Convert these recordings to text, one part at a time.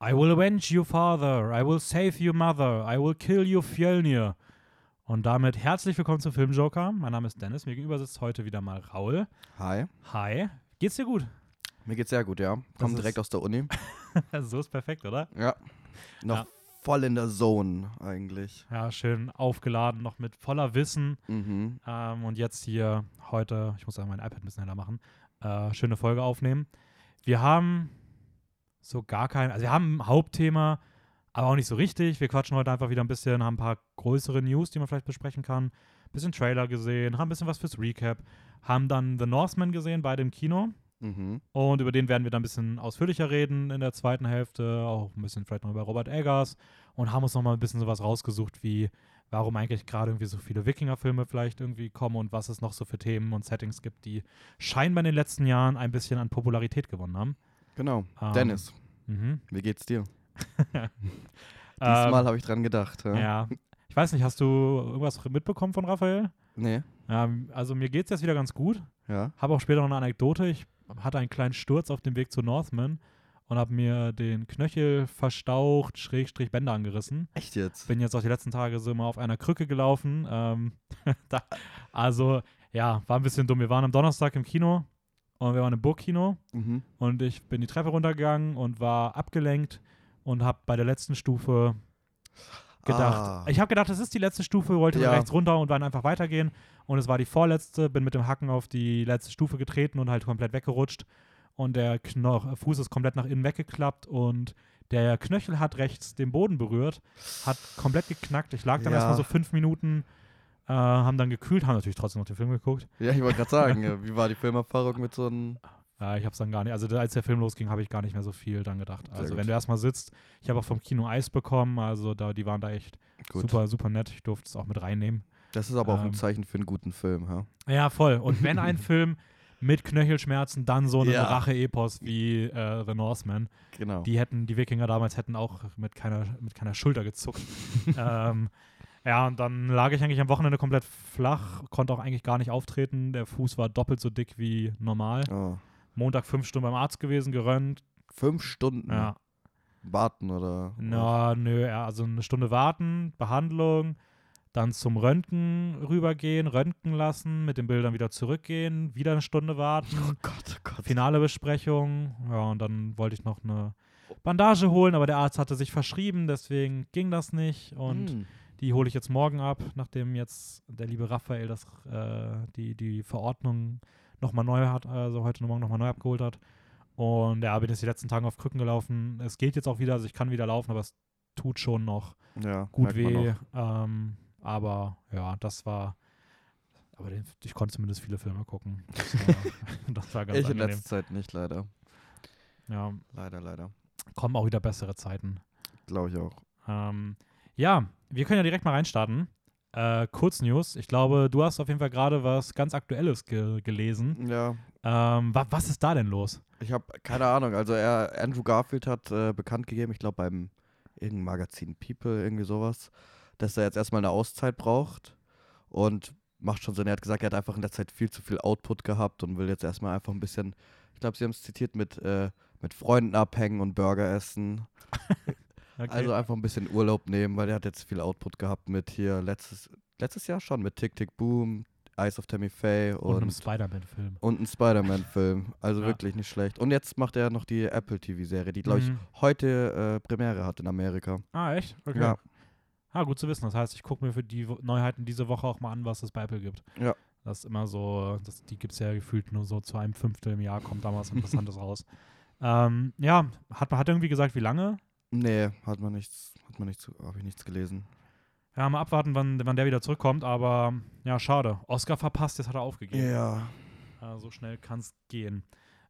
I will avenge you, father. I will save you, mother. I will kill you, Fjölnir. Und damit herzlich willkommen zum Filmjoker. Mein Name ist Dennis. Mir gegenüber sitzt heute wieder mal Raul. Hi. Hi. Geht's dir gut? Mir geht's sehr gut, ja. Komm direkt aus der Uni. so ist perfekt, oder? Ja. Noch Ja. voll in der Zone eigentlich. Ja, schön aufgeladen, noch mit voller Wissen. Mhm. Ähm, und jetzt hier heute, ich muss ja mein iPad ein bisschen heller machen, äh, schöne Folge aufnehmen. Wir haben so gar kein, also wir haben ein Hauptthema, aber auch nicht so richtig. Wir quatschen heute einfach wieder ein bisschen, haben ein paar größere News, die man vielleicht besprechen kann. Bisschen Trailer gesehen, haben ein bisschen was fürs Recap, haben dann The Northman gesehen, beide im Kino. Mhm. Und über den werden wir dann ein bisschen ausführlicher reden in der zweiten Hälfte, auch ein bisschen vielleicht noch über Robert Eggers und haben uns noch mal ein bisschen sowas rausgesucht wie, warum eigentlich gerade irgendwie so viele Wikinger-Filme vielleicht irgendwie kommen und was es noch so für Themen und Settings gibt, die scheinbar in den letzten Jahren ein bisschen an Popularität gewonnen haben. Genau. Ähm, Dennis, Mhm. wie geht's dir? Ähm, Diesmal habe ich dran gedacht. Ja. ja. Ich weiß nicht, hast du irgendwas mitbekommen von Raphael? Nee. Ja, also mir geht es jetzt wieder ganz gut. Ja. Habe auch später noch eine Anekdote. Ich hatte einen kleinen Sturz auf dem Weg zu Northman und habe mir den Knöchel verstaucht, Schrägstrich Bänder angerissen. Echt jetzt? Bin jetzt auch die letzten Tage so immer auf einer Krücke gelaufen. Ähm, da, also, ja, war ein bisschen dumm. Wir waren am Donnerstag im Kino und wir waren im Burgkino Mhm. und ich bin die Treppe runtergegangen und war abgelenkt und habe bei der letzten Stufe gedacht. Ah. Ich habe gedacht, das ist die letzte Stufe, wollte Ja. rechts runter und dann einfach weitergehen. Und es war die vorletzte, bin mit dem Hacken auf die letzte Stufe getreten und halt komplett weggerutscht. Und der Knoch Fuß ist komplett nach innen weggeklappt und der Knöchel hat rechts den Boden berührt, hat komplett geknackt. Ich lag dann Ja. erstmal so fünf Minuten, äh, haben dann gekühlt, haben natürlich trotzdem noch den Film geguckt. Ja, ich wollte gerade sagen, ja, wie war die Filmerfahrung mit so einem. Äh, ich habe es dann gar nicht, also als der Film losging, habe ich gar nicht mehr so viel dann gedacht. Sehr Also gut. wenn du erstmal sitzt, ich habe auch vom Kino Eis bekommen, also da, die waren da echt Gut. super, super nett. Ich durfte es auch mit reinnehmen. Das ist aber auch Ähm. ein Zeichen für einen guten Film, ja? Ja, voll. Und wenn ein Film mit Knöchelschmerzen, dann so ein Ja. Rache-Epos wie äh, The Northman. Genau. Die hätten, die Wikinger damals hätten auch mit keiner, mit keiner Schulter gezuckt. ähm, ja, und dann lag ich eigentlich am Wochenende komplett flach, konnte auch eigentlich gar nicht auftreten. Der Fuß war doppelt so dick wie normal. Oh. Montag fünf Stunden beim Arzt gewesen, gerönt. Fünf Stunden Ja. warten oder. Na, nö, ja, also eine Stunde warten, Behandlung, dann zum Röntgen rübergehen, röntgen lassen, mit den Bildern wieder zurückgehen, wieder eine Stunde warten. Oh Gott, oh Gott. finale Besprechung. Ja, und dann wollte ich noch eine Bandage holen, aber der Arzt hatte sich verschrieben, deswegen ging das nicht. Und Mm. Die hole ich jetzt morgen ab, nachdem jetzt der liebe Raphael das, äh, die, die Verordnung nochmal neu hat, also heute Morgen nochmal neu abgeholt hat. Und ja, bin jetzt die letzten Tage auf Krücken gelaufen. Es geht jetzt auch wieder, also ich kann wieder laufen, aber es tut schon noch Ja, gut weh. noch. Ähm, aber ja, das war. Aber den, ich konnte zumindest viele Filme gucken. Das war, das war ganz Ich in angenehm. letzter Zeit nicht, leider. Ja, Leider, leider. kommen auch wieder bessere Zeiten. Glaube ich auch. Ähm, ja, wir können ja direkt mal reinstarten. Äh, Kurznews. Ich glaube, du hast auf jeden Fall gerade was ganz Aktuelles ge gelesen. Ja, Ähm, wa was ist da denn los? Ich habe keine Ahnung. Also er, Andrew Garfield hat äh, bekannt gegeben, ich glaube beim irgendeinem Magazin People, irgendwie sowas, dass er jetzt erstmal eine Auszeit braucht und macht schon Sinn. Er hat gesagt, er hat einfach in der Zeit viel zu viel Output gehabt und will jetzt erstmal einfach ein bisschen, ich glaube, sie haben es zitiert, mit, äh, mit Freunden abhängen und Burger essen. Okay. Also einfach ein bisschen Urlaub nehmen, weil er hat jetzt viel Output gehabt mit hier letztes, letztes Jahr schon mit Tick Tick Boom, Eyes of Tammy Faye und und einem Spider-Man-Film. und ein Spider-Man-Film. Also Ja. wirklich nicht schlecht. Und jetzt macht er noch die Apple TV-Serie, die, glaube ich, Mhm. heute äh, Premiere hat in Amerika. Ah, echt? Okay. Ja. Ah, gut zu wissen. Das heißt, ich gucke mir für die Neuheiten diese Woche auch mal an, was es bei Apple gibt. Ja. Das ist immer so, das, die gibt es ja gefühlt nur so zu einem Fünftel im Jahr, kommt da mal was Interessantes raus. Ähm, ja, hat, man- hat irgendwie gesagt, wie lange? Nee, hat man nichts, hat man nichts, habe ich nichts gelesen. Ja, mal abwarten, wann, wann der wieder zurückkommt, aber ja, schade. Oscar verpasst, jetzt hat er aufgegeben. Ja. Äh, so schnell kann es gehen.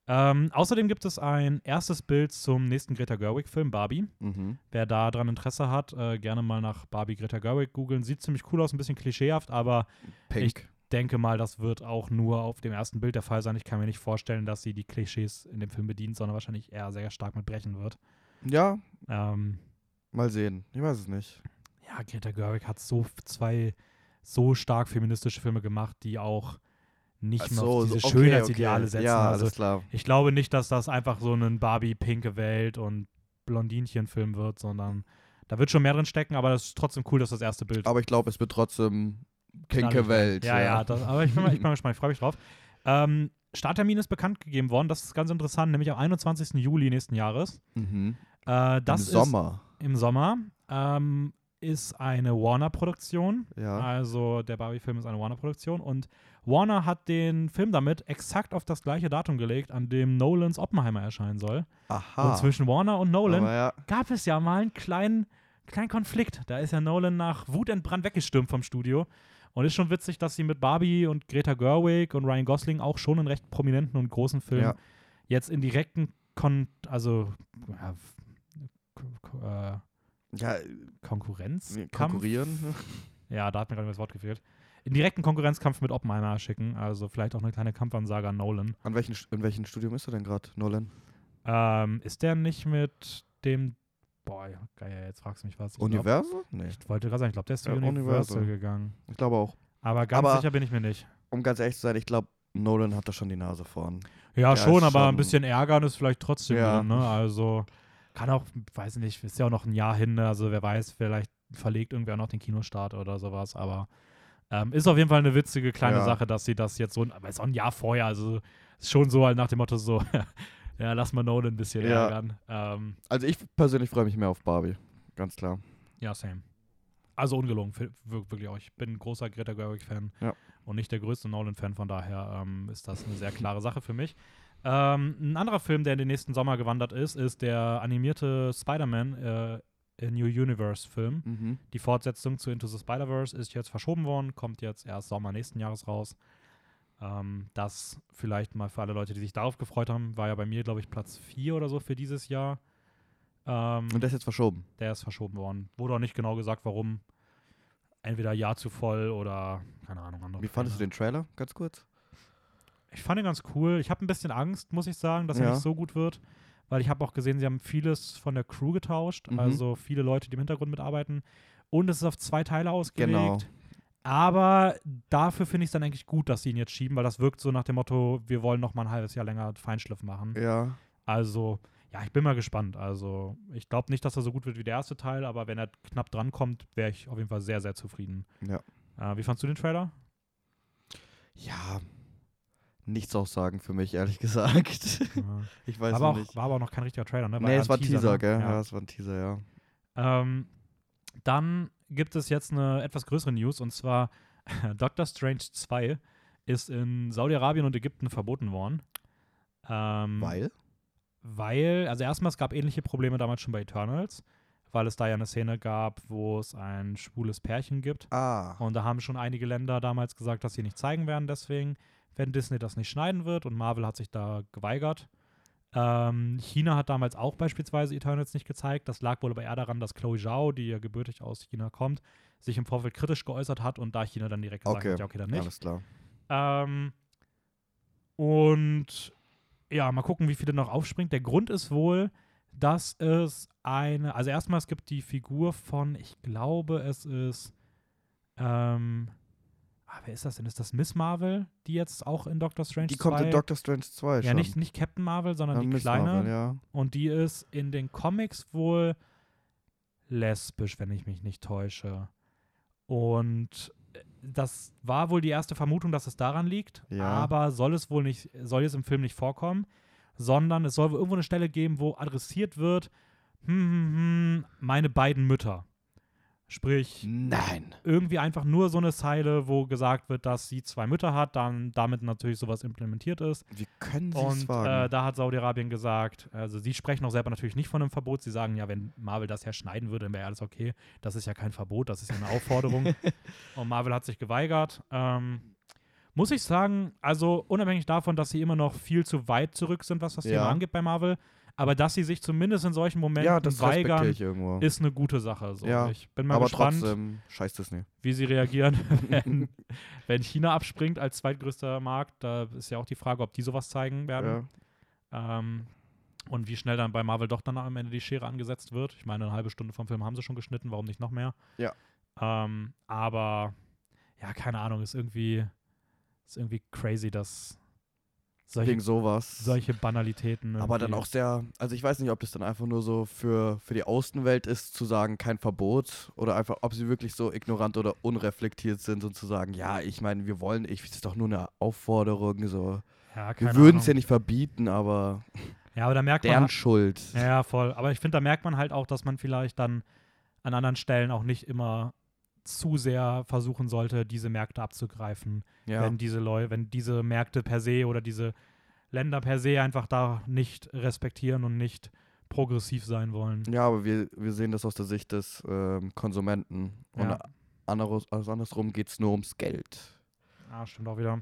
Ähm, außerdem gibt es ein erstes Bild zum nächsten Greta Gerwig-Film, Barbie. Mhm. Wer da dran Interesse hat, äh, gerne mal nach Barbie Greta Gerwig googeln. Sieht ziemlich cool aus, ein bisschen klischeehaft, aber Pink. denke mal, das wird auch nur auf dem ersten Bild der Fall sein. Ich kann mir nicht vorstellen, dass sie die Klischees in dem Film bedient, sondern wahrscheinlich eher sehr stark mit brechen wird. Ja, Ähm, mal sehen. Ich weiß es nicht. ja, Greta Gerwig hat so zwei so stark feministische Filme gemacht, die auch nicht mehr so, diese okay, Schönheitsideale okay. setzen. Ja, also alles klar. ich glaube nicht, dass das einfach so eine Barbie-pinke Welt und Blondinchen-Film wird, sondern da wird schon mehr drin stecken, aber das ist trotzdem cool, dass das erste Bild. Aber ich glaube, es wird trotzdem pinke. Welt. Ja, ja, das, aber ich bin mal, ich bin mal gespannt, ich freue mich drauf. Ähm, Starttermin ist bekannt gegeben worden, das ist ganz interessant, nämlich am 21. Juli nächsten Jahres. Mhm. Äh, das Im Sommer. ist im Sommer. Ähm, ist eine Warner-Produktion. Ja. Also der Barbie-Film ist eine Warner-Produktion und Warner hat den Film damit exakt auf das gleiche Datum gelegt, an dem Nolans Oppenheimer erscheinen soll. Aha. Und zwischen Warner und Nolan ja, gab es ja mal einen kleinen, kleinen Konflikt. Da ist ja Nolan nach wutentbrannt weggestürmt vom Studio. Und ist schon witzig, dass sie mit Barbie und Greta Gerwig und Ryan Gosling auch schon einen recht prominenten und großen Film Ja. jetzt in direkten Kon also ja, äh, ja, Konkurrenz konkurrieren. Ja, da hat mir gerade das Wort gefehlt. In direkten Konkurrenzkampf mit Oppenheimer schicken. Also vielleicht auch eine kleine Kampfansage an Nolan. An welchen, in welchem Studium ist er denn gerade, Nolan? Ähm, ist der nicht mit dem. Boah, geil, jetzt fragst du mich was. Ich glaub- Universal? Nee. Ich wollte gerade sagen, ich glaube, der ist zu Ja, Universal, Universal. gegangen. Ich glaube auch. Aber ganz Aber- sicher bin ich mir nicht. Um ganz ehrlich zu sein, ich glaube, Nolan hat da schon die Nase vorn. Ja, Der schon, aber ein schon- bisschen ärgern ist vielleicht trotzdem Ja. drin, ne? Also kann auch, weiß nicht, ist ja auch noch ein Jahr hin, ne? also wer weiß, vielleicht verlegt irgendwer noch den Kinostart oder sowas, aber ähm, ist auf jeden Fall eine witzige kleine Ja. Sache, dass sie das jetzt so, aber ist auch ein Jahr vorher, also ist schon so halt nach dem Motto so, ja, lass mal Nolan ein bisschen Ja. ärgern. Ähm, Also ich persönlich freue mich mehr auf Barbie. Ganz klar. ja, same. Also ungelogen, wirklich auch. Ich bin ein großer Greta Gerwig-Fan Ja. und nicht der größte Nolan-Fan, von daher ähm, ist das eine sehr klare Sache für mich. Ähm, ein anderer Film, der in den nächsten Sommer gewandert ist, ist der animierte Spider-Man äh, A New Universe-Film. Mhm. Die Fortsetzung zu Into the Spider-Verse ist jetzt verschoben worden, kommt jetzt erst Sommer nächsten Jahres raus. Ähm, das vielleicht mal für alle Leute, die sich darauf gefreut haben, war ja bei mir, glaube ich, Platz 4 oder so für dieses Jahr. Ähm, Und der ist jetzt verschoben. der ist verschoben worden. Wurde auch nicht genau gesagt, warum. Entweder Jahr zu voll oder keine Ahnung. Andere Wie fandest du Gründe. den Trailer? Ganz kurz. Ich fand ihn ganz cool. Ich habe ein bisschen Angst, muss ich sagen, dass er Ja. nicht so gut wird. Weil ich habe auch gesehen, sie haben vieles von der Crew getauscht. Mhm. Also viele Leute, die im Hintergrund mitarbeiten. Und es ist auf zwei Teile ausgelegt. Genau. Aber dafür finde ich es dann eigentlich gut, dass sie ihn jetzt schieben, weil das wirkt so nach dem Motto, wir wollen noch mal ein halbes Jahr länger Feinschliff machen. Ja. Also, ja, ich bin mal gespannt. Also, ich glaube nicht, dass er so gut wird wie der erste Teil, aber wenn er knapp drankommt, wäre ich auf jeden Fall sehr, sehr zufrieden. Ja. Äh, wie fandst du den Trailer? Ja. Nichts aussagen für mich, ehrlich gesagt. Ja. ich weiß aber auch, nicht. war aber auch noch kein richtiger Trailer, ne? nee, eher es war ein Teaser, ne? gell? Ja. Ja, es war ein Teaser, ja. Ähm, dann gibt es jetzt eine etwas größere News und zwar Doctor Strange 2 ist in Saudi-Arabien und Ägypten verboten worden. Ähm, Weil? Weil, also erstmal, es gab ähnliche Probleme damals schon bei Eternals, weil es da ja eine Szene gab, wo es ein schwules Pärchen gibt. Ah. Und da haben schon einige Länder damals gesagt, dass sie nicht zeigen werden, deswegen, wenn Disney das nicht schneiden wird. Und Marvel hat sich da geweigert. Ähm, China hat damals auch beispielsweise Eternals nicht gezeigt. Das lag wohl aber eher daran, dass Chloe Zhao, die ja gebürtig aus China kommt, sich im Vorfeld kritisch geäußert hat und da China dann direkt gesagt Okay. hat, ja, okay, dann nicht. Alles klar. Ähm, und ja, mal gucken, wie viele noch aufspringt. Der Grund ist wohl, dass es eine, also erstmal, es gibt die Figur von, ich glaube, es ist, ähm, ah, wer ist das denn? Ist das Miss Marvel, die jetzt auch in Doctor Strange Die kommt 2 in Doctor Strange 2 Ja, schon. nicht, nicht Captain Marvel, sondern Ja, die Miss kleine. Marvel, ja. Und die ist in den Comics wohl lesbisch, wenn ich mich nicht täusche. Und äh, das war wohl die erste Vermutung, dass es daran liegt, Ja. aber soll es wohl nicht, soll es im Film nicht vorkommen, sondern es soll wohl irgendwo eine Stelle geben, wo adressiert wird, hm, hm, hm, meine beiden Mütter. Sprich, Nein. irgendwie einfach nur so eine Zeile, wo gesagt wird, dass sie zwei Mütter hat, dann damit natürlich sowas implementiert ist. Wie können sie es Und äh, wagen? da hat Saudi-Arabien gesagt, also sie sprechen auch selber natürlich nicht von einem Verbot. Sie sagen ja, wenn Marvel das ja schneiden würde, dann wäre alles okay. Das ist ja kein Verbot, das ist ja eine Aufforderung. Und Marvel hat sich geweigert. Ähm, muss ich sagen, also unabhängig davon, dass sie immer noch viel zu weit zurück sind, was das Ja. Thema angeht bei Marvel, aber dass sie sich zumindest in solchen Momenten ja, weigern, ist eine gute Sache. So. Ja, Ich bin mal Aber gespannt, trotzdem, scheiß Disney. wie sie reagieren, wenn, wenn China abspringt als zweitgrößter Markt. Da ist ja auch die Frage, ob die sowas zeigen werden. Ja. Ähm, und wie schnell dann bei Marvel doch dann am Ende die Schere angesetzt wird. Ich meine, eine halbe Stunde vom Film haben sie schon geschnitten, warum nicht noch mehr? Ja. Ähm, aber ja, keine Ahnung, ist irgendwie, ist irgendwie crazy, dass, Solche, wegen sowas. solche Banalitäten. Aber dann irgendwie. auch sehr, also ich weiß nicht, ob das dann einfach nur so für, für die Außenwelt ist, zu sagen, kein Verbot oder einfach, ob sie wirklich so ignorant oder unreflektiert sind und zu sagen, ja, ich meine, wir wollen, ich, es ist doch nur eine Aufforderung, so. Ja, Wir würden es ja nicht verbieten, aber Ja, aber da merkt man. deren halt- Schuld. Ja, voll. Aber ich finde, da merkt man halt auch, dass man vielleicht dann an anderen Stellen auch nicht immer zu sehr versuchen sollte, diese Märkte abzugreifen. Ja. Wenn diese Leute, wenn diese Märkte per se oder diese Länder per se einfach da nicht respektieren und nicht progressiv sein wollen. ja, aber wir, wir sehen das aus der Sicht des ähm, Konsumenten. Und Ja. anderes, also andersrum geht es nur ums Geld. Ah, stimmt auch wieder.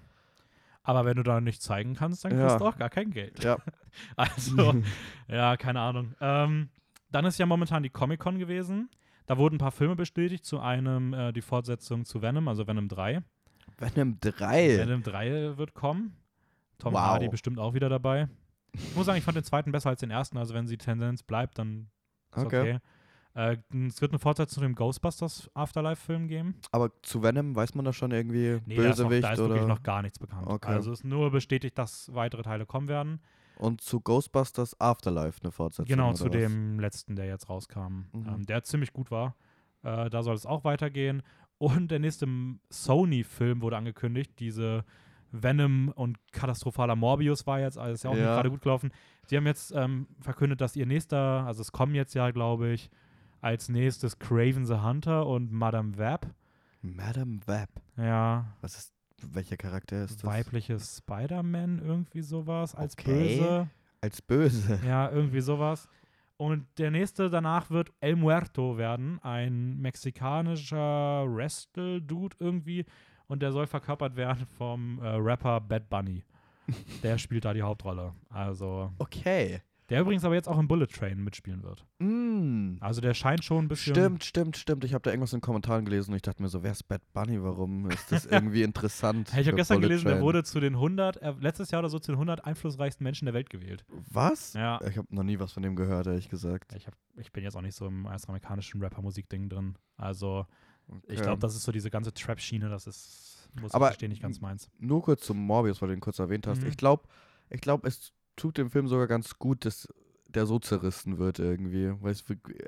Aber wenn du da nicht zeigen kannst, dann kriegst Ja. du auch gar kein Geld. Ja. Also, ja, keine Ahnung. Ähm, dann ist ja momentan die Comic-Con gewesen. Da wurden ein paar Filme bestätigt. Zu einem äh, die Fortsetzung zu Venom, also Venom 3. Venom 3. Venom 3 wird kommen. Tom Wow. Hardy bestimmt auch wieder dabei. Ich muss sagen, ich fand den zweiten besser als den ersten. Also, wenn die Tendenz bleibt, dann ist okay. Okay. Äh, es wird eine Fortsetzung zu dem Ghostbusters Afterlife-Film geben. Aber zu Venom weiß man da schon irgendwie Nee, da ist, noch, Bösewicht da ist oder wirklich noch gar nichts bekannt. Okay. Also es ist nur bestätigt, dass weitere Teile kommen werden. Und zu Ghostbusters Afterlife eine Fortsetzung. Genau, zu was? dem letzten, der jetzt rauskam. Mhm. Ähm, der ziemlich gut war. Äh, da soll es auch weitergehen. Und der nächste Sony-Film wurde angekündigt. Diese Venom und katastrophaler Morbius war jetzt, also ist ja auch nicht Ja. gerade gut gelaufen. Sie haben jetzt ähm, verkündet, dass ihr nächster, also es kommen jetzt ja, glaube ich, als nächstes Craven the Hunter und Madame Web. Madame Web. Ja, Was ist, welcher Charakter ist das? weibliches Spider-Man, irgendwie sowas als Okay. böse. Als böse. Ja, irgendwie sowas. Und der nächste danach wird El Muerto werden, ein mexikanischer Wrestle-Dude irgendwie. Und der soll verkörpert werden vom äh, Rapper Bad Bunny. Der spielt da die Hauptrolle. Also, Okay. Der übrigens aber jetzt auch im Bullet Train mitspielen wird. Mm. Also, der scheint schon ein bisschen. Stimmt, stimmt, stimmt. Ich habe da irgendwas in den Kommentaren gelesen und ich dachte mir so, wer ist Bad Bunny? Warum ist das irgendwie interessant? Ich habe gestern Bullet gelesen, der Train? wurde zu den 100, er, letztes Jahr oder so zu den 100 einflussreichsten Menschen der Welt gewählt. Was? Ja. Ich habe noch nie was von dem gehört, ehrlich gesagt. Ich, hab, ich bin jetzt auch nicht so im amerikanischen Rapper-Musik-Ding drin. Also, ich Okay. glaube, das ist so diese ganze Trap-Schiene, das ist, muss Aber- ich gestehen, nicht ganz meins. Nur kurz zum Morbius, weil du ihn kurz erwähnt hast. Mhm. Ich glaube, ich glaub, es tut dem Film sogar ganz gut, dass der so zerrissen wird irgendwie. Weil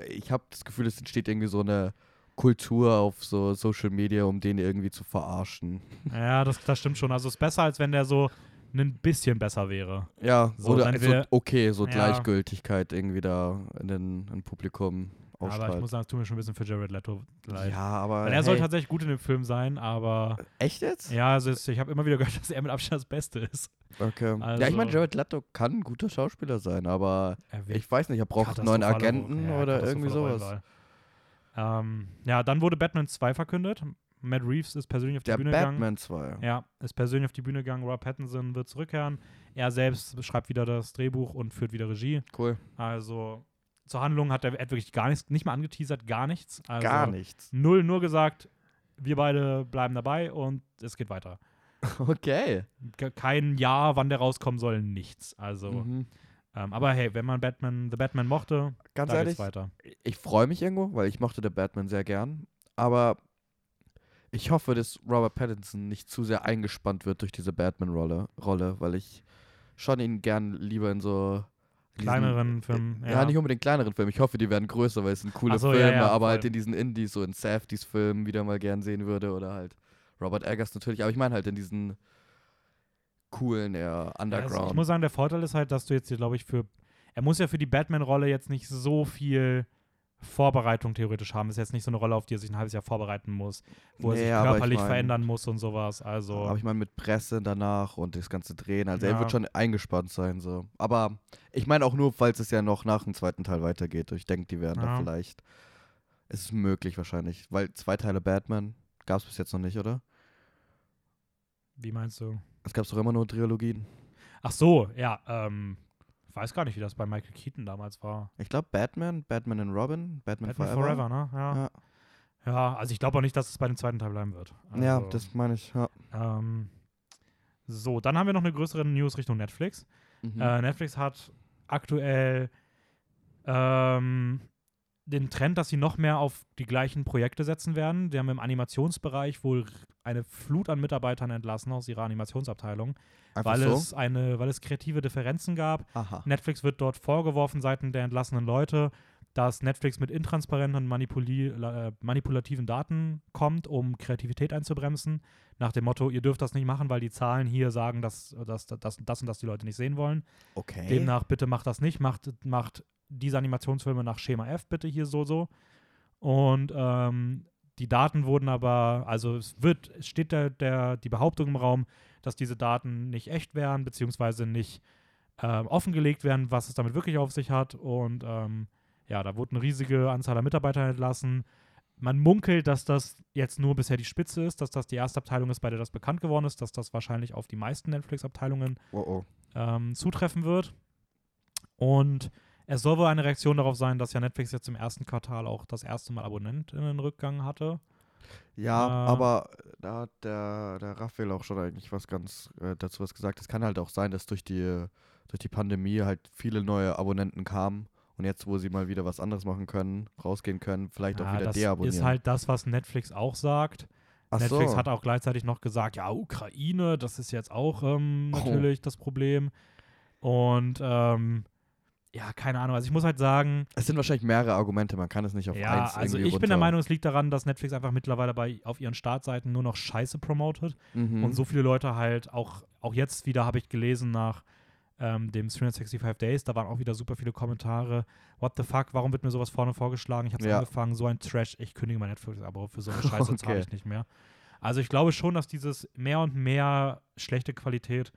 ich habe das Gefühl, es entsteht irgendwie so eine Kultur auf so Social Media, um den irgendwie zu verarschen. Ja, das, das stimmt schon. Also, es ist besser, als wenn der so ein bisschen besser wäre. Ja, So, oder wenn so, wir- okay, so Ja. Gleichgültigkeit irgendwie da in den in Publikum Aber ich ausstrahlt. muss sagen, es tut mir schon ein bisschen für Jared Leto leid. ja, aber Weil er soll hey, tatsächlich gut in dem Film sein, aber echt jetzt? ja, also ich habe immer wieder gehört, dass er mit Abstand das Beste ist. Okay. ja, Also- ich meine, Jared Leto kann ein guter Schauspieler sein, aber Er ich weiß nicht, er braucht einen neuen Agenten ja, oder irgendwie sowas. Ähm, ja, dann wurde Batman 2 verkündet. Matt Reeves ist persönlich auf die Der Bühne gegangen. Batman 2. Ja, ist persönlich auf die Bühne gegangen. Rob Pattinson wird zurückkehren. Er selbst schreibt wieder das Drehbuch und führt wieder Regie. Cool. Also zur Handlung hat er, wirklich gar nichts, nicht mal angeteasert, gar nichts. Also Gar nichts. Null, nur gesagt, wir beide bleiben dabei und es geht weiter. Okay. Ke- Kein Jahr, wann der rauskommen soll, nichts. Also, Mhm. ähm, aber hey, wenn man Batman, The Batman mochte, Ganz da ehrlich, geht's weiter. ich freue mich irgendwo, weil ich mochte der Batman sehr gern. Aber ich hoffe, dass Robert Pattinson nicht zu sehr eingespannt wird durch diese Batman-Rolle, Rolle, weil ich schon ihn gern lieber in so Kleineren Filmen. Ja, nicht unbedingt kleineren Filmen. Ich hoffe, die werden größer, weil es sind coole so, ja, Filme, ja, aber halt in diesen Indies, so in Safdie's Filmen wieder mal gern sehen würde oder halt Robert Eggers natürlich. Aber ich meine halt in diesen coolen, eher Ja, also Underground. ich muss sagen, der Vorteil ist halt, dass du jetzt hier, glaube ich, für. Er muss ja für die Batman-Rolle jetzt nicht so viel Vorbereitung theoretisch haben. Ist jetzt nicht so eine Rolle, auf die er sich ein halbes Jahr vorbereiten muss, wo er Nee, sich aber ich körperlich mein- verändern muss und sowas. Also. Aber ich meine mit Presse danach und das ganze Drehen, also Ja. er wird schon eingespannt sein so. Aber ich meine auch nur, falls es ja noch nach dem zweiten Teil weitergeht. Ich denke, die werden Ja. da vielleicht. Es ist möglich wahrscheinlich, weil zwei Teile Batman gab es bis jetzt noch nicht, oder? wie meinst du? Es gab doch immer nur Trilogien. Ach so, ja. Ähm, weiß gar nicht, wie das bei Michael Keaton damals war. Ich glaube Batman, Batman and Robin, Batman, Batman Forever. Forever, ne? Ja. Ja. Ja, also ich glaube auch nicht, dass es bei dem zweiten Teil bleiben wird. Also, Ja, das meine ich. Ja. Ähm, so, dann haben wir noch eine größere News Richtung Netflix. Mhm. Äh, Netflix hat aktuell ähm, den Trend, dass sie noch mehr auf die gleichen Projekte setzen werden. Die haben im Animationsbereich wohl eine Flut an Mitarbeitern entlassen aus ihrer Animationsabteilung, Einfach weil so? es eine, weil es kreative Differenzen gab. Aha. Netflix wird dort vorgeworfen seitens der entlassenen Leute, dass Netflix mit intransparenten äh, manipulativen Daten kommt, um Kreativität einzubremsen. Nach dem Motto, ihr dürft das nicht machen, weil die Zahlen hier sagen, dass, dass, dass das und das die Leute nicht sehen wollen. Okay. Demnach, bitte macht das nicht, macht, macht diese Animationsfilme nach Schema F bitte hier so, so. Und ähm, die Daten wurden aber, also es wird, es steht der, der, die Behauptung im Raum, dass diese Daten nicht echt wären, beziehungsweise nicht ähm, offengelegt werden, was es damit wirklich auf sich hat. Und ähm, ja, da wurde eine riesige Anzahl an Mitarbeitern entlassen. Man munkelt, dass das jetzt nur bisher die Spitze ist, dass das die erste Abteilung ist, bei der das bekannt geworden ist, dass das wahrscheinlich auf die meisten Netflix-Abteilungen Oh, oh. ähm, zutreffen wird. Und es soll wohl eine Reaktion darauf sein, dass ja Netflix jetzt im ersten Quartal auch das erste Mal Abonnentinnenrückgang hatte. Ja, Äh, aber da hat der, der Raphael auch schon eigentlich was ganz äh, dazu was gesagt. Es kann halt auch sein, dass durch die, durch die Pandemie halt viele neue Abonnenten kamen und jetzt, wo sie mal wieder was anderes machen können, rausgehen können, vielleicht auch Ja, wieder das deabonnieren. ist halt das, was Netflix auch sagt. Ach Netflix so. hat auch gleichzeitig noch gesagt, ja, Ukraine, das ist jetzt auch ähm, Oh. natürlich das Problem. Und ähm, ja, keine Ahnung. Also ich muss halt sagen, es sind wahrscheinlich mehrere Argumente, man kann es nicht auf ja, eins also ich bin der runter- Meinung, es liegt daran, dass Netflix einfach mittlerweile bei auf ihren Startseiten nur noch Scheiße promotet. Mhm. Und so viele Leute halt, auch, auch jetzt wieder habe ich gelesen nach ähm, dem 365 Days, da waren auch wieder super viele Kommentare. What the fuck, warum wird mir sowas vorne vorgeschlagen? Ich habe es Ja. angefangen, so ein Trash, ich kündige mein Netflix-Abo, für so eine Scheiße zahle Okay. ich nicht mehr. Also ich glaube schon, dass dieses mehr und mehr schlechte Qualität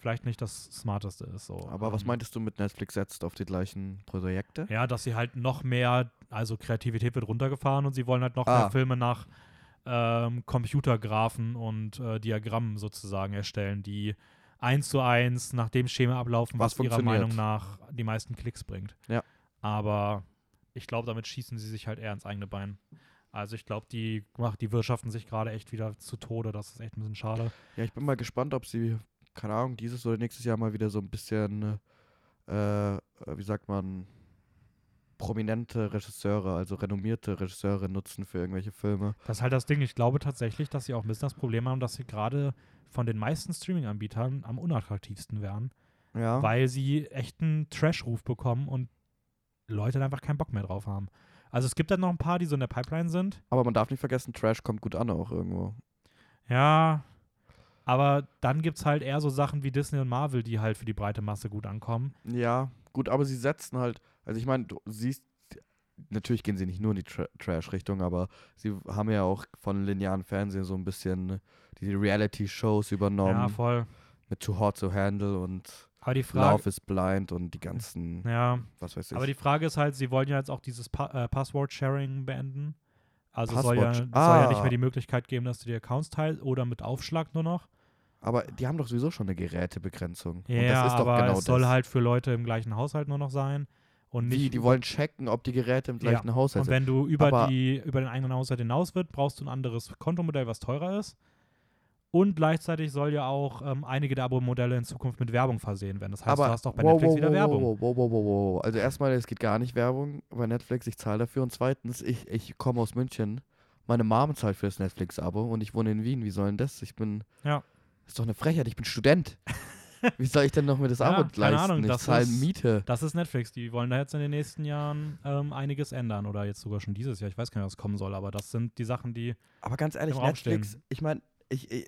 vielleicht nicht das Smarteste ist. So. aber was Ähm, meintest du mit Netflix setzt auf die gleichen Projekte? Ja, dass sie halt noch mehr, also Kreativität wird runtergefahren und sie wollen halt noch Ah. mehr Filme nach ähm, Computergraphen und äh, Diagrammen sozusagen erstellen, die eins zu eins nach dem Schema ablaufen, Was was, ihrer. Meinung nach die meisten Klicks bringt. Ja. Aber ich glaube, damit schießen sie sich halt eher ins eigene Bein. Also ich glaube, die, die wirtschaften sich gerade echt wieder zu Tode. Das ist echt ein bisschen schade. Ja, ich bin mal gespannt, ob sie, keine Ahnung, dieses oder nächstes Jahr mal wieder so ein bisschen, äh, äh, wie sagt man, prominente Regisseure, also renommierte Regisseure nutzen für irgendwelche Filme. Das ist halt das Ding. Ich glaube tatsächlich, dass sie auch ein bisschen das Problem haben, dass sie gerade von den meisten Streaming-Anbietern am unattraktivsten wären. Ja. weil sie echt einen Trash-Ruf bekommen und Leute da einfach keinen Bock mehr drauf haben. Also es gibt dann noch ein paar, die so in der Pipeline sind. Aber man darf nicht vergessen, Trash kommt gut an auch irgendwo. Ja, aber dann gibt es halt eher so Sachen wie Disney und Marvel, die halt für die breite Masse gut ankommen. Ja, gut, aber sie setzen halt, also ich meine, du siehst, natürlich gehen sie nicht nur in die Tra Trash-Richtung, aber sie haben ja auch von linearen Fernsehen so ein bisschen die Reality-Shows übernommen Ja, voll. mit Too Hot to Handle und Aber die Frage, Love is Blind und die ganzen, ja, was weiß ich. aber die Frage ist halt, sie wollen ja jetzt auch dieses pa äh, Password-Sharing beenden. Also es soll ja, es soll ja nicht Ah. mehr die Möglichkeit geben, dass du die Accounts teilst oder mit Aufschlag nur noch. Aber die haben doch sowieso schon eine Gerätebegrenzung. Ja, und das ist doch aber genau es soll das. halt für Leute im gleichen Haushalt nur noch sein. Und nicht Wie, die wollen checken, ob die Geräte im Ja, gleichen Haushalt Und sind. wenn du über, Aber- die, über den eigenen Haushalt hinaus wird, brauchst du ein anderes Kontomodell, was teurer ist. Und gleichzeitig soll ja auch ähm, einige der Abo-Modelle in Zukunft mit Werbung versehen werden. Das heißt, aber du hast auch bei wow, Netflix wow, wieder wow, Werbung. Wow, wow, wow, wow, wow. Also erstmal, es geht gar nicht Werbung bei Netflix, ich zahle dafür. Und zweitens, ich, ich komme aus München. Meine Mom zahlt für das Netflix-Abo und ich wohne in Wien. Wie soll denn das? Ich bin. Ja. Ist doch eine Frechheit, ich bin Student. Wie soll ich denn noch mir das Ja, Abo keine leisten? Ahnung, ich das zahle ist- Miete. Das ist Netflix. Die wollen da jetzt in den nächsten Jahren ähm, einiges ändern. Oder jetzt sogar schon dieses Jahr. Ich weiß gar nicht, was kommen soll. Aber das sind die Sachen, die. Aber ganz ehrlich, Netflix, stehen. ich meine, ich, ich,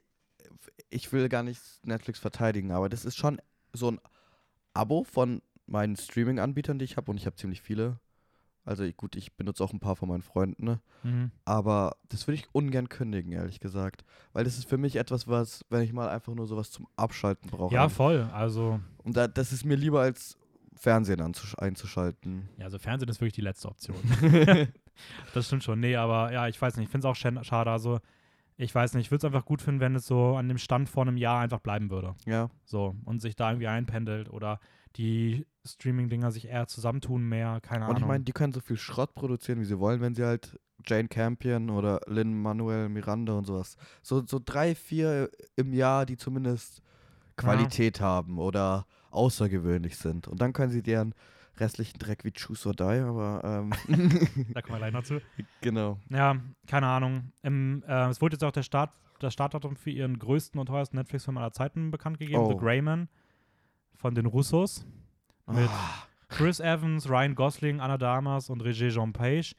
ich will gar nicht Netflix verteidigen, aber das ist schon so ein Abo von meinen Streaming-Anbietern, die ich habe. Und ich habe ziemlich viele. Also ich- gut, ich benutze auch ein paar von meinen Freunden, ne? Mhm. Aber das würde ich ungern kündigen, ehrlich gesagt. Weil das ist für mich etwas, was, wenn ich mal einfach nur sowas zum Abschalten brauche. Ja, voll. Also, Und da, das ist mir lieber als Fernsehen einzuschalten. ja, also Fernsehen ist wirklich die letzte Option. Das stimmt schon. Nee, aber ja, ich weiß nicht. Ich finde es auch schade. Also, ich weiß nicht. Ich würde es einfach gut finden, wenn es so an dem Stand vor einem Jahr einfach bleiben würde. ja. So. Und sich da irgendwie einpendelt oder die Streaming-Dinger sich eher zusammentun mehr. Keine Und Ahnung. ich meine, die können so viel Schrott produzieren, wie sie wollen, wenn sie halt Jane Campion oder Lin Manuel Miranda und sowas. So, so drei, vier im Jahr, die zumindest Qualität haben oder außergewöhnlich sind. Und dann können sie deren restlichen Dreck wie Choose or Die, aber ähm, Da kommen wir gleich noch zu. genau. Ja, keine Ahnung. Im, äh, es wurde jetzt auch der Start, das Startdatum für ihren größten und teuersten Netflix-Film aller Zeiten bekannt gegeben, The Oh. Greyman von den Russos. Mit Ah, Chris Evans, Ryan Gosling, Anna Damas und Roger Jean Page.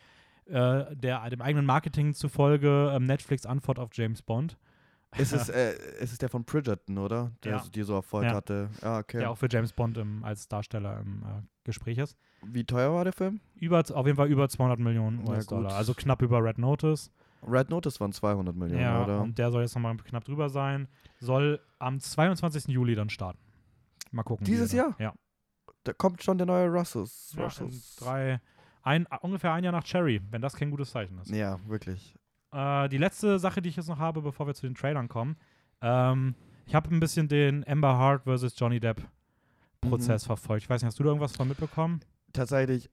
Äh, der dem eigenen Marketing zufolge ähm, Netflix Antwort auf James Bond. ist, es, äh, ist es der von Bridgerton, oder? Der Ja. so- die so Erfolg Ja. hatte. Ja, okay. Der auch für James Bond im, als Darsteller im äh, Gespräch ist. Wie teuer war der Film? Über, auf jeden Fall über 200 Millionen US-Dollar. Also knapp über Red Notice. Red Notice waren 200 Millionen, ja, oder? und der soll jetzt nochmal knapp drüber sein. Soll am 22. Juli dann starten. Mal gucken. Dieses Jahr? Ja. Da kommt schon der neue Russos. ja drei, ein, ungefähr ein Jahr nach Cherry, wenn das kein gutes Zeichen ist. Ja, wirklich. Äh, die letzte Sache, die ich jetzt noch habe, bevor wir zu den Trailern kommen. Ähm, ich habe ein bisschen den Amber Hart versus Johnny Depp Mhm. Prozess verfolgt. Ich weiß nicht, hast du da irgendwas von mitbekommen? Tatsächlich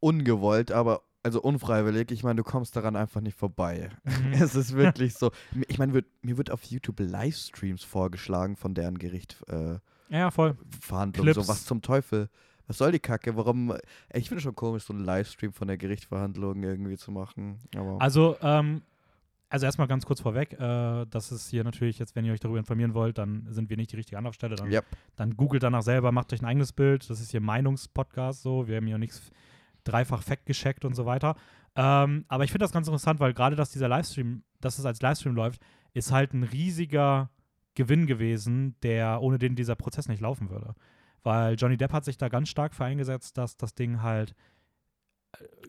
ungewollt, aber also unfreiwillig. Ich meine, du kommst daran einfach nicht vorbei. Mhm. Es ist wirklich so. Ich meine, mir wird auf YouTube Livestreams vorgeschlagen von deren Gericht. Äh, ja, voll. Verhandlung. So, Clips. was zum Teufel? Was soll die Kacke? Warum? Ich finde schon komisch, so einen Livestream von der Gerichtsverhandlung irgendwie zu machen. Aber Also, ähm, also erstmal ganz kurz vorweg, äh, das ist hier natürlich jetzt, wenn ihr euch darüber informieren wollt, dann sind wir nicht die richtige Anlaufstelle. Dann, Yep. dann googelt danach selber, macht euch ein eigenes Bild. Das ist hier Meinungspodcast so. Wir haben hier nichts dreifach fact gecheckt und so weiter. Ähm, aber ich finde das ganz interessant, weil gerade, dass dieser Livestream, dass es als Livestream läuft, ist halt ein riesiger Gewinn gewesen, der ohne den dieser Prozess nicht laufen würde. Weil Johnny Depp hat sich da ganz stark für eingesetzt, dass das Ding halt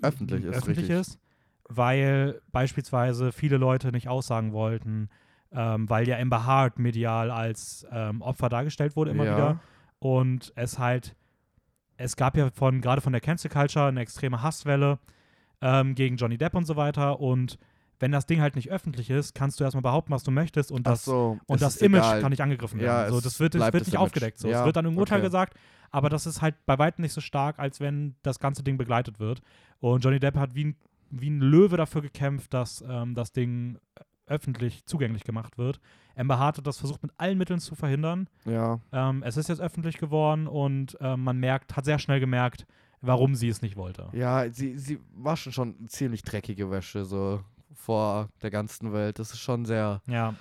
öffentlich ist öffentlich ist, weil beispielsweise viele Leute nicht aussagen wollten, ähm, weil ja Amber Hart medial als ähm, Opfer dargestellt wurde immer ja. wieder und es halt, es gab ja von, gerade von der Cancel Culture eine extreme Hasswelle ähm, gegen Johnny Depp und so weiter und wenn das Ding halt nicht öffentlich ist, kannst du erstmal behaupten, was du möchtest und das so, und das Image egal. kann nicht angegriffen Ja, werden. so, es das wird, das wird nicht Image. aufgedeckt. So. Ja, es wird dann im Urteil okay. gesagt, aber das ist halt bei weitem nicht so stark, als wenn das ganze Ding begleitet wird. Und Johnny Depp hat wie ein, wie ein Löwe dafür gekämpft, dass ähm, das Ding öffentlich zugänglich gemacht wird. Amber Hart hat das versucht mit allen Mitteln zu verhindern. Ja, Ähm, es ist jetzt öffentlich geworden und ähm, man merkt, hat sehr schnell gemerkt, warum sie es nicht wollte. ja, sie, sie waschen schon ziemlich dreckige Wäsche so vor der ganzen Welt. Das ist schon sehr Ja,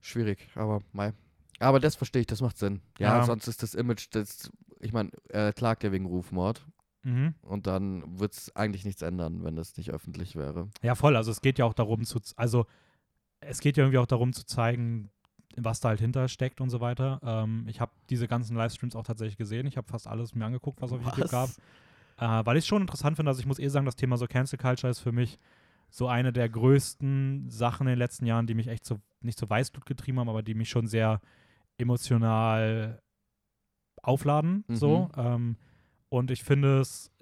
schwierig, aber mei. Aber das verstehe ich, das macht Sinn. Ja, Ja. sonst ist das Image, das, ich meine, er klagt ja wegen Rufmord mhm. und dann wird es eigentlich nichts ändern, wenn das nicht öffentlich wäre. Ja, voll. Also es geht ja auch darum zu, also es geht ja irgendwie auch darum zu zeigen, was da halt hinter steckt und so weiter. Ähm, ich habe diese ganzen Livestreams auch tatsächlich gesehen. Ich habe fast alles mir angeguckt, was auf YouTube gab. Äh, weil ich es schon interessant finde. Also ich muss eh sagen, das Thema so Cancel Culture ist für mich so eine der größten Sachen in den letzten Jahren, die mich echt so, nicht so Weißblut getrieben haben, aber die mich schon sehr emotional aufladen. Mhm. So. Ähm, und ich finde es.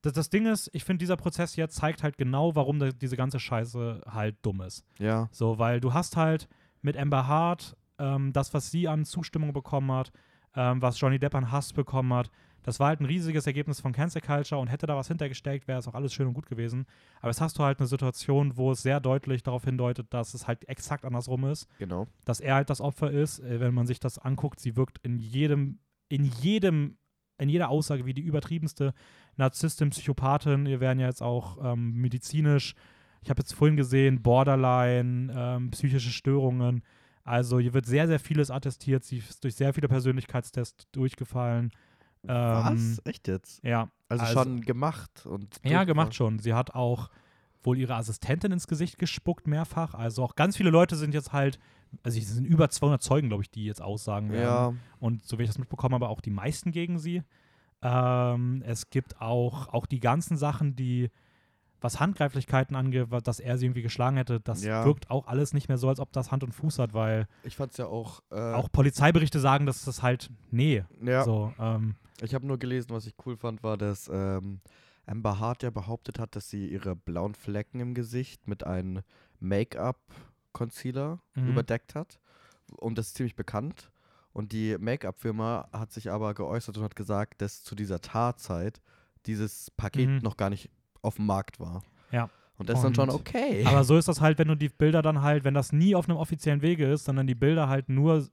Das, das Ding ist, ich finde, dieser Prozess jetzt zeigt halt genau, warum da, diese ganze Scheiße halt dumm ist. Ja, So, weil du hast halt mit Amber Hart ähm, das, was sie an Zustimmung bekommen hat, ähm, was Johnny Depp an Hass bekommen hat, das war halt ein riesiges Ergebnis von Cancel Culture und hätte da was hintergesteckt, wäre es auch alles schön und gut gewesen. Aber jetzt hast du halt eine Situation, wo es sehr deutlich darauf hindeutet, dass es halt exakt andersrum ist, genau. dass er halt das Opfer ist. Äh, wenn man sich das anguckt, sie wirkt in jedem, in jedem, in jeder Aussage wie die übertriebenste Narzisstin, Psychopathin. Wir werden ja jetzt auch ähm, medizinisch, ich habe jetzt vorhin gesehen, Borderline, ähm, psychische Störungen. Also hier wird sehr, sehr vieles attestiert. Sie ist durch sehr viele Persönlichkeitstests durchgefallen. Ähm, Was? Echt jetzt? Ja, Also, also- schon gemacht und ja, gemacht schon. Sie hat auch wohl ihre Assistentin ins Gesicht gespuckt, mehrfach. Also auch ganz viele Leute sind jetzt halt, also es sind über 200 Zeugen, glaube ich, die jetzt aussagen werden. Ja, Und so wie ich das mitbekommen habe, auch die meisten gegen sie. Ähm, es gibt auch, auch die ganzen Sachen, die, was Handgreiflichkeiten angeht, dass er sie irgendwie geschlagen hätte, das Ja. wirkt auch alles nicht mehr so, als ob das Hand und Fuß hat, weil ich fand's ja auch. Äh, auch Polizeiberichte sagen, dass das halt, nee. ja, So, ähm, ich habe nur gelesen, was ich cool fand, war, dass ähm, Amber Hart ja behauptet hat, dass sie ihre blauen Flecken im Gesicht mit einem Make-up-Concealer Mhm. überdeckt hat. Und das ist ziemlich bekannt. Und die Make-up-Firma hat sich aber geäußert und hat gesagt, dass zu dieser Tatzeit dieses Paket Mhm. noch gar nicht auf dem Markt war. Ja. Und das ist dann schon okay. Aber so ist das halt, wenn du die Bilder dann halt, wenn das nie auf einem offiziellen Wege ist, sondern die Bilder halt nur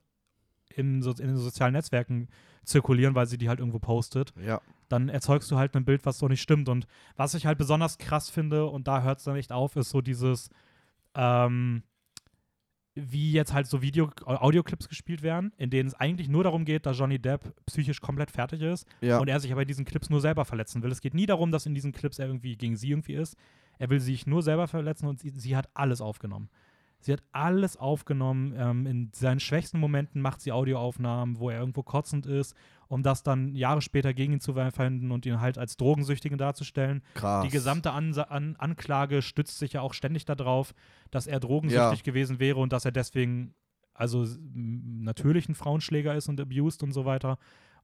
im so, in den sozialen Netzwerken zirkulieren, weil sie die halt irgendwo postet, ja, dann erzeugst du halt ein Bild, was so nicht stimmt. Und was ich halt besonders krass finde, und da hört es dann echt auf, ist so dieses, ähm, wie jetzt halt so Video Audioclips gespielt werden, in denen es eigentlich nur darum geht, dass Johnny Depp psychisch komplett fertig ist Ja. und er sich aber in diesen Clips nur selber verletzen will. Es geht nie darum, dass in diesen Clips er irgendwie gegen sie irgendwie ist. Er will sich nur selber verletzen und sie, sie hat alles aufgenommen. Sie hat alles aufgenommen. Ähm, in seinen schwächsten Momenten macht sie Audioaufnahmen, wo er irgendwo kotzend ist, um das dann Jahre später gegen ihn zu verwenden und ihn halt als Drogensüchtigen darzustellen. Krass. Die gesamte Ansa An Anklage stützt sich ja auch ständig darauf, dass er drogensüchtig gewesen wäre und dass er deswegen also natürlich ein Frauenschläger ist und abused und so weiter.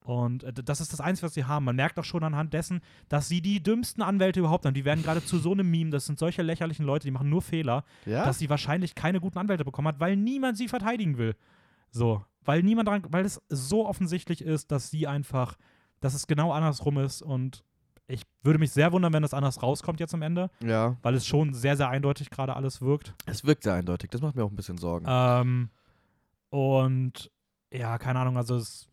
Und äh, das ist das Einzige, was sie haben. Man merkt auch schon anhand dessen, dass sie die dümmsten Anwälte überhaupt haben. Die werden gerade zu so einem Meme. Das sind solche lächerlichen Leute, die machen nur Fehler, ja? dass sie wahrscheinlich keine guten Anwälte bekommen hat, weil niemand sie verteidigen will. So. Weil niemand dran, weil es so offensichtlich ist, dass sie einfach, dass es genau andersrum ist. Und ich würde mich sehr wundern, wenn das anders rauskommt jetzt am Ende, ja. weil es schon sehr, sehr eindeutig gerade alles wirkt. Es wirkt sehr eindeutig. Das macht mir auch ein bisschen Sorgen. Ähm, und ja, keine Ahnung, also es,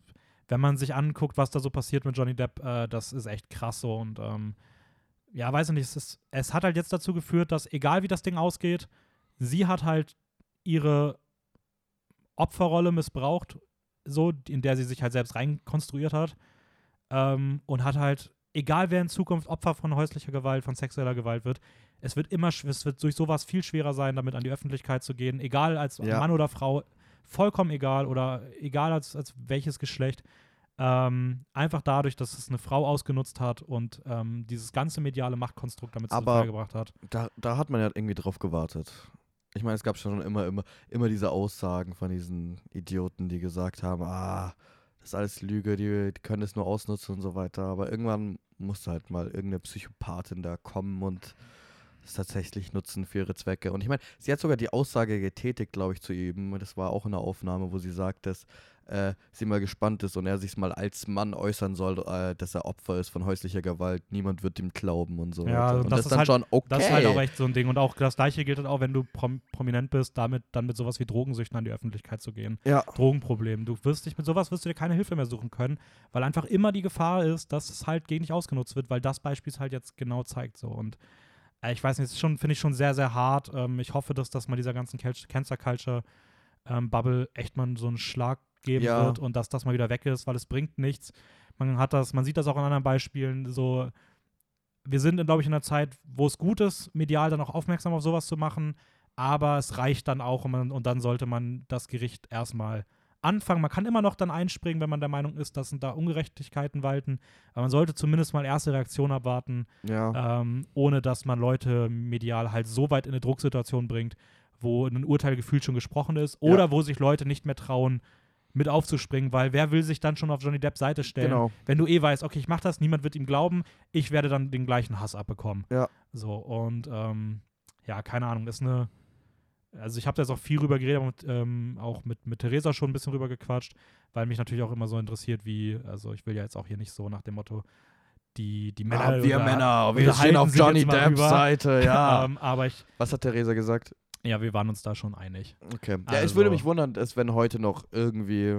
wenn man sich anguckt, was da so passiert mit Johnny Depp, äh, das ist echt krass so und ähm, ja, weiß ich nicht, es, ist, es hat halt jetzt dazu geführt, dass egal wie das Ding ausgeht, sie hat halt ihre Opferrolle missbraucht, so, in der sie sich halt selbst reinkonstruiert hat ähm, und hat halt, egal wer in Zukunft Opfer von häuslicher Gewalt, von sexueller Gewalt wird, es wird immer, es wird durch sowas viel schwerer sein, damit an die Öffentlichkeit zu gehen, egal als Ja. Mann oder Frau, vollkommen egal oder egal als, als welches Geschlecht. Ähm, einfach dadurch, dass es eine Frau ausgenutzt hat und ähm, dieses ganze mediale Machtkonstrukt damit zu Aber- Fall gebracht hat. Da, da hat man ja irgendwie drauf gewartet. Ich meine, es gab schon immer, immer, immer diese Aussagen von diesen Idioten, die gesagt haben, ah, das ist alles Lüge, die, die können es nur ausnutzen und so weiter. Aber irgendwann musste halt mal irgendeine Psychopathin da kommen und es tatsächlich nutzen für ihre Zwecke. Und ich meine, sie hat sogar die Aussage getätigt, glaube ich, zu ihm. Das war auch in der Aufnahme, wo sie sagt, dass äh, sie mal gespannt ist und er sich mal als Mann äußern soll, äh, dass er Opfer ist von häuslicher Gewalt. Niemand wird ihm glauben und so Ja, und das das, ist dann halt- schon okay. Das ist halt auch echt so ein Ding. Und auch das Gleiche gilt halt auch, wenn du prom prominent bist, damit dann mit sowas wie Drogensüchten an die Öffentlichkeit zu gehen. ja. Drogenproblem. Du wirst dich mit sowas wirst du dir keine Hilfe mehr suchen können, weil einfach immer die Gefahr ist, dass es halt gegen dich ausgenutzt wird, weil das Beispiel es halt jetzt genau zeigt so und ich weiß nicht, das schon finde ich schon sehr sehr hart. Ähm, ich hoffe, dass das mal dieser ganzen Cancer Culture ähm, Bubble echt mal so einen Schlag geben Ja. wird und dass das mal wieder weg ist, weil es bringt nichts. Man hat das, man sieht das auch in anderen Beispielen so wir sind, glaube ich, in einer Zeit, wo es gut ist, medial dann auch aufmerksam auf sowas zu machen, aber es reicht dann auch und, man, und dann sollte man das Gericht erstmal anfangen. Man kann immer noch dann einspringen, wenn man der Meinung ist, dass da Ungerechtigkeiten walten, aber man sollte zumindest mal erste Reaktionen abwarten, Ja. ähm, ohne dass man Leute medial halt so weit in eine Drucksituation bringt, wo ein Urteil gefühlt schon gesprochen ist oder wo sich Leute nicht mehr trauen, mit aufzuspringen, weil wer will sich dann schon auf Johnny Depps Seite stellen? Genau. wenn du eh weißt, okay, ich mach das, niemand wird ihm glauben, ich werde dann den gleichen Hass abbekommen. Ja. So, und ähm, ja, keine Ahnung, ist eine. Also ich habe da jetzt auch viel rüber geredet, aber mit, ähm, auch mit, mit Theresa schon ein bisschen rüber gequatscht, weil mich natürlich auch immer so interessiert, wie, also ich will ja jetzt auch hier nicht so nach dem Motto, die, die Männer. Ah, wir unter- Männer, wir stehen auf Johnny Depps. Seite, ja. ähm, aber ich, Was hat Theresa gesagt? ja, wir waren uns da schon einig. Okay. Ja, Also- es würde mich wundern, dass wenn heute noch irgendwie.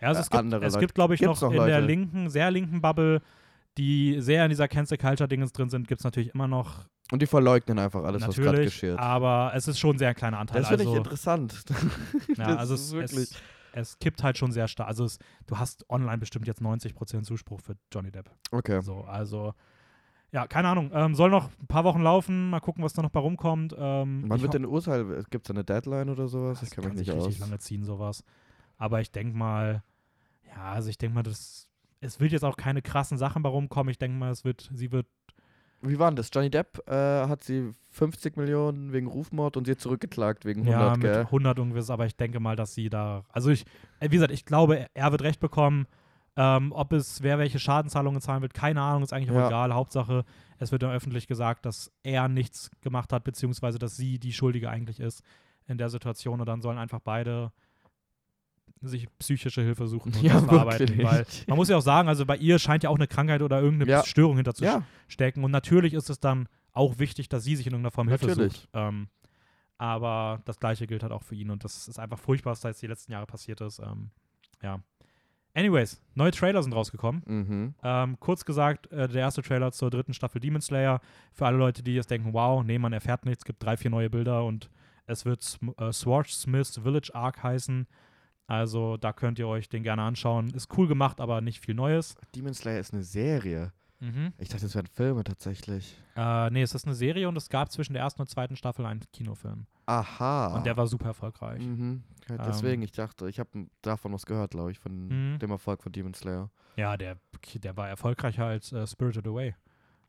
Ja, also Äh, es gibt, andere es gibt glaube ich, Gibt's noch, noch in der linken, sehr linken Bubble, die sehr in dieser Cancel Culture-Dingens drin sind, gibt es natürlich immer noch Und die verleugnen einfach alles, was gerade Natürlich, geschieht. aber es ist schon ein sehr kleiner Anteil. Das finde ich also, interessant. ja, also ist es, wirklich. Es, es kippt halt schon sehr stark. Also es, du hast online bestimmt jetzt 90% Zuspruch für Johnny Depp. Okay. So, also ja, keine Ahnung. Ähm, soll noch ein paar Wochen laufen. Mal gucken, was da noch bei rumkommt. Ähm, Wann ich wird denn Urteil? Gibt es eine Deadline oder sowas? das Ich kann mich sich nicht richtig aus. lange ziehen, sowas. Aber ich denke mal, ja, also ich denke mal, das, es wird jetzt auch keine krassen Sachen bei rumkommen. Ich denke mal, es wird, sie wird Wie war denn das? Johnny Depp äh, hat sie 50 Millionen wegen Rufmord und sie zurückgeklagt wegen 100, ja, mit gell? 100 irgendwas, aber ich denke mal, dass sie da, also ich, äh, wie gesagt, ich glaube, er wird recht bekommen. Ähm, ob es, wer welche Schadenzahlungen zahlen wird, keine Ahnung, ist eigentlich auch Ja. egal. Hauptsache, es wird dann öffentlich gesagt, dass er nichts gemacht hat, beziehungsweise dass sie die Schuldige eigentlich ist in der Situation und dann sollen einfach beide sich psychische Hilfe suchen und Ja, das verarbeiten. wirklich. Weil man muss ja auch sagen, also bei ihr scheint ja auch eine Krankheit oder irgendeine Ja. Störung hinter zu Ja, stecken. Und natürlich ist es dann auch wichtig, dass sie sich in irgendeiner Form Hilfe Natürlich. sucht. Ähm, aber das Gleiche gilt halt auch für ihn und das ist einfach furchtbar, was da jetzt die letzten Jahre passiert ist. Ähm, ja. Anyways, neue Trailer sind rausgekommen. Mhm. Ähm, kurz gesagt, äh, der erste Trailer zur dritten Staffel Demon Slayer. Für alle Leute, die jetzt denken, wow, nee, man erfährt nichts, es gibt drei, vier neue Bilder und es wird äh, Swordsmith's Village Arc heißen. Also da könnt ihr euch den gerne anschauen. Ist cool gemacht, aber nicht viel Neues. Demon Slayer ist eine Serie. Mhm. Ich dachte, das wären Filme tatsächlich. Äh, nee, es ist eine Serie und es gab zwischen der ersten und zweiten Staffel einen Kinofilm. Aha. Und der war super erfolgreich. Mhm. Ja, deswegen, ich dachte, ich habe davon was gehört, glaube ich, von Mhm. dem Erfolg von Demon Slayer. Ja, der, der war erfolgreicher als äh, Spirited Away.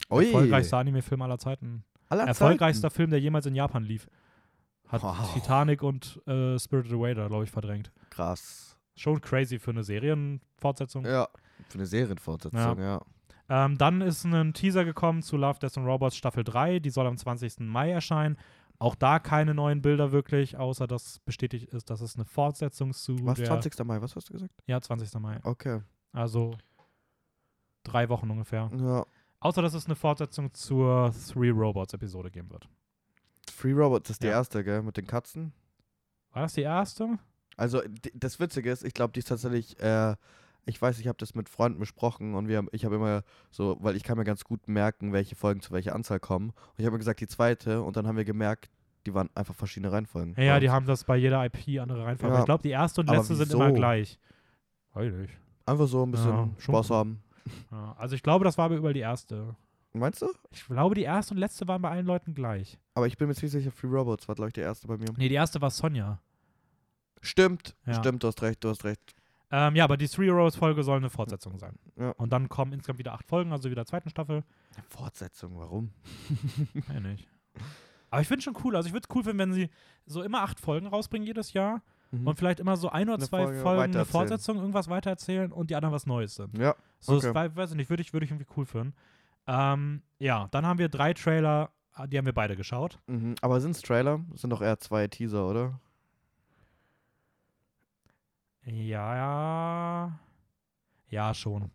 Ui. Erfolgreichster Anime-Film aller Zeiten. Aller Erfolgreichster Film, der jemals in Japan lief. Hat Wow. Titanic und äh, Spirited Away da, glaube ich, verdrängt. Krass. Schon crazy für eine Serienfortsetzung. Ja. Für eine Serienfortsetzung, ja. Ähm, dann ist ein Teaser gekommen zu Love, Death and Robots Staffel 3. Die soll am 20. Mai erscheinen. Auch da keine neuen Bilder wirklich, außer dass bestätigt ist, dass es eine Fortsetzung zu Was, der 20. Mai, was hast du gesagt? Ja, 20. Mai. Okay. Also drei Wochen ungefähr. Ja. Außer dass es eine Fortsetzung zur Three Robots Episode geben wird. Free Robots ist die Ja. erste, gell, mit den Katzen. War das die erste? Also, das Witzige ist, ich glaube, die ist tatsächlich, äh, ich weiß, ich habe das mit Freunden besprochen und wir haben, ich habe immer so, weil ich kann mir ganz gut merken, welche Folgen zu welcher Anzahl kommen. Und ich habe mir gesagt, die zweite und dann haben wir gemerkt, die waren einfach verschiedene Reihenfolgen. Ja, ja, die haben das bei jeder IP andere Reihenfolge. Ja. Ich glaube, die erste und letzte sind immer gleich. Heilig. Einfach so ein bisschen Ja, Spaß cool. haben. Also ich glaube, das war aber überall die erste. Meinst du? Ich glaube, die erste und letzte waren bei allen Leuten gleich. Aber ich bin mir ziemlich sicher, Free Robots war, glaube ich, der erste bei mir. Nee, die erste war Sonja. Stimmt, Ja. stimmt, du hast recht, du hast recht. Ähm, ja, aber die Three Robots Folge soll eine Fortsetzung sein. Ja. Und dann kommen insgesamt wieder acht Folgen, also wieder zweiten Staffel. Fortsetzung, warum? Ja, nicht. Aber ich finde schon cool. Also ich würde es cool finden, wenn sie so immer acht Folgen rausbringen jedes Jahr Mhm. und vielleicht immer so ein oder Eine zwei Folge Folgen eine. Fortsetzung, irgendwas weitererzählen und die anderen was Neues sind. Ja, So, Okay. das wei- weiß ich nicht, würde ich, würde ich irgendwie cool finden. Ähm, ja, dann haben wir drei Trailer, die haben wir beide geschaut. mhm. aber sind es Trailer? Das sind doch eher zwei Teaser, oder? Ja, ja. Ja, schon.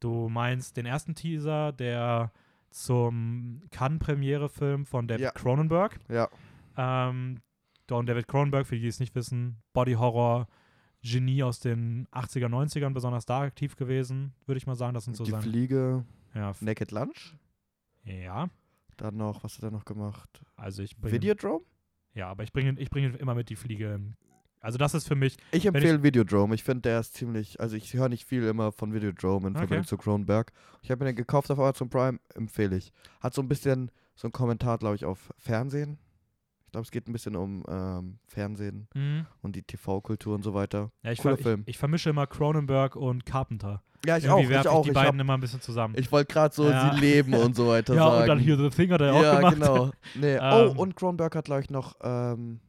Du meinst den ersten Teaser, der zum Cannes-Premiere-Film von David Ja. Cronenberg. Ja. Ähm, Don David Cronenberg, für die, die es nicht wissen, Body-Horror, Genie aus den 80er, 90ern, besonders da aktiv gewesen, würde ich mal sagen. Das sind so die seine. Fliege, Ja, Naked Lunch. ja, Dann noch, was hat er noch gemacht? also ich bringe. Videodrome? Ja, aber ich bringe ich bringe immer mit die Fliege. Also das ist für mich. Ich empfehle Videodrome. Ich finde, der ist ziemlich, also ich höre nicht viel immer von Videodrome in Okay. Verbindung zu Cronenberg. Ich habe mir den gekauft auf Amazon Prime, empfehle ich. Hat so ein bisschen so ein Kommentar, glaube ich, auf Fernsehen. Ich glaube, es geht ein bisschen um ähm, Fernsehen Mhm. und die TV-Kultur und so weiter. Ja, ich, Cooler ver Film. ich, ich vermische immer Cronenberg und Carpenter. Ja, ich Irgendwie auch, ich auch. die Ich, beiden hab- immer ein bisschen zusammen. ich wollte gerade so Ja. sie leben und so weiter ja, sagen. und dann hier The Thing hat er ja, auch gemacht. genau. Nee. Ähm. oh, und Cronenberg hat, glaube ich, noch, ähm,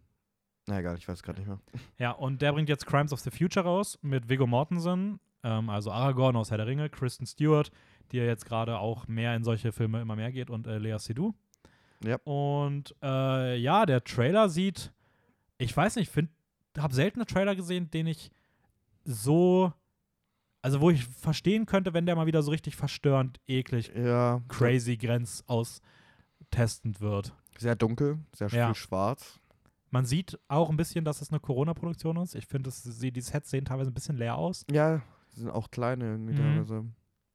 na egal, ich weiß gerade nicht mehr. Ja, und der bringt jetzt Crimes of the Future raus mit Viggo Mortensen, ähm, also Aragorn aus Herr der Ringe, Kristen Stewart, die ja jetzt gerade auch mehr in solche Filme immer mehr geht, und äh, Lea Seydoux. Ja. Und äh, ja, der Trailer sieht, ich weiß nicht, ich habe selten einen Trailer gesehen, den ich so, also wo ich verstehen könnte, wenn der mal wieder so richtig verstörend, eklig, Ja. crazy, grenzaustestend wird. Sehr dunkel, sehr Ja. viel schwarz. Man sieht auch ein bisschen, dass es eine Corona-Produktion ist. Ich finde, die Sets sehen teilweise ein bisschen leer aus. Ja, sind auch kleine irgendwie Mhm. teilweise.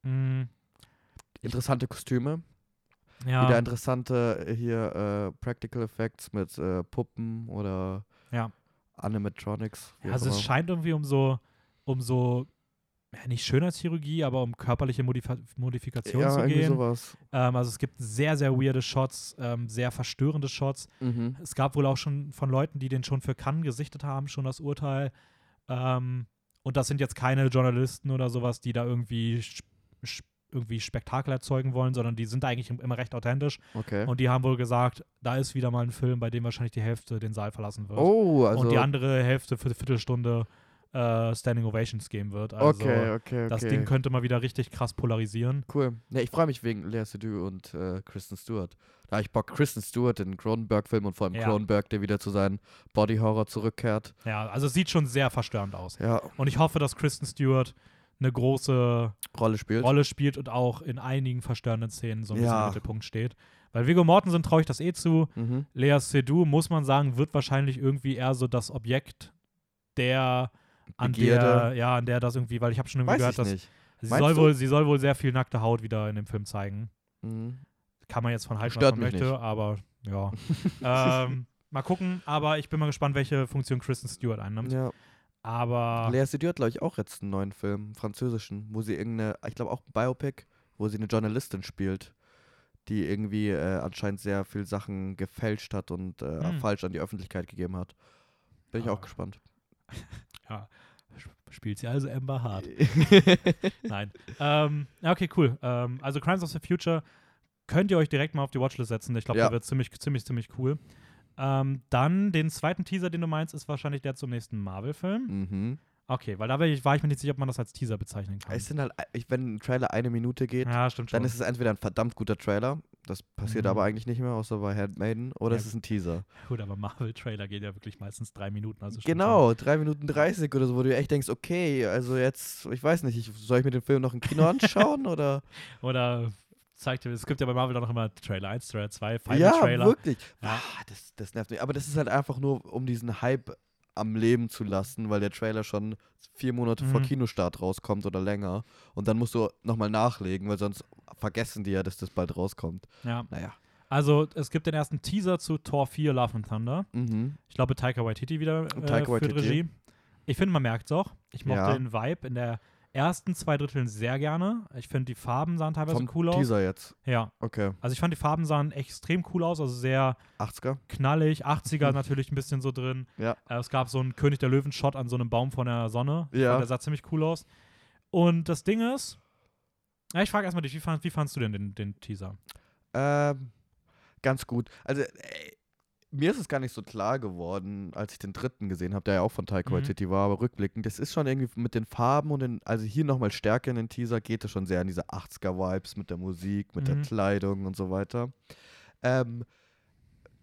Mm, Interessante Kostüme. ja, Wieder interessante äh, hier äh, Practical Effects mit äh, Puppen oder Ja. Animatronics. also es scheint irgendwie um so, um so, nicht Schönheitschirurgie, aber um körperliche Modif Modifikation ja, zu gehen. sowas. Ähm, also es gibt sehr, sehr weirde Shots, ähm, sehr verstörende Shots. Mhm. Es gab wohl auch schon von Leuten, die den schon für Cannes gesichtet haben, schon das Urteil. Ähm, und das sind jetzt keine Journalisten oder sowas, die da irgendwie, irgendwie Spektakel erzeugen wollen, sondern die sind eigentlich immer recht authentisch. Okay. Und die haben wohl gesagt, da ist wieder mal ein Film, bei dem wahrscheinlich die Hälfte den Saal verlassen wird. oh, also. und die andere Hälfte für eine Viertelstunde äh, Standing Ovations geben wird. Also okay, okay, okay. das Ding könnte mal wieder richtig krass polarisieren. Cool. Ja, ich freue mich wegen Lea Seydoux und äh, Kristen Stewart. Da habe ich Bock, Kristen Stewart in Cronenberg-Film und vor allem Ja. Cronenberg, der wieder zu seinem Body-Horror zurückkehrt. Ja, also es sieht schon sehr verstörend aus. Ja, Und ich hoffe, dass Kristen Stewart eine große Rolle spielt. Rolle spielt und auch in einigen verstörenden Szenen so ein bisschen Ja. im Mittelpunkt steht. Weil Viggo Mortensen traue ich das eh zu. Mhm. Lea Seydoux, muss man sagen, wird wahrscheinlich irgendwie eher so das Objekt der an Begierde. der, ja, an der das irgendwie, weil ich habe schon irgendwie Weiß gehört, dass nicht. sie Meinst soll, du? wohl, sie soll wohl sehr viel nackte Haut wieder in dem Film zeigen. Mhm. Kann man jetzt von halten, Stört was man möchte, nicht. aber ja. ähm, mal gucken, aber ich bin mal gespannt, welche Funktion Kristen Stewart einnimmt. Ja. Aber Lea hat, glaube ich, auch jetzt einen neuen Film, einen französischen, wo sie irgendeine, ich glaube auch ein Biopic, wo sie eine Journalistin spielt, die irgendwie äh, anscheinend sehr viel Sachen gefälscht hat und äh, Hm. falsch an die Öffentlichkeit gegeben hat. Bin ich Ah. auch gespannt. sp- spielt sie also Amber Hart. Nein. Ähm, ja, okay, cool. Ähm, also Crimes of the Future könnt ihr euch direkt mal auf die Watchlist setzen. Ich glaube, Ja. der wird ziemlich, ziemlich, ziemlich cool. Ähm, dann den zweiten Teaser, den du meinst, ist wahrscheinlich der zum nächsten Marvel-Film. mhm. Okay, weil da war ich, war ich mir nicht sicher, ob man das als Teaser bezeichnen kann. Es sind halt, wenn ein Trailer eine Minute geht, ja, stimmt schon. dann ist es entweder ein verdammt guter Trailer, das passiert Mhm. aber eigentlich nicht mehr, außer bei Handmaiden, oder Ja, es ist ein Teaser. Gut, aber Marvel-Trailer geht ja wirklich meistens drei Minuten. Also Genau, 3 Minuten 30 oder so, wo du echt denkst, okay, also jetzt, ich weiß nicht, ich, soll ich mir den Film noch im Kino anschauen oder? Oder zeigt dir, es gibt ja bei Marvel dann noch immer Trailer 1, Trailer 2, Final ja, Trailer. wirklich. Ja. Ah, das, das nervt mich. Aber das ist halt einfach nur, um diesen Hype am Leben zu lassen, weil der Trailer schon vier Monate vor Mhm. Kinostart rauskommt oder länger. Und dann musst du nochmal nachlegen, weil sonst vergessen die ja, dass das bald rauskommt. Ja. Naja. Also, es gibt den ersten Teaser zu Tor 4 Love and Thunder. Mhm. Ich glaube, Taika Waititi wieder äh, Taika Waititi. Regie. Ich finde, man merkt es auch. Ich mochte Ja. den Vibe in der ersten zwei Dritteln sehr gerne. Ich finde, die Farben sahen teilweise Vom cool aus. Teaser jetzt. Ja, Okay. also ich fand, die Farben sahen extrem cool aus. Also sehr 80er? knallig. 80er natürlich ein bisschen so drin. Ja. Äh, es gab so einen König der Löwen-Shot an so einem Baum von der Sonne. Ja. Der sah ziemlich cool aus. Und das Ding ist, ja, ich frage erstmal dich, wie, fand, wie fandst du denn den, den Teaser? Ähm, ganz gut. Also, äh, mir ist es gar nicht so klar geworden, als ich den dritten gesehen habe, der ja auch von Taika Mhm. Waititi war, aber rückblickend, das ist schon irgendwie mit den Farben und den, also hier nochmal stärker in den Teaser, geht es schon sehr an diese 80er-Vibes mit der Musik, mit der Mhm. Kleidung und so weiter. Ähm,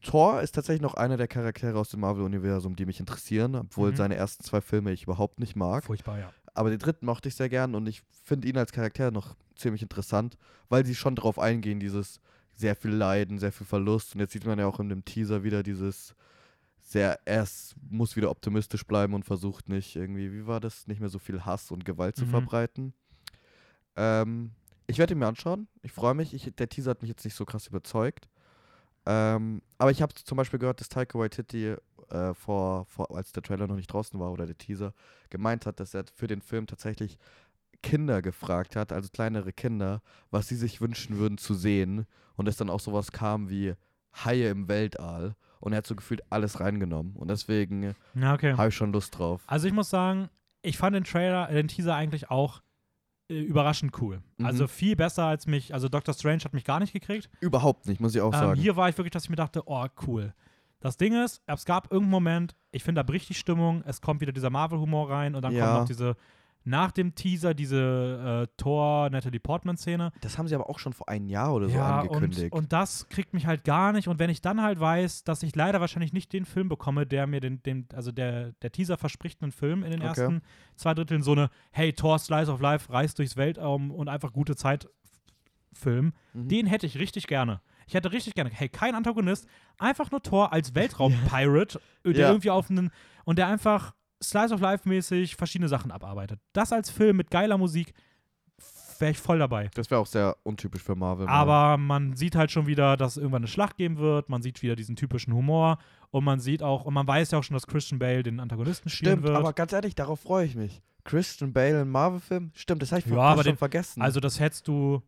Thor ist tatsächlich noch einer der Charaktere aus dem Marvel-Universum, die mich interessieren, obwohl Mhm. seine ersten zwei Filme ich überhaupt nicht mag. Furchtbar, ja. Aber den dritten mochte ich sehr gern und ich finde ihn als Charakter noch ziemlich interessant, weil sie schon drauf eingehen, dieses sehr viel Leiden, sehr viel Verlust. Und jetzt sieht man ja auch in dem Teaser wieder dieses sehr, er muss wieder optimistisch bleiben und versucht nicht irgendwie, wie war das, nicht mehr so viel Hass und Gewalt zu Mhm. verbreiten. Ähm, ich werde ihn mir anschauen. Ich freue mich. Ich, der Teaser hat mich jetzt nicht so krass überzeugt. Ähm, aber ich habe zum Beispiel gehört, dass Taika Waititi äh, vor, vor, als der Trailer noch nicht draußen war oder der Teaser, gemeint hat, dass er für den Film tatsächlich Kinder gefragt hat, also kleinere Kinder, was sie sich wünschen würden zu sehen. Und es dann auch sowas kam wie Haie im Weltall. Und er hat so gefühlt alles reingenommen. Und deswegen Ja, okay. habe ich schon Lust drauf. Also ich muss sagen, ich fand den Trailer, äh, den Teaser eigentlich auch äh, überraschend cool. Mhm. Also viel besser als mich, also Doctor Strange hat mich gar nicht gekriegt. Überhaupt nicht, muss ich auch Ähm, sagen. hier war ich wirklich, dass ich mir dachte, oh, cool. Das Ding ist, es gab irgendeinen Moment, ich finde, da bricht die Stimmung, es kommt wieder dieser Marvel-Humor rein und dann Ja. kommt noch diese, nach dem Teaser, diese äh, Thor-Natalie Portman-Szene. Das haben sie aber auch schon vor einem Jahr oder so ja, angekündigt. und, und das kriegt mich halt gar nicht. Und wenn ich dann halt weiß, dass ich leider wahrscheinlich nicht den Film bekomme, der mir den, den also der, der Teaser verspricht einen Film in den Okay. ersten zwei Dritteln, so eine, hey, Thor Slice of Life reist durchs Weltraum und einfach gute Zeit Film, Mhm. den hätte ich richtig gerne. Ich hätte richtig gerne, hey, kein Antagonist, einfach nur Thor als Weltraum-Pirate, der Ja. irgendwie auf einen, und der einfach Slice of Life-mäßig verschiedene Sachen abarbeitet. Das als Film mit geiler Musik wäre ich voll dabei. Das wäre auch sehr untypisch für Marvel. mal. Aber man sieht halt schon wieder, dass es irgendwann eine Schlacht geben wird. Man sieht wieder diesen typischen Humor. Und man sieht auch, und man weiß ja auch schon, dass Christian Bale den Antagonisten spielen Stimmt, wird. aber ganz ehrlich, darauf freue ich mich. Christian Bale im Marvel-Film? Stimmt, das habe ich Ja, schon den- vergessen. also, das hättest du,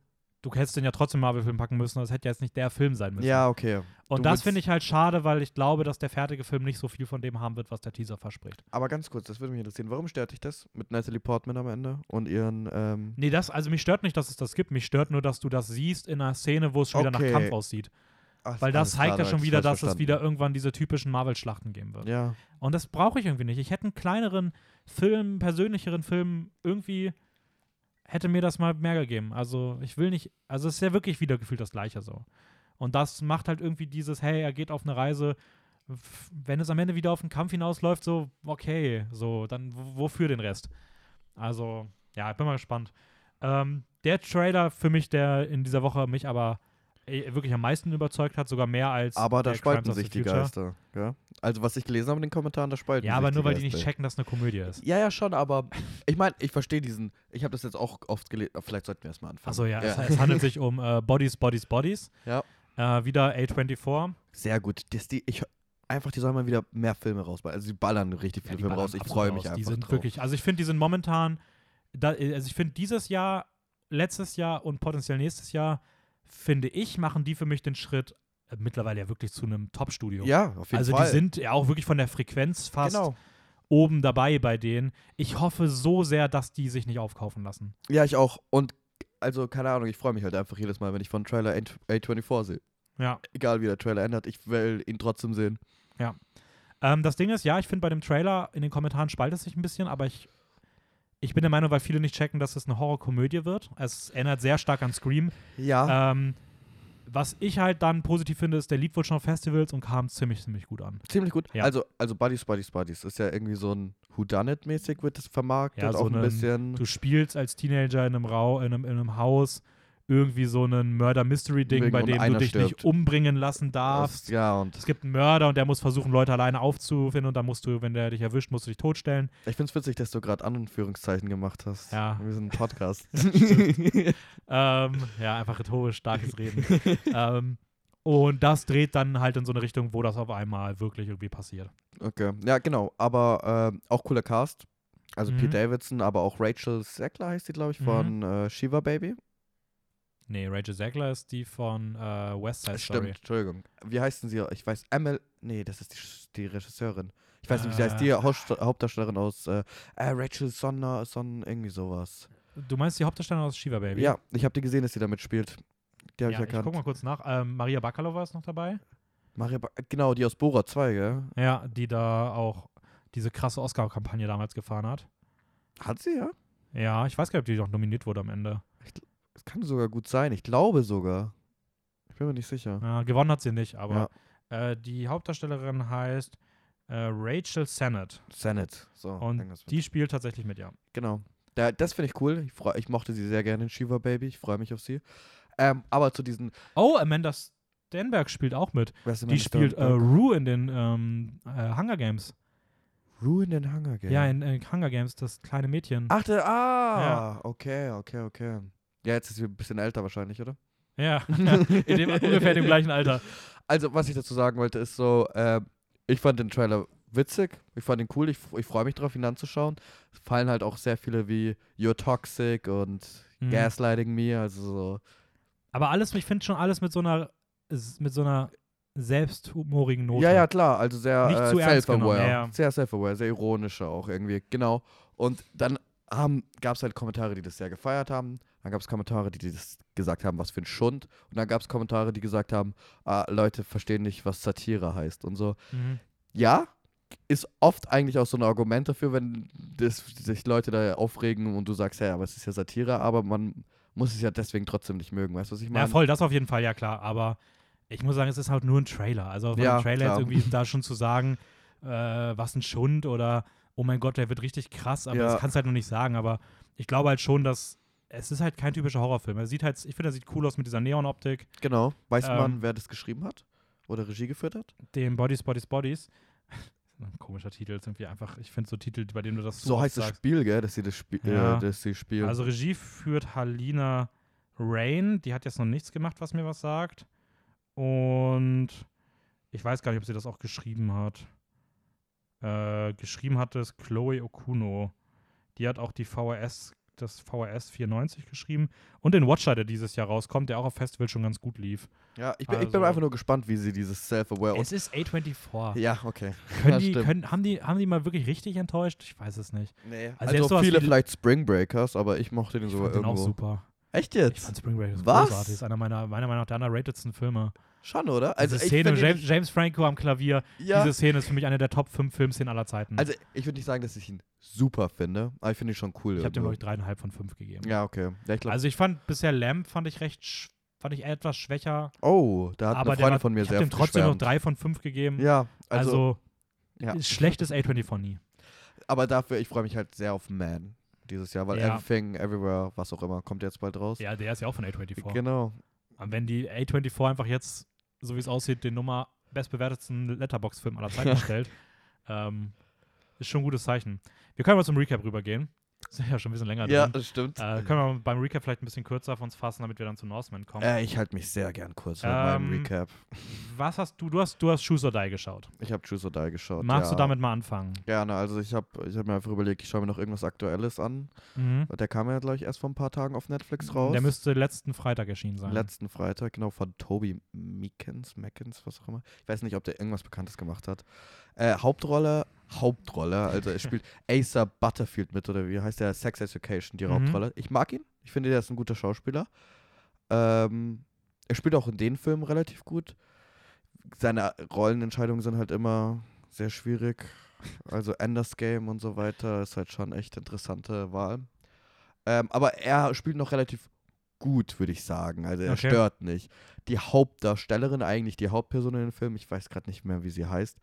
du hättest den ja trotzdem Marvel-Film packen müssen. Das hätte ja jetzt nicht der Film sein müssen. ja, okay. und du das finde ich halt schade, weil ich glaube, dass der fertige Film nicht so viel von dem haben wird, was der Teaser verspricht. Aber ganz kurz, das würde mich interessieren. Warum stört dich das mit Natalie Portman am Ende und ihren. Ähm, Nee, das, also mich stört nicht, dass es das gibt. Mich stört nur, dass du das siehst in einer Szene, wo es schon wieder Okay. nach Kampf aussieht. ach, Weil das zeigt ja schon wieder, dass es verstanden. wieder irgendwann diese typischen Marvel-Schlachten geben wird. Ja, Und das brauche ich irgendwie nicht. Ich hätte einen kleineren Film, persönlicheren Film, irgendwie hätte mir das mal mehr gegeben. Also ich will nicht, also es ist ja wirklich wieder gefühlt das Gleiche so. Und das macht halt irgendwie dieses, hey, er geht auf eine Reise, wenn es am Ende wieder auf einen Kampf hinausläuft, so, okay, so, dann wofür den Rest? Also, ja, ich bin mal gespannt. Ähm, der Trailer für mich, der in dieser Woche mich aber wirklich am meisten überzeugt hat, sogar mehr als Aber da spalten sich die. Geister. Ja? Also, was ich gelesen habe in den Kommentaren, da spalten Ja, sich aber die nur weil die nicht Geister. checken, dass eine Komödie ist. Ja, ja, schon, aber ich meine, ich verstehe diesen. Ich habe das jetzt auch oft gelesen. Vielleicht sollten wir erstmal anfangen. Achso, ja, Es, es handelt sich um äh, Bodies, Bodies, Bodies. Ja. Äh, wieder A24. Sehr gut. Das, die, ich, einfach, die sollen mal wieder mehr Filme rausballern. Also, sie ballern richtig Ja, viele die Filme raus. Ich freue raus. mich einfach. Die sind drauf. wirklich, also ich finde, die sind momentan, da, also ich finde dieses Jahr, letztes Jahr und potenziell nächstes Jahr, finde ich, machen die für mich den Schritt äh, mittlerweile ja wirklich zu einem Top-Studio. Ja, auf jeden also Fall. die sind ja auch wirklich von der Frequenz fast Genau. oben dabei bei denen. Ich hoffe so sehr, dass die sich nicht aufkaufen lassen. Ja, ich auch. Und also, keine Ahnung, ich freue mich halt einfach jedes Mal, wenn ich von Trailer A- A24 sehe. Ja. Egal wie der Trailer ändert, ich will ihn trotzdem sehen. Ähm, das Ding ist, ja, ich finde bei dem Trailer in den Kommentaren spaltet es sich ein bisschen, aber ich, ich bin der Meinung, weil viele nicht checken, dass es eine Horrorkomödie wird. Es erinnert sehr stark an Scream. Ja, Ähm, was ich halt dann positiv finde, ist, der lief wohl schon auf Festivals und kam ziemlich, ziemlich gut an. ziemlich gut. ja. Also, also Buddies, Buddies, Buddies. Ist ja irgendwie so ein Whodunit-mäßig wird das vermarktet. Ja, so auch ein ein- bisschen. Du spielst als Teenager in einem, Rau in einem, in einem Haus irgendwie so ein Murder-Mystery-Ding, bei dem du dich nicht stirbt. umbringen lassen darfst. Das- ja, und Es gibt einen Mörder und der muss versuchen, Leute alleine aufzufinden und dann musst du, wenn der dich erwischt, musst du dich totstellen. ich finde es witzig, dass du gerade Anführungszeichen gemacht hast. Ja. Wir sind ein Podcast. Ähm, ja, einfach rhetorisch starkes Reden. ähm, und das dreht dann halt in so eine Richtung, wo das auf einmal wirklich irgendwie passiert. okay. Ja, genau. Aber ähm, auch cooler Cast. Also Mhm. Pete Davidson, aber auch Rachel Sackler heißt die, glaube ich, Mhm. von äh, Shiva Baby. Nee, Rachel Zegler ist die von äh, West Side Story. Stimmt, Entschuldigung. Wie heißt denn sie? Ich weiß, Emil. Nee, das ist die, die Regisseurin. Ich weiß nicht, wie sie heißt. Die Äh. Hauptsta- Hauptdarstellerin aus äh, äh, Rachel Sonner, Son, irgendwie sowas. Du meinst die Hauptdarstellerin aus Shiva Baby? Ja, ich habe die gesehen, dass sie damit spielt. Die habe ja ich ich erkannt. guck mal kurz nach. Ähm, Maria Bakalova ist noch dabei. Maria ba genau, die aus Bora 2, gell? Ja, die da auch diese krasse Oscar-Kampagne damals gefahren hat. Hat sie, ja? Ja, ich weiß gar nicht, ob die noch nominiert wurde am Ende. Das kann sogar gut sein. Ich glaube sogar. Ich bin mir nicht sicher. Ja, gewonnen hat sie nicht, aber äh, die Hauptdarstellerin heißt äh, Rachel Sennett. Senate. So, Und die spielt tatsächlich mit, ja. Genau. Da, das finde ich cool. Ich, freu, ich mochte sie sehr gerne in Shiva Baby. Ich freue mich auf sie. Ähm, aber zu diesen. Oh, Amanda Stenberg spielt auch mit. Die spielt äh? Rue in den ähm, äh, Hunger Games. Ruin in Hunger Games. Ja, in äh, Hunger Games, das kleine Mädchen. Ach, der, ah, Ja. okay, okay, okay. Ja, jetzt ist sie ein bisschen älter wahrscheinlich, oder? Ja, in dem, ungefähr dem gleichen Alter. Also, was ich dazu sagen wollte, ist so, äh, ich fand den Trailer witzig, ich fand ihn cool, ich, ich freue mich drauf, ihn anzuschauen. Es fallen halt auch sehr viele wie You're Toxic und Mhm. Gaslighting Me, also so. Aber alles, ich finde schon alles mit so einer mit so einer selbsthumorigen Note. Ja, ja, klar, also sehr äh, self-aware. ja, ja. Sehr self-aware, sehr ironischer auch irgendwie, genau. Und dann gab es halt Kommentare, die das sehr gefeiert haben. Dann gab es Kommentare, die, das gesagt haben, was für ein Schund. Und dann gab es Kommentare, die gesagt haben, ah, Leute verstehen nicht, was Satire heißt und so. Mhm. Ja, ist oft eigentlich auch so ein Argument dafür, wenn das, sich Leute da aufregen und du sagst, ja, aber es ist ja Satire, aber man muss es ja deswegen trotzdem nicht mögen. Weißt du, was ich meine? Ja, voll, das auf jeden Fall, ja klar. Aber ich muss sagen, es ist halt nur ein Trailer. Also von Ja, Trailer klar. jetzt irgendwie da schon zu sagen, äh, was ein Schund oder oh mein Gott, der wird richtig krass, aber Ja. das kannst du halt noch nicht sagen. Aber ich glaube halt schon, dass es ist halt kein typischer Horrorfilm. Er sieht halt, ich finde, er sieht cool aus mit dieser Neonoptik, Genau. Weiß Ähm, man, wer das geschrieben hat? Oder Regie geführt hat? dem Bodies, Bodies, Bodies. Ein komischer Titel, ist irgendwie einfach, ich finde so Titel, bei denen du das So oft heißt das sagst. Spiel, gell, dass sie das Spiel, Ja. äh, dass sie spielen. Also Regie führt Halina Rain, die hat jetzt noch nichts gemacht, was mir was sagt. Und ich weiß gar nicht, ob sie das auch geschrieben hat. Äh, geschrieben hat es Chloe Okuno. Die hat auch die VHS, das VHS 94 geschrieben. Und den Watcher, der dieses Jahr rauskommt, der auch auf Festival schon ganz gut lief. ja, ich bin, ich bin also- einfach nur gespannt, wie sie dieses Self-Aware Es ist A24. Ja, okay. Können Ja, die, können, haben, die, haben die mal wirklich richtig enttäuscht? Ich weiß es nicht. Nee. Also Also, viele vielleicht Spring Breakers, aber ich mochte den Ich sogar fand den auch irgendwo. super. Echt Ich jetzt? fand Spring Break Was? großartig. Ist einer meiner, meiner Meinung nach der underratedsten Filme. Schon, oder? Also ich diese Szene, James, James Franco am Klavier, ja, diese Szene ist für mich eine der Top 5 Filmszenen aller Zeiten. also ich würde nicht sagen, dass ich ihn super finde, aber ich finde ihn schon cool. ich habe dem, glaube ich, dreieinhalb von fünf gegeben. Ja, okay. Ja, ich glaub, Also ich fand bisher Lamp fand ich recht, fand ich etwas schwächer, oh, da hat aber eine Freundin war, von mir ich sehr habe dem trotzdem noch geschwärmt. drei von fünf gegeben. Ja, also, Also, ja. schlecht ist A24 nie. aber dafür, ich freue mich halt sehr auf Man dieses Jahr, weil Ja. Everything, Everywhere, was auch immer, kommt jetzt bald raus. Ja, der ist ja auch von A24. Genau. Und wenn die A24 einfach jetzt, so wie es aussieht, den Nummer bestbewertetsten Letterbox-Film aller Zeiten stellt, ähm, ist schon ein gutes Zeichen. Wir können mal zum Recap rübergehen. Sind ja schon ein bisschen länger Ja, drin. das stimmt. Äh, können wir beim Recap vielleicht ein bisschen kürzer auf uns fassen, damit wir dann zu Norseman kommen. Äh, ich halte mich sehr gern kurz mit meinem Ähm, Recap. Was hast du? Du hast, du hast Shoes or Die geschaut. Ich habe Choose or Die geschaut. Magst ja. du damit mal anfangen? Gerne, also ich habe ich hab mir einfach überlegt, ich schaue mir noch irgendwas Aktuelles an. Mhm. Der kam ja, glaube ich, erst vor ein paar Tagen auf Netflix raus. Der müsste letzten Freitag erschienen sein. Letzten Freitag, genau, von Toby Meekins, Meckins, was auch immer. Ich weiß nicht, ob der irgendwas Bekanntes gemacht hat. Äh, Hauptrolle, Hauptrolle, also er spielt Asa Butterfield mit, oder wie heißt der? Sex Education, die Mhm. Hauptrolle. Ich mag ihn, ich finde, der ist ein guter Schauspieler. Ähm, er spielt auch in den Filmen relativ gut. Seine Rollenentscheidungen sind halt immer sehr schwierig. Also Enders Game und so weiter ist halt schon echt interessante Wahl. Ähm, aber er spielt noch relativ gut, würde ich sagen. Also er Okay. stört nicht. Die Hauptdarstellerin, eigentlich die Hauptperson in dem Film, ich weiß gerade nicht mehr, wie sie heißt,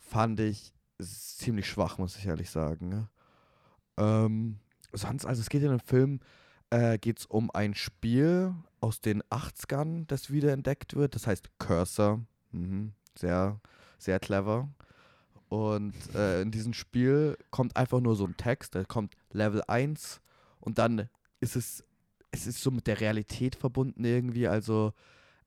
fand ich ziemlich schwach, muss ich ehrlich sagen. ne? Ähm, sonst, also es geht in dem Film, äh, geht es um ein Spiel aus den 80ern, das wiederentdeckt wird. Das heißt Cursor. Mhm. Sehr, sehr clever. Und äh, in diesem Spiel kommt einfach nur so ein Text, da kommt Level 1 und dann ist es, es ist so mit der Realität verbunden irgendwie, also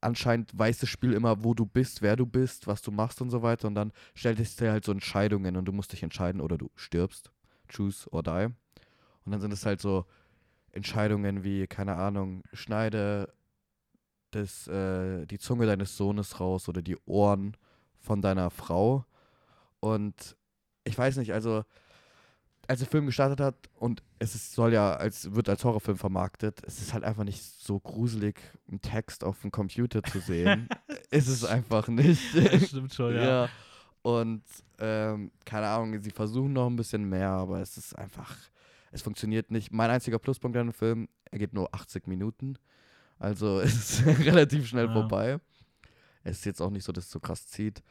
anscheinend weiß das Spiel immer, wo du bist, wer du bist, was du machst und so weiter und dann stellt es dir halt so Entscheidungen und du musst dich entscheiden oder du stirbst, choose or die. Und dann sind es halt so Entscheidungen wie, keine Ahnung, schneide das, äh, die Zunge deines Sohnes raus oder die Ohren von deiner Frau. Und ich weiß nicht, also als der Film gestartet hat und es ist, soll ja als wird als Horrorfilm vermarktet, es ist halt einfach nicht so gruselig, einen Text auf dem Computer zu sehen. ist es einfach nicht. Das stimmt schon, ja. ja. Und ähm, keine Ahnung, sie versuchen noch ein bisschen mehr, aber es ist einfach, es funktioniert nicht. Mein einziger Pluspunkt an dem Film, er geht nur 80 Minuten. Also es ist relativ schnell Ja. vorbei. Es ist jetzt auch nicht so, dass es so krass zieht.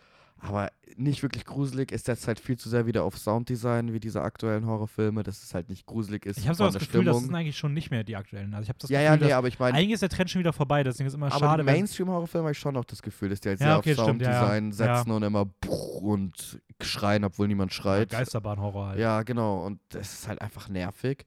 Aber nicht wirklich gruselig. Es setzt halt viel zu sehr wieder auf Sounddesign wie diese aktuellen Horrorfilme, dass es halt nicht gruselig ist. Ich habe so das Gefühl, das Stimmung. sind eigentlich schon nicht mehr die aktuellen. Also ich habe das ja, Gefühl, ja, nee, dass aber ich meine, eigentlich ist der Trend schon wieder vorbei. Deswegen ist immer aber schade, wenn Mainstream-Horrorfilme habe ich schon noch das Gefühl, dass die halt Ja, sehr okay, auf stimmt, ja. Sounddesign setzen und immer und schreien, obwohl niemand schreit. Geisterbahn-Horror halt. Ja, genau. Und es ist halt einfach nervig.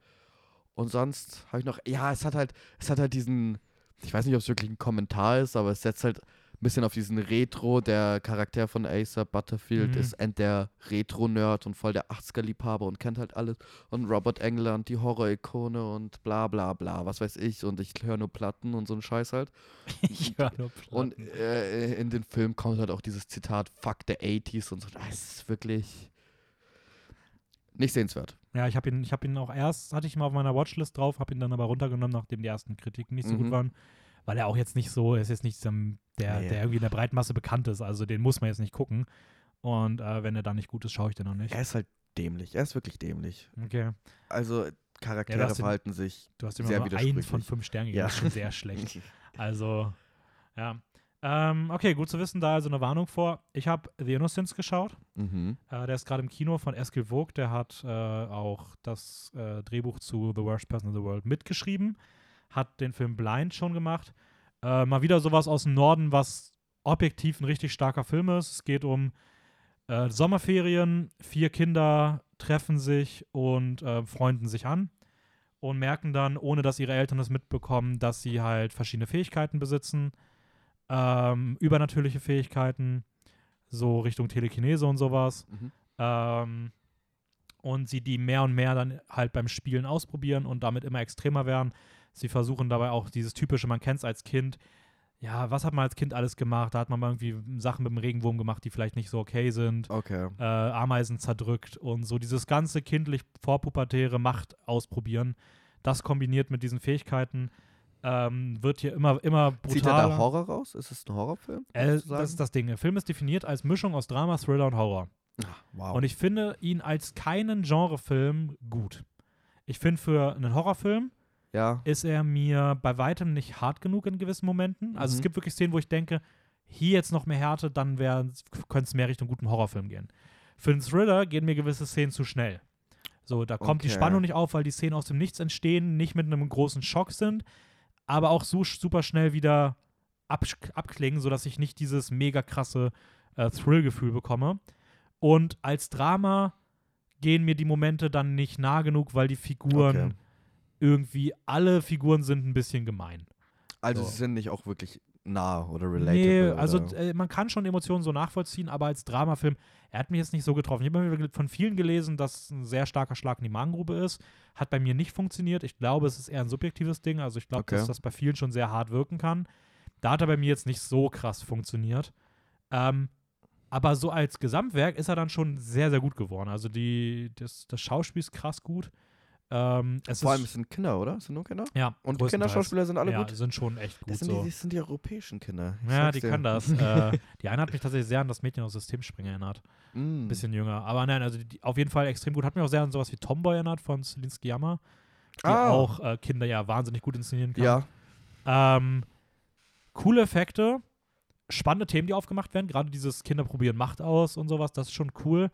Und sonst habe ich noch, ja, es hat halt, es hat halt diesen, ich weiß nicht, ob es wirklich ein Kommentar ist, aber es setzt halt bisschen auf diesen Retro. Der Charakter von Acer Butterfield Mhm. ist end der Retro-Nerd und voll der 80er-Liebhaber und kennt halt alles. Und Robert England, die Horror-Ikone und bla bla bla, was weiß ich. Und ich höre nur Platten und so ein Scheiß halt. ich höre nur Und Platten. äh, in den Film kommt halt auch dieses Zitat, fuck the 80s und so. Das ist wirklich nicht sehenswert. Ja, ich habe ihn, ich habe ihn auch erst, hatte ich mal auf meiner Watchlist drauf, habe ihn dann aber runtergenommen, nachdem die ersten Kritiken nicht so gut Mhm. waren. Weil er auch jetzt nicht so, er ist jetzt nicht so, ein- der, Nee. der irgendwie in der Breitmasse bekannt ist. Also den muss man jetzt nicht gucken. Und äh, wenn er dann nicht gut ist, schaue ich den noch nicht. Er ist halt dämlich. Er ist wirklich dämlich. Okay. Also Charaktere Ja, hast den- verhalten sich. Du hast immer Sehr nur einen von fünf Sternen gegeben. Ja. Das ist schon sehr schlecht. Also, ja. Ähm, okay, gut zu wissen, da also eine Warnung vor. Ich habe The Innocents geschaut. mhm. Äh, der ist gerade im Kino von Eskil Vogt. Der hat äh, auch das äh, Drehbuch zu The Worst Person in the World mitgeschrieben. Hat den Film Blind schon gemacht. Äh, mal wieder sowas aus dem Norden, was objektiv ein richtig starker Film ist. Es geht um äh, Sommerferien. Vier Kinder treffen sich und äh, freunden sich an und merken dann, ohne dass ihre Eltern das mitbekommen, dass sie halt verschiedene Fähigkeiten besitzen. Ähm, übernatürliche Fähigkeiten, so Richtung Telekinese und sowas. Mhm. Ähm, und sie die mehr und mehr dann halt beim Spielen ausprobieren und damit immer extremer werden. Sie versuchen dabei auch dieses typische, man kennt es als Kind. Ja, was hat man als Kind alles gemacht? Da hat man mal irgendwie Sachen mit dem Regenwurm gemacht, die vielleicht nicht so okay sind. Okay. Äh, Ameisen zerdrückt und so dieses ganze kindlich vorpubertäre Macht ausprobieren. Das kombiniert mit diesen Fähigkeiten ähm, wird hier immer, immer brutaler. Zieht er da Horror raus? Ist es ein Horrorfilm? Äh, das ist das Ding. Der Film ist definiert als Mischung aus Drama, Thriller und Horror. Ah, wow. Und ich finde ihn als keinen Genrefilm gut. Ich finde, für einen Horrorfilm ja. ist er mir bei weitem nicht hart genug in gewissen Momenten. Also es Mhm. gibt wirklich Szenen, wo ich denke, hier jetzt noch mehr Härte, dann könnte es mehr Richtung guten Horrorfilm gehen. Für einen Thriller gehen mir gewisse Szenen zu schnell. So, da kommt die Okay. Spannung nicht auf, weil die Szenen aus dem Nichts entstehen, nicht mit einem großen Schock sind, aber auch so super schnell wieder absch- abklingen, sodass ich nicht dieses mega krasse äh, Thrill-Gefühl bekomme. Und als Drama gehen mir die Momente dann nicht nah genug, weil die Figuren Okay. Irgendwie, alle Figuren sind ein bisschen gemein. Also So. sie sind nicht auch wirklich nah oder relatable. Nee, also äh, man kann schon Emotionen so nachvollziehen, aber als Dramafilm, er hat mich jetzt nicht so getroffen. Ich habe von vielen gelesen, dass es ein sehr starker Schlag in die Magengrube ist. Hat bei mir nicht funktioniert. Ich glaube, es ist eher ein subjektives Ding. Also ich glaube, Okay. dass das bei vielen schon sehr hart wirken kann. Da hat er bei mir jetzt nicht so krass funktioniert. Ähm, aber so als Gesamtwerk ist er dann schon sehr, sehr gut geworden. Also die, das, das Schauspiel ist krass gut. Ähm, es Vor allem es sind Kinder, oder? Es sind nur Kinder? ja, Und. Kinderschauspieler sind alle ja, gut? sind schon echt gut Das sind, so. die, das sind die europäischen Kinder. Ich Ja, die dir. kann das. äh, die eine hat mich tatsächlich sehr an das Mädchen aus Systemspringer erinnert. Mm. Ein bisschen jünger. Aber nein, also die, auf jeden Fall extrem gut. Hat mich auch sehr an sowas wie Tomboy erinnert von Celine Sciamma, die Ah. auch äh, Kinder ja wahnsinnig gut inszenieren kann. Ja, Ähm, coole Effekte, spannende Themen, die aufgemacht werden. Gerade dieses Kinder probieren Macht aus und sowas, das ist schon cool.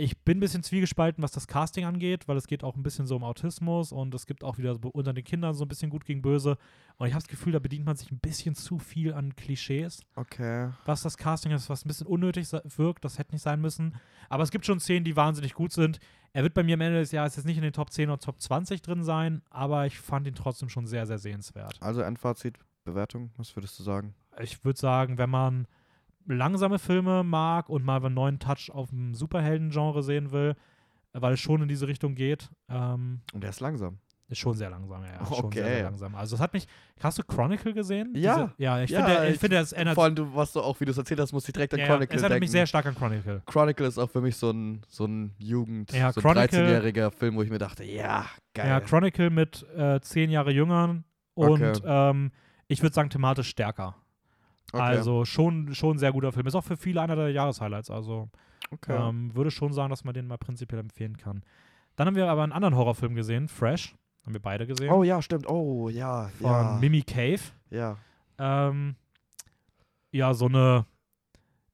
Ich bin ein bisschen zwiegespalten, was das Casting angeht, weil es geht auch ein bisschen so um Autismus und es gibt auch wieder so unter den Kindern so ein bisschen gut gegen böse. Und ich habe das Gefühl, da bedient man sich ein bisschen zu viel an Klischees okay. was das Casting ist, was ein bisschen unnötig wirkt. Das hätte nicht sein müssen. Aber es gibt schon Szenen, die wahnsinnig gut sind. Er wird bei mir am Ende des Jahres jetzt nicht in den Top 10 oder Top 20 drin sein, aber ich fand ihn trotzdem schon sehr, sehr sehenswert. Also Endfazit, Bewertung, was würdest du sagen? Ich würde sagen, wenn man langsame Filme mag und mal einen neuen Touch auf dem Superhelden-Genre sehen will, weil es schon in diese Richtung geht, ähm, Und der ist langsam. ist schon sehr langsam, ja. Schon Okay. sehr, sehr langsam. Also es hat mich. Hast du Chronicle gesehen? Ja. Diese, ja, ich Ja, finde, ich finde, es ändert Vor allem, du, was du auch, wie du es erzählt hast, musst ich direkt an ja, Chronicle es erinnert denken. mich sehr stark an Chronicle. Chronicle ist auch für mich so ein, so ein Jugend, Ja, so ein Chronicle- 13-jähriger Film, wo ich mir dachte, ja, geil. Ja, Chronicle mit äh, zehn Jahre Jüngern und Okay. ähm, ich würde sagen thematisch stärker. Okay. Also schon, schon ein sehr guter Film. Ist auch für viele einer der Jahreshighlights. Also okay. ähm, würde schon sagen, dass man den mal prinzipiell empfehlen kann. Dann haben wir aber einen anderen Horrorfilm gesehen, Fresh. Haben wir beide gesehen. oh ja, stimmt. Oh ja, von ja. Mimi Cave. ja. Ähm, ja, so eine,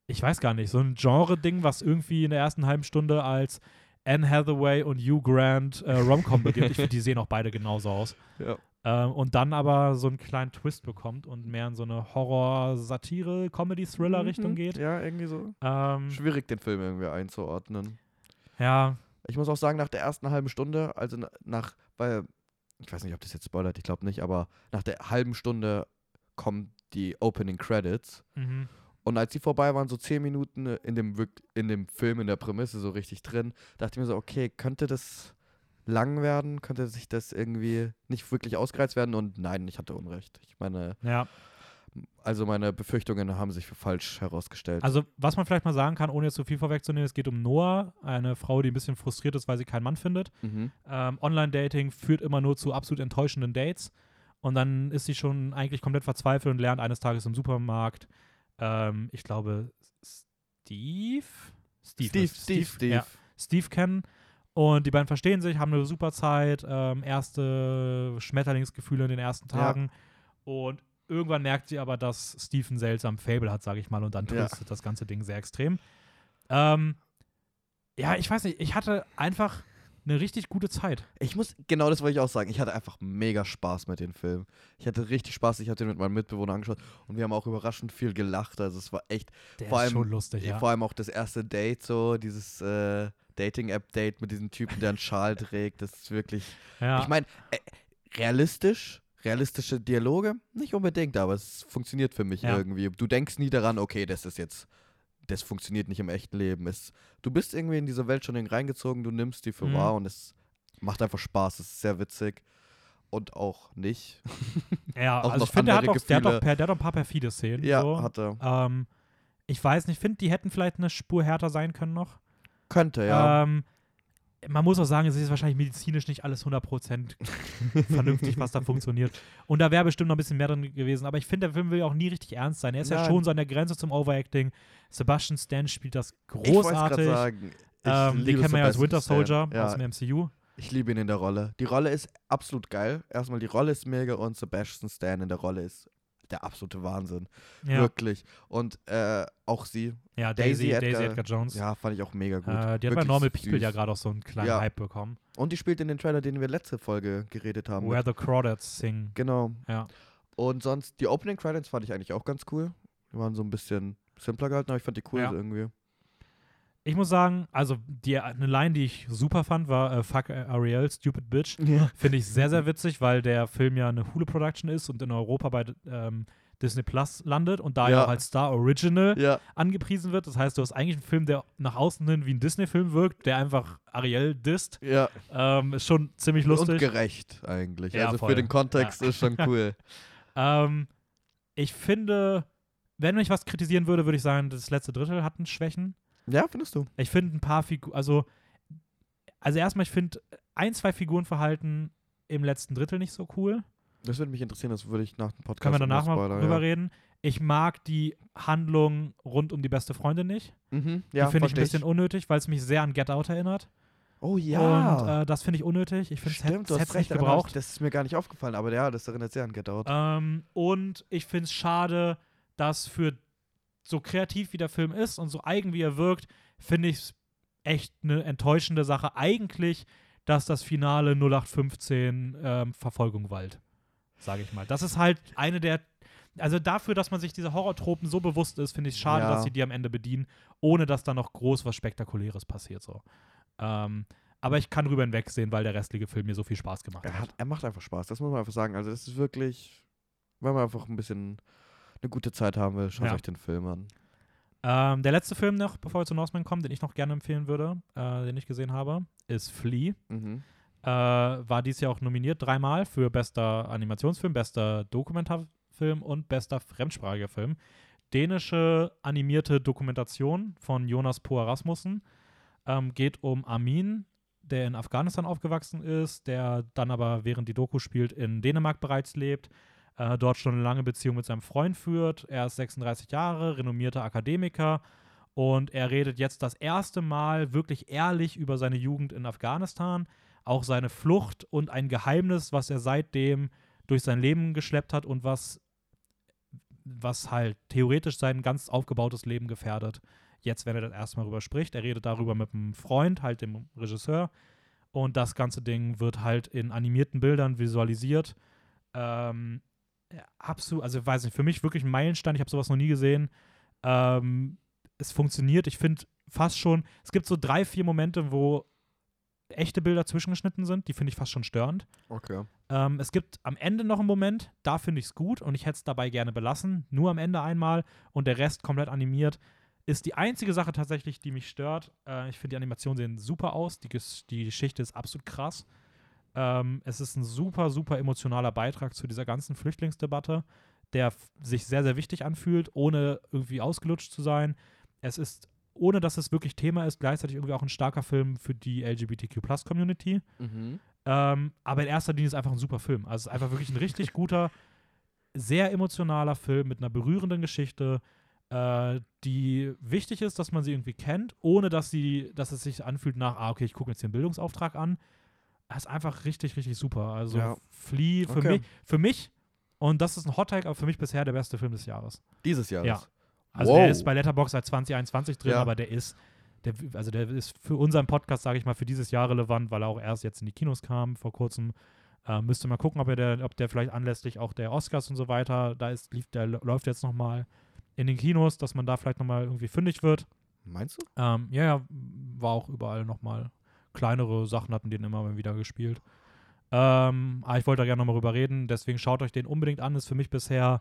ich weiß gar nicht, so ein Genre-Ding, was irgendwie in der ersten halben Stunde als Anne Hathaway und Hugh Grant äh, Rom-Com beginnt. Ich finde, die sehen auch beide genauso aus. ja. Ähm, und dann aber so einen kleinen Twist bekommt und mehr in so eine Horror-Satire-Comedy-Thriller-Richtung Mhm. geht. Ja, irgendwie so. Ähm, Schwierig, den Film irgendwie einzuordnen. ja, Ich muss auch sagen, nach der ersten halben Stunde, also na- nach, weil, ich weiß nicht, ob das jetzt spoilert, ich glaube nicht, aber nach der halben Stunde kommen die Opening Credits. mhm. Und als die vorbei waren, so zehn Minuten in dem, in dem Film, in der Prämisse so richtig drin, dachte ich mir so, okay, könnte das lang werden? Könnte sich das irgendwie nicht wirklich ausgereizt werden? Und nein, ich hatte Unrecht. Ich meine, ja. also meine Befürchtungen haben sich für falsch herausgestellt. Also, was man vielleicht mal sagen kann, ohne jetzt zu viel vorwegzunehmen, es geht um Noah, eine Frau, die ein bisschen frustriert ist, weil sie keinen Mann findet. mhm. Ähm, Online-Dating führt immer nur zu absolut enttäuschenden Dates. Und dann ist sie schon eigentlich komplett verzweifelt und lernt eines Tages im Supermarkt, ähm, ich glaube, Steve? Steve, Steve, ne? Steve, Steve. Ja, Steve kennen. Und die beiden verstehen sich, haben eine super Zeit, ähm, erste Schmetterlingsgefühle in den ersten Ja. Tagen. Und irgendwann merkt sie aber, dass Steve ein seltsamen Fable hat, sage ich mal, und dann Ja. twistet das ganze Ding sehr extrem. Ähm, ja, ich weiß nicht, ich hatte einfach eine richtig gute Zeit. Ich muss, genau das wollte ich auch sagen. Ich hatte einfach mega Spaß mit dem Film. Ich hatte richtig Spaß. Ich habe den mit meinem Mitbewohner angeschaut und wir haben auch überraschend viel gelacht. Also es war echt, Der Vor ist allem- schon lustig, ja. vor allem auch das erste Date so, dieses äh, Dating-App-Date mit diesem Typen, der einen Schal trägt. Das ist wirklich, ja. ich meine, äh, realistisch, realistische Dialoge, nicht unbedingt, aber es funktioniert für mich Ja. irgendwie. Du denkst nie daran, okay, das ist jetzt, das funktioniert nicht im echten Leben. Es, du bist irgendwie in diese Welt schon reingezogen, du nimmst die für Mhm. wahr und es macht einfach Spaß, es ist sehr witzig. Und auch nicht. ja, auch also ich finde, der, hat andere doch- der, hat per- der hat doch ein paar perfide Szenen. Ja, so. hat er. Ähm, ich weiß nicht, ich finde, die hätten vielleicht eine Spur härter sein können noch. Könnte, ja. Ähm, man muss auch sagen, es ist wahrscheinlich medizinisch nicht alles 100% vernünftig, was da funktioniert. Und da wäre bestimmt noch ein bisschen mehr drin gewesen. Aber ich finde, der Film will ja auch nie richtig ernst sein. Er ist ja Nein. schon so an der Grenze zum Overacting. Sebastian Stan spielt das ich großartig. sagen. Ich Ähm, den kennen wir ja als Winter. Soldier Ja, aus dem MCU. Ich liebe ihn in der Rolle. Die Rolle ist absolut geil. Erstmal, die Rolle ist mega und Sebastian Stan in der Rolle ist der absolute Wahnsinn. Ja, Wirklich. Und äh, auch sie, ja Daisy, Daisy Daisy, Edgar- Edgar, Jones. ja, fand ich auch mega gut. äh, die hat bei Normal People süß. ja gerade auch so einen kleinen Ja. Hype bekommen. Und die spielt in den Trailer, den wir letzte Folge geredet haben. Where the Crawdads Sing. Genau. Ja. Und sonst, die Opening Credits fand ich eigentlich auch ganz cool. Die waren so ein bisschen simpler gehalten, aber ich fand die cool Ja. irgendwie. Ich muss sagen, also die, eine Line, die ich super fand, war äh, Fuck Ariel, Stupid Bitch. Ja. Finde ich sehr, sehr witzig, weil der Film ja eine Hulu-Production ist und in Europa bei ähm, Disney Plus landet und da ja, auch als Star Original Ja, angepriesen wird. Das heißt, du hast eigentlich einen Film, der nach außen hin wie ein Disney-Film wirkt, der einfach Ariel disst. ja. Ähm, ist schon ziemlich Und lustig. gerecht eigentlich. Ja, also voll. für den Kontext ist schon cool. Ähm, ich finde, wenn ich was kritisieren würde, würde ich sagen, das letzte Drittel hat einen Schwächen. Ja, findest du? Ich finde ein paar Figuren, also, also erstmal, ich finde ein, zwei Figurenverhalten im letzten Drittel nicht so cool. Das würde mich interessieren, das würde ich nach dem Podcast Können wir danach mal drüber ja. reden. Ich mag die Handlung rund um die beste Freundin nicht. Mhm, Die ja, finde ich ein bisschen unnötig, weil es mich sehr an Get Out erinnert. Oh ja. Und äh, das finde ich unnötig. Ich finde, es Stimmt, hätte es recht, nicht hab ich- gebraucht. Das ist mir gar nicht aufgefallen, aber ja, das erinnert sehr an Get Out. Ähm, und ich finde es schade, dass für so kreativ wie der Film ist und so eigen wie er wirkt, finde ich es echt eine enttäuschende Sache. Eigentlich, dass das Finale 0815 ähm, Verfolgung Wald, sage ich mal. Das ist halt eine der. Also dafür, dass man sich dieser Horrortropen so bewusst ist, finde ich es schade, Ja. dass sie die am Ende bedienen, ohne dass da noch groß was Spektakuläres passiert. So. Ähm, aber ich kann drüber hinwegsehen, weil der restliche Film mir so viel Spaß gemacht Er, hat. hat, er macht einfach Spaß, das muss man einfach sagen. Also das ist wirklich, wenn man einfach ein bisschen eine gute Zeit haben will, schaut Ja. euch den Film an. Ähm, der letzte Film noch, bevor wir zu Norseman kommen, den ich noch gerne empfehlen würde, äh, den ich gesehen habe, ist Flea. Mhm. Äh, war dieses Jahr auch nominiert dreimal für bester Animationsfilm, bester Dokumentarfilm und bester fremdsprachiger Film. Dänische animierte Dokumentation von Jonas Poe Rasmussen. Ähm, geht um Amin, der in Afghanistan aufgewachsen ist, der dann aber, während die Doku spielt, in Dänemark bereits lebt, äh, dort schon eine lange Beziehung mit seinem Freund führt. Er ist 36 Jahre, renommierter Akademiker und er redet jetzt das erste Mal wirklich ehrlich über seine Jugend in Afghanistan, auch seine Flucht und ein Geheimnis, was er seitdem durch sein Leben geschleppt hat und was, was halt theoretisch sein ganz aufgebautes Leben gefährdet. Jetzt, wenn er das erstmal drüber spricht, er redet darüber mit einem Freund, halt dem Regisseur. Und das ganze Ding wird halt in animierten Bildern visualisiert. Ähm, absolut, also ich weiß nicht, für mich wirklich ein Meilenstein. Ich habe sowas noch nie gesehen. Ähm, es funktioniert. Ich finde fast schon, es gibt so drei, vier Momente, wo echte Bilder zwischengeschnitten sind. Die finde ich fast schon störend. Okay. Ähm, es gibt am Ende noch einen Moment, da finde ich es gut und ich hätte es dabei gerne belassen. Nur am Ende einmal und der Rest komplett animiert. Ist die einzige Sache tatsächlich, die mich stört. Äh, ich finde, die Animationen sehen super aus. Die, die Geschichte ist absolut krass. Ähm, es ist ein super, super emotionaler Beitrag zu dieser ganzen Flüchtlingsdebatte, der sich sehr, sehr wichtig anfühlt, ohne irgendwie ausgelutscht zu sein. Es ist, ohne dass es wirklich Thema ist, gleichzeitig irgendwie auch ein starker Film für die LGBTQ-Plus-Community. Mhm. Ähm, aber in erster Linie ist es einfach ein super Film. Also es ist einfach wirklich ein richtig guter, sehr emotionaler Film mit einer berührenden Geschichte, äh, die wichtig ist, dass man sie irgendwie kennt, ohne dass sie, dass es sich anfühlt nach, ah, okay, ich gucke jetzt den Bildungsauftrag an. Das ist einfach richtig, richtig super. Also Ja. Flea für Okay. mich, für mich, und das ist ein Hot Take, aber für mich bisher der beste Film des Jahres. Dieses Jahr. Ja. Also Wow. der ist bei Letterboxd seit 2021 drin, Ja. aber der ist, der, also der ist für unseren Podcast, sage ich mal, für dieses Jahr relevant, weil er auch erst jetzt in die Kinos kam vor kurzem. Äh, müsste mal gucken, ob, er der, ob der vielleicht anlässlich auch der Oscars und so weiter, da ist, lief, der läuft jetzt nochmal in den Kinos, dass man da vielleicht nochmal irgendwie fündig wird. Meinst du? Ähm, ja, ja, war auch überall nochmal kleinere Sachen hatten den immer wieder gespielt. Ähm, aber ich wollte da gerne nochmal drüber reden, deswegen schaut euch den unbedingt an. Ist für mich bisher,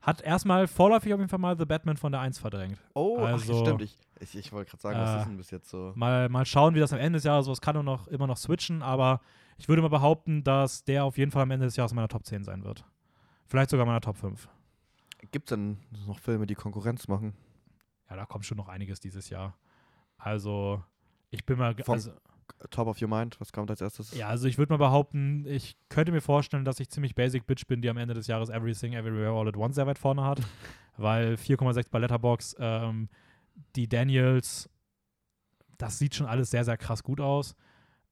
hat erstmal vorläufig auf jeden Fall mal The Batman von der 1 verdrängt. Oh, Also, ach, stimmt. Ich, ich, ich wollte gerade sagen, was äh, ist denn bis jetzt so? Mal, mal schauen, wie das am Ende des Jahres, so es kann nur noch, immer noch switchen, aber ich würde mal behaupten, dass der auf jeden Fall am Ende des Jahres meiner Top 10 sein wird. Vielleicht sogar meiner Top 5. Gibt es denn noch Filme, die Konkurrenz machen? Ja, da kommt schon noch einiges dieses Jahr. Also, ich bin mal. Vom- Also, Top of Your Mind, was kommt als erstes? ja, also ich würde mal behaupten, ich könnte mir vorstellen, dass ich ziemlich basic Bitch bin, die am Ende des Jahres Everything Everywhere All at Once sehr weit vorne hat. weil 4,6 bei Letterbox, ähm, die Daniels, das sieht schon alles sehr, sehr krass gut aus.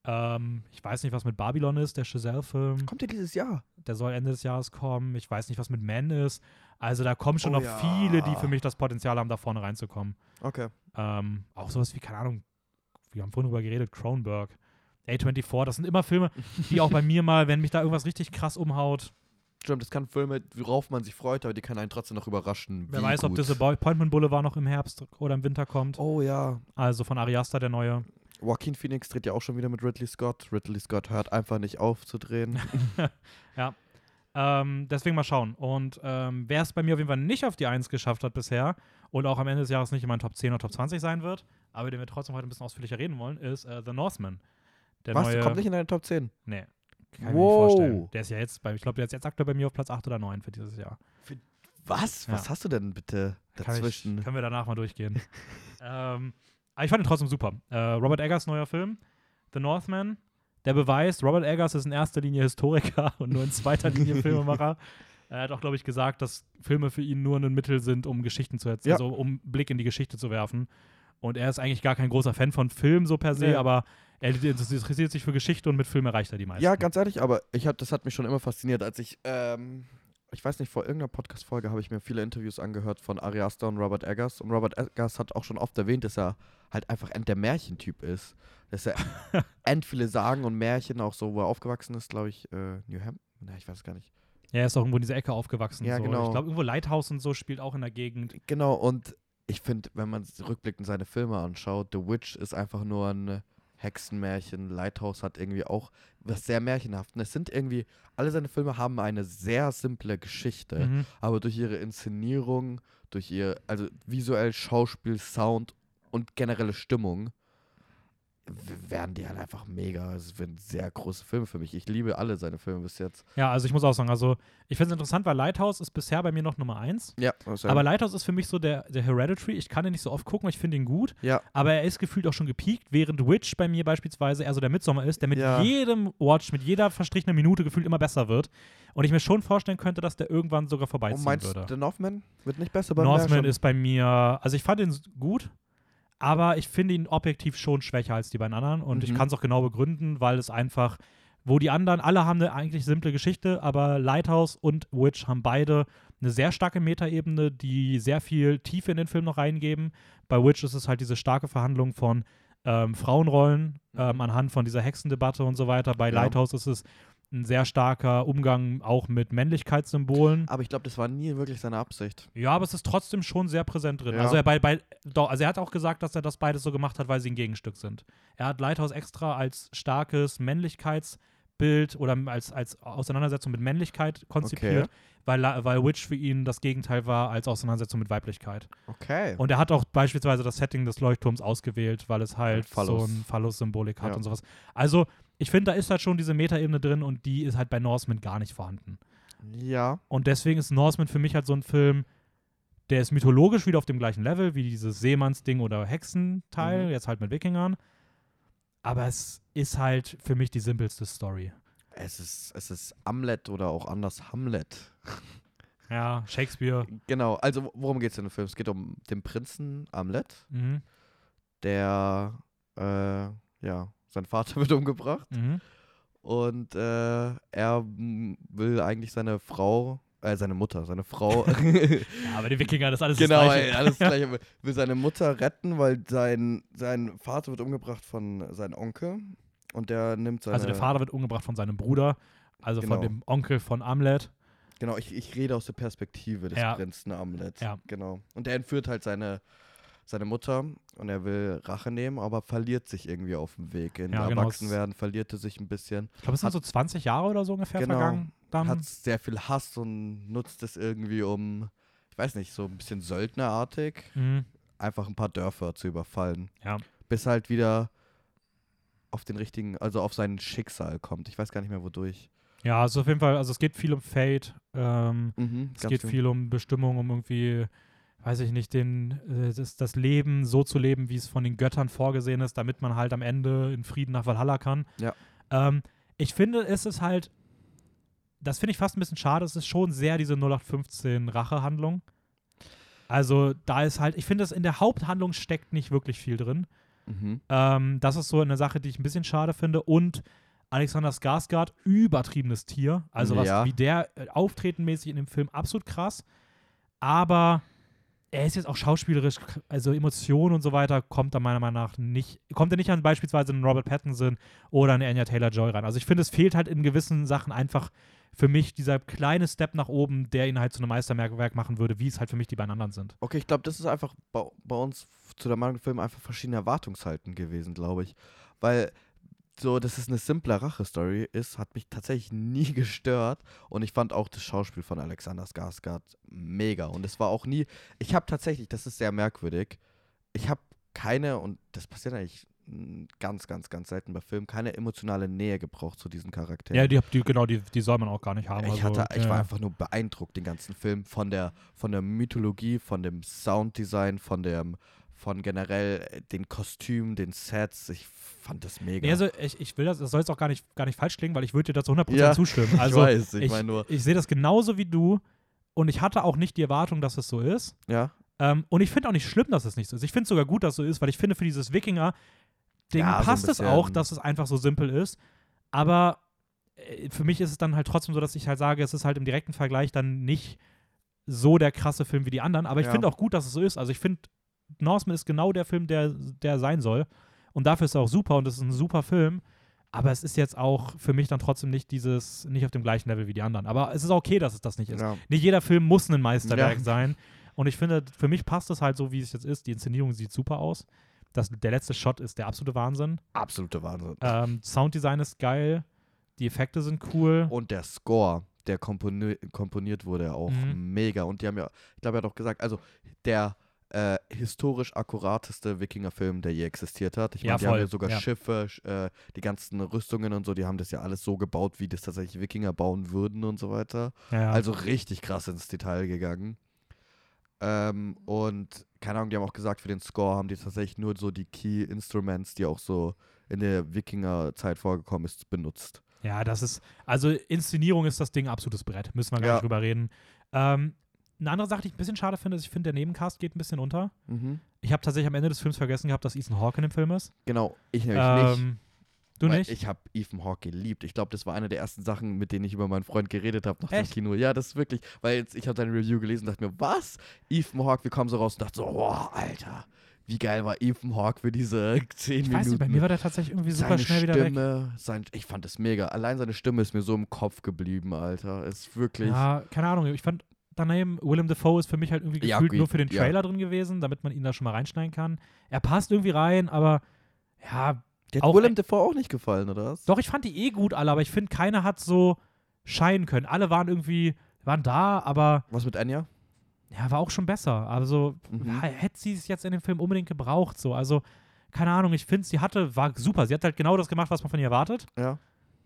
Ähm, ich weiß nicht, was mit Babylon ist, der Chazelle-Film. Kommt der dieses Jahr? Der soll Ende des Jahres kommen. Ich weiß nicht, was mit Man ist. Also da kommen schon Oh noch ja. viele, die für mich das Potenzial haben, da vorne reinzukommen. Okay. Ähm, auch sowas wie, keine Ahnung, wir haben vorhin drüber geredet, Cronenberg, A24, das sind immer Filme, die auch bei mir mal, wenn mich da irgendwas richtig krass umhaut, Stimmt, das kann Filme, worauf man sich freut, aber die kann einen trotzdem noch überraschen. Wer weiß, ob gut. Disappointment Boulevard noch im Herbst oder im Winter kommt. Oh ja. Also von Ari Aster, der neue. Joaquin Phoenix dreht ja auch schon wieder mit Ridley Scott. Ridley Scott hört einfach nicht auf zu drehen. Ähm, deswegen mal schauen. Und ähm, wer es bei mir auf jeden Fall nicht auf die 1 geschafft hat bisher und auch am Ende des Jahres nicht in meinen Top 10 oder Top 20 sein wird, aber den wir trotzdem heute ein bisschen ausführlicher reden wollen, ist äh, The Northman. Der Was? neue. Kommt nicht in deine Top 10? Nee. Kann ich mir nicht Wow. vorstellen. Der ist ja jetzt bei, ich glaube, der ist jetzt aktuell bei mir auf Platz 8 oder 9 für dieses Jahr. Was? Ja. Was hast du denn bitte Kann dazwischen? Ich, können wir danach mal durchgehen. ähm, aber ich fand ihn trotzdem super. Äh, Robert Eggers neuer Film, The Northman, der beweist, Robert Eggers ist in erster Linie Historiker und nur in zweiter Linie Filmemacher. Er hat auch, glaube ich, gesagt, dass Filme für ihn nur ein Mittel sind, um Geschichten zu erzählen, Ja. also um Blick in die Geschichte zu werfen. Und er ist eigentlich gar kein großer Fan von Film so per se, Nee. aber er interessiert sich für Geschichte und mit Film erreicht er die meisten. Ja, ganz ehrlich, aber ich hab, das hat mich schon immer fasziniert, als ich, ähm, ich weiß nicht, vor irgendeiner Podcast-Folge habe ich mir viele Interviews angehört von Ari Aster und Robert Eggers. Und Robert Eggers hat auch schon oft erwähnt, dass er halt einfach end der Märchentyp ist. Dass er end viele Sagen und Märchen, auch so, wo er aufgewachsen ist, glaube ich, äh, New Hampshire. Na, ich weiß es gar nicht. Ja, er ist auch irgendwo in dieser Ecke aufgewachsen. Ja, so. genau. Ich glaube, irgendwo Lighthouse und so spielt auch in der Gegend. Genau, und ich finde, wenn man rückblickend seine Filme anschaut, The Witch ist einfach nur ein Hexenmärchen, Lighthouse hat irgendwie auch was sehr Märchenhaftes. Es sind irgendwie, alle seine Filme haben eine sehr simple Geschichte, Mhm. aber durch ihre Inszenierung, durch ihr, also visuell, Schauspiel, Sound und generelle Stimmung, werden die halt einfach mega. Es werden sehr große Filme für mich. Ich liebe alle seine Filme bis jetzt. Ja, also ich muss auch sagen, also ich finde es interessant, weil Lighthouse ist bisher bei mir noch Nummer eins. Ja, ja- Aber Lighthouse ist für mich so der, der Hereditary. Ich kann den nicht so oft gucken, ich finde ihn gut. ja, Aber er ist gefühlt auch schon gepiekt, während Witch bei mir beispielsweise eher so der Midsommar ist, der mit Ja. jedem Watch, mit jeder verstrichenen Minute gefühlt immer besser wird. Und ich mir schon vorstellen könnte, dass der irgendwann sogar und vorbeiziehen Oh, meinst würde. The Northman wird nicht besser bei Northman ist bei mir, also ich fand ihn gut, aber ich finde ihn objektiv schon schwächer als die beiden anderen und ich Mhm. kann es auch genau begründen, weil es einfach, wo die anderen, alle haben eine eigentlich simple Geschichte, aber Lighthouse und Witch haben beide eine sehr starke Metaebene, die sehr viel Tiefe in den Film noch reingeben. Bei Witch ist es halt diese starke Verhandlung von ähm, Frauenrollen ähm, anhand von dieser Hexendebatte und so weiter. Bei Ja. Lighthouse ist es ein sehr starker Umgang auch mit Männlichkeitssymbolen. Aber ich glaube, das war nie wirklich seine Absicht. Ja, aber es ist trotzdem schon sehr präsent drin. Ja. Also er bei, bei also er hat auch gesagt, dass er das beides so gemacht hat, weil sie ein Gegenstück sind. Er hat Lighthouse extra als starkes Männlichkeitsbild oder als, als Auseinandersetzung mit Männlichkeit konzipiert, Okay. weil, weil Witch für ihn das Gegenteil war als Auseinandersetzung mit Weiblichkeit. Okay. Und er hat auch beispielsweise das Setting des Leuchtturms ausgewählt, weil es halt Phallus. so ein Phallus-Symbolik hat Ja. und sowas. Also, ich finde, da ist halt schon diese Metaebene drin und die ist halt bei Norseman gar nicht vorhanden. ja. Und deswegen ist Norseman für mich halt so ein Film, der ist mythologisch wieder auf dem gleichen Level wie dieses Seemannsding oder Hexenteil, Mhm. jetzt halt mit Wikingern. Aber es ist halt für mich die simpelste Story. Es ist, es ist Hamlet oder auch anders Hamlet. Ja, Shakespeare. Genau, also worum geht es in dem Film? Es geht um den Prinzen Hamlet, Mhm. der, äh, ja, sein Vater wird umgebracht Mhm. und äh, er will eigentlich seine Frau, äh, seine Mutter, seine Frau, Ja, bei den Wikingern ist alles genau, das Gleiche. ey, alles gleich, will seine Mutter retten, weil sein, sein Vater wird umgebracht von seinem Onkel und der nimmt seine, Also der Vater wird umgebracht von seinem Bruder, also Genau. von dem Onkel von Amlet. Genau, ich, ich rede aus der Perspektive des Ja. Prinzen Amlet. Ja. Genau. Und der entführt halt seine, seine Mutter und er will Rache nehmen, aber verliert sich irgendwie auf dem Weg. In Ja, genau, Erwachsenwerden verliert er sich ein bisschen. Ich glaube, es sind so 20 Jahre oder so ungefähr Genau. vergangen. Dann. Hat sehr viel Hass und nutzt es irgendwie um, ich weiß nicht, so ein bisschen söldnerartig, Mhm. einfach ein paar Dörfer zu überfallen. Ja. Bis halt wieder auf den richtigen, also auf sein Schicksal kommt. Ich weiß gar nicht mehr wodurch. Ja, also auf jeden Fall, also es geht viel um Fate. Ähm, Mhm, Es geht viel um Bestimmung, um irgendwie, weiß ich nicht, den, äh, das, das Leben so zu leben, wie es von den Göttern vorgesehen ist, damit man halt am Ende in Frieden nach Valhalla kann. Ja. Ähm, ich finde, es ist halt, das finde ich fast ein bisschen schade, es ist schon sehr diese 0815 Rachehandlung. Also da ist halt, ich finde, es in der Haupthandlung steckt nicht wirklich viel drin. Mhm. Ähm, das ist so eine Sache, die ich ein bisschen schade finde. Und Alexander Skarsgård, übertriebenes Tier. Also was, Ja. wie der äh, auftretenmäßig in dem Film, absolut krass. Aber er ist jetzt auch schauspielerisch, also Emotionen und so weiter, kommt da meiner Meinung nach nicht, kommt er nicht an beispielsweise einen Robert Pattinson oder eine Anya Taylor-Joy ran. Also ich finde, es fehlt halt in gewissen Sachen einfach für mich dieser kleine Step nach oben, der ihn halt zu einem Meisterwerk machen würde, wie es halt für mich die beiden anderen sind. Okay, ich glaube, das ist einfach bei, bei uns zu der Meinung Film einfach verschiedene Erwartungshalten gewesen, glaube ich. Weil so, dass es eine simple Rache-Story ist, hat mich tatsächlich nie gestört. Und ich fand auch das Schauspiel von Alexander Skarsgård mega. Und es war auch nie. Ich habe tatsächlich, das ist sehr merkwürdig. Ich habe keine, und das passiert eigentlich ganz, ganz, ganz selten bei Filmen, keine emotionale Nähe gebraucht zu diesen Charakteren. Ja, die, die, genau, die, die soll man auch gar nicht haben. Ich, also, hatte, ich ja. war einfach nur beeindruckt, den ganzen Film, von der, von der Mythologie, von dem Sounddesign, von dem, von generell äh, den Kostümen, den Sets. Ich fand das mega. Nee, also ich, ich will das, das soll jetzt auch gar nicht, gar nicht falsch klingen, weil ich würde dir dazu 100% Ja, zustimmen. Also ich weiß, ich, ich, meine nur. ich sehe das genauso wie du und ich hatte auch nicht die Erwartung, dass es so ist. Ja, Ähm, und ich finde auch nicht schlimm, dass es nicht so ist. Ich finde es sogar gut, dass es so ist, weil ich finde, für dieses Wikinger-Ding Ja, so passt es bisschen. auch, dass es einfach so simpel ist. Aber äh, für mich ist es dann halt trotzdem so, dass ich halt sage, es ist halt im direkten Vergleich dann nicht so der krasse Film wie die anderen. Aber ich Ja. finde auch gut, dass es so ist. Also ich finde, Norseman ist genau der Film, der, der sein soll. Und dafür ist er auch super und es ist ein super Film. Aber es ist jetzt auch für mich dann trotzdem nicht dieses, nicht auf dem gleichen Level wie die anderen. Aber es ist okay, dass es das nicht ist. ja. Nicht jeder Film muss ein Meisterwerk Ja. sein. Und ich finde, für mich passt es halt so, wie es jetzt ist. Die Inszenierung sieht super aus. Das, der letzte Shot ist der absolute Wahnsinn. absolute Wahnsinn. Ähm, Sounddesign ist geil. Die Effekte sind cool. Und der Score, der komponi komponiert wurde, auch Mhm. mega. Und die haben ja, ich glaube, er hat auch gesagt, also der äh, historisch akkurateste Wikinger-Film, der je existiert hat. Ich Ja, meine, die haben ja sogar ja. Schiffe, sch- äh, die ganzen Rüstungen und so, die haben das ja alles so gebaut, wie das tatsächlich Wikinger bauen würden und so weiter. Ja, ja. Also richtig krass ins Detail gegangen. Ähm, und keine Ahnung, die haben auch gesagt, für den Score haben die tatsächlich nur so die Key Instruments, die auch so in der Wikinger-Zeit vorgekommen ist, benutzt. ja, das ist, also Inszenierung ist das Ding absolutes Brett. Müssen wir gar Ja. nicht drüber reden. Ähm, eine andere Sache, die ich ein bisschen schade finde, ist, ich finde, der Nebencast geht ein bisschen unter. Mhm. Ich habe tatsächlich am Ende des Films vergessen gehabt, dass Ethan Hawke in dem Film ist. Genau, ich nämlich nicht. Ähm, du weil nicht? Ich habe Ethan Hawke geliebt. Ich glaube, das war eine der ersten Sachen, mit denen ich über meinen Freund geredet habe nach Echt? dem Kino. Ja, das ist wirklich, weil jetzt, ich habe deine Review gelesen und dachte mir, was? Ethan Hawke, wir kommen so raus und dachte so, boah, Alter, wie geil war Ethan Hawke für diese 10 ich Minuten. weiß nicht, bei mir war der tatsächlich irgendwie super seine schnell wieder weg. Stimme, sein, ich fand das mega. Allein seine Stimme ist mir so im Kopf geblieben, Alter. Ist wirklich. Ja, keine Ahnung. Ich fand daneben, Willem Dafoe ist für mich halt irgendwie Ja, gefühlt gut, nur für den ja. Trailer drin gewesen, damit man ihn da schon mal reinschneiden kann. Er passt irgendwie rein, aber ja, auch- hat Willem Dafoe auch nicht gefallen, oder was? doch, ich fand die eh gut alle, aber ich finde, keiner hat so scheinen können. Alle waren irgendwie, waren da, aber Was mit Anya? ja, war auch schon besser. Also Mhm. ja, hätte sie es jetzt in dem Film unbedingt gebraucht, so. Also, keine Ahnung, ich finde, sie hatte, war super. Sie hat halt genau das gemacht, was man von ihr erwartet. Ja.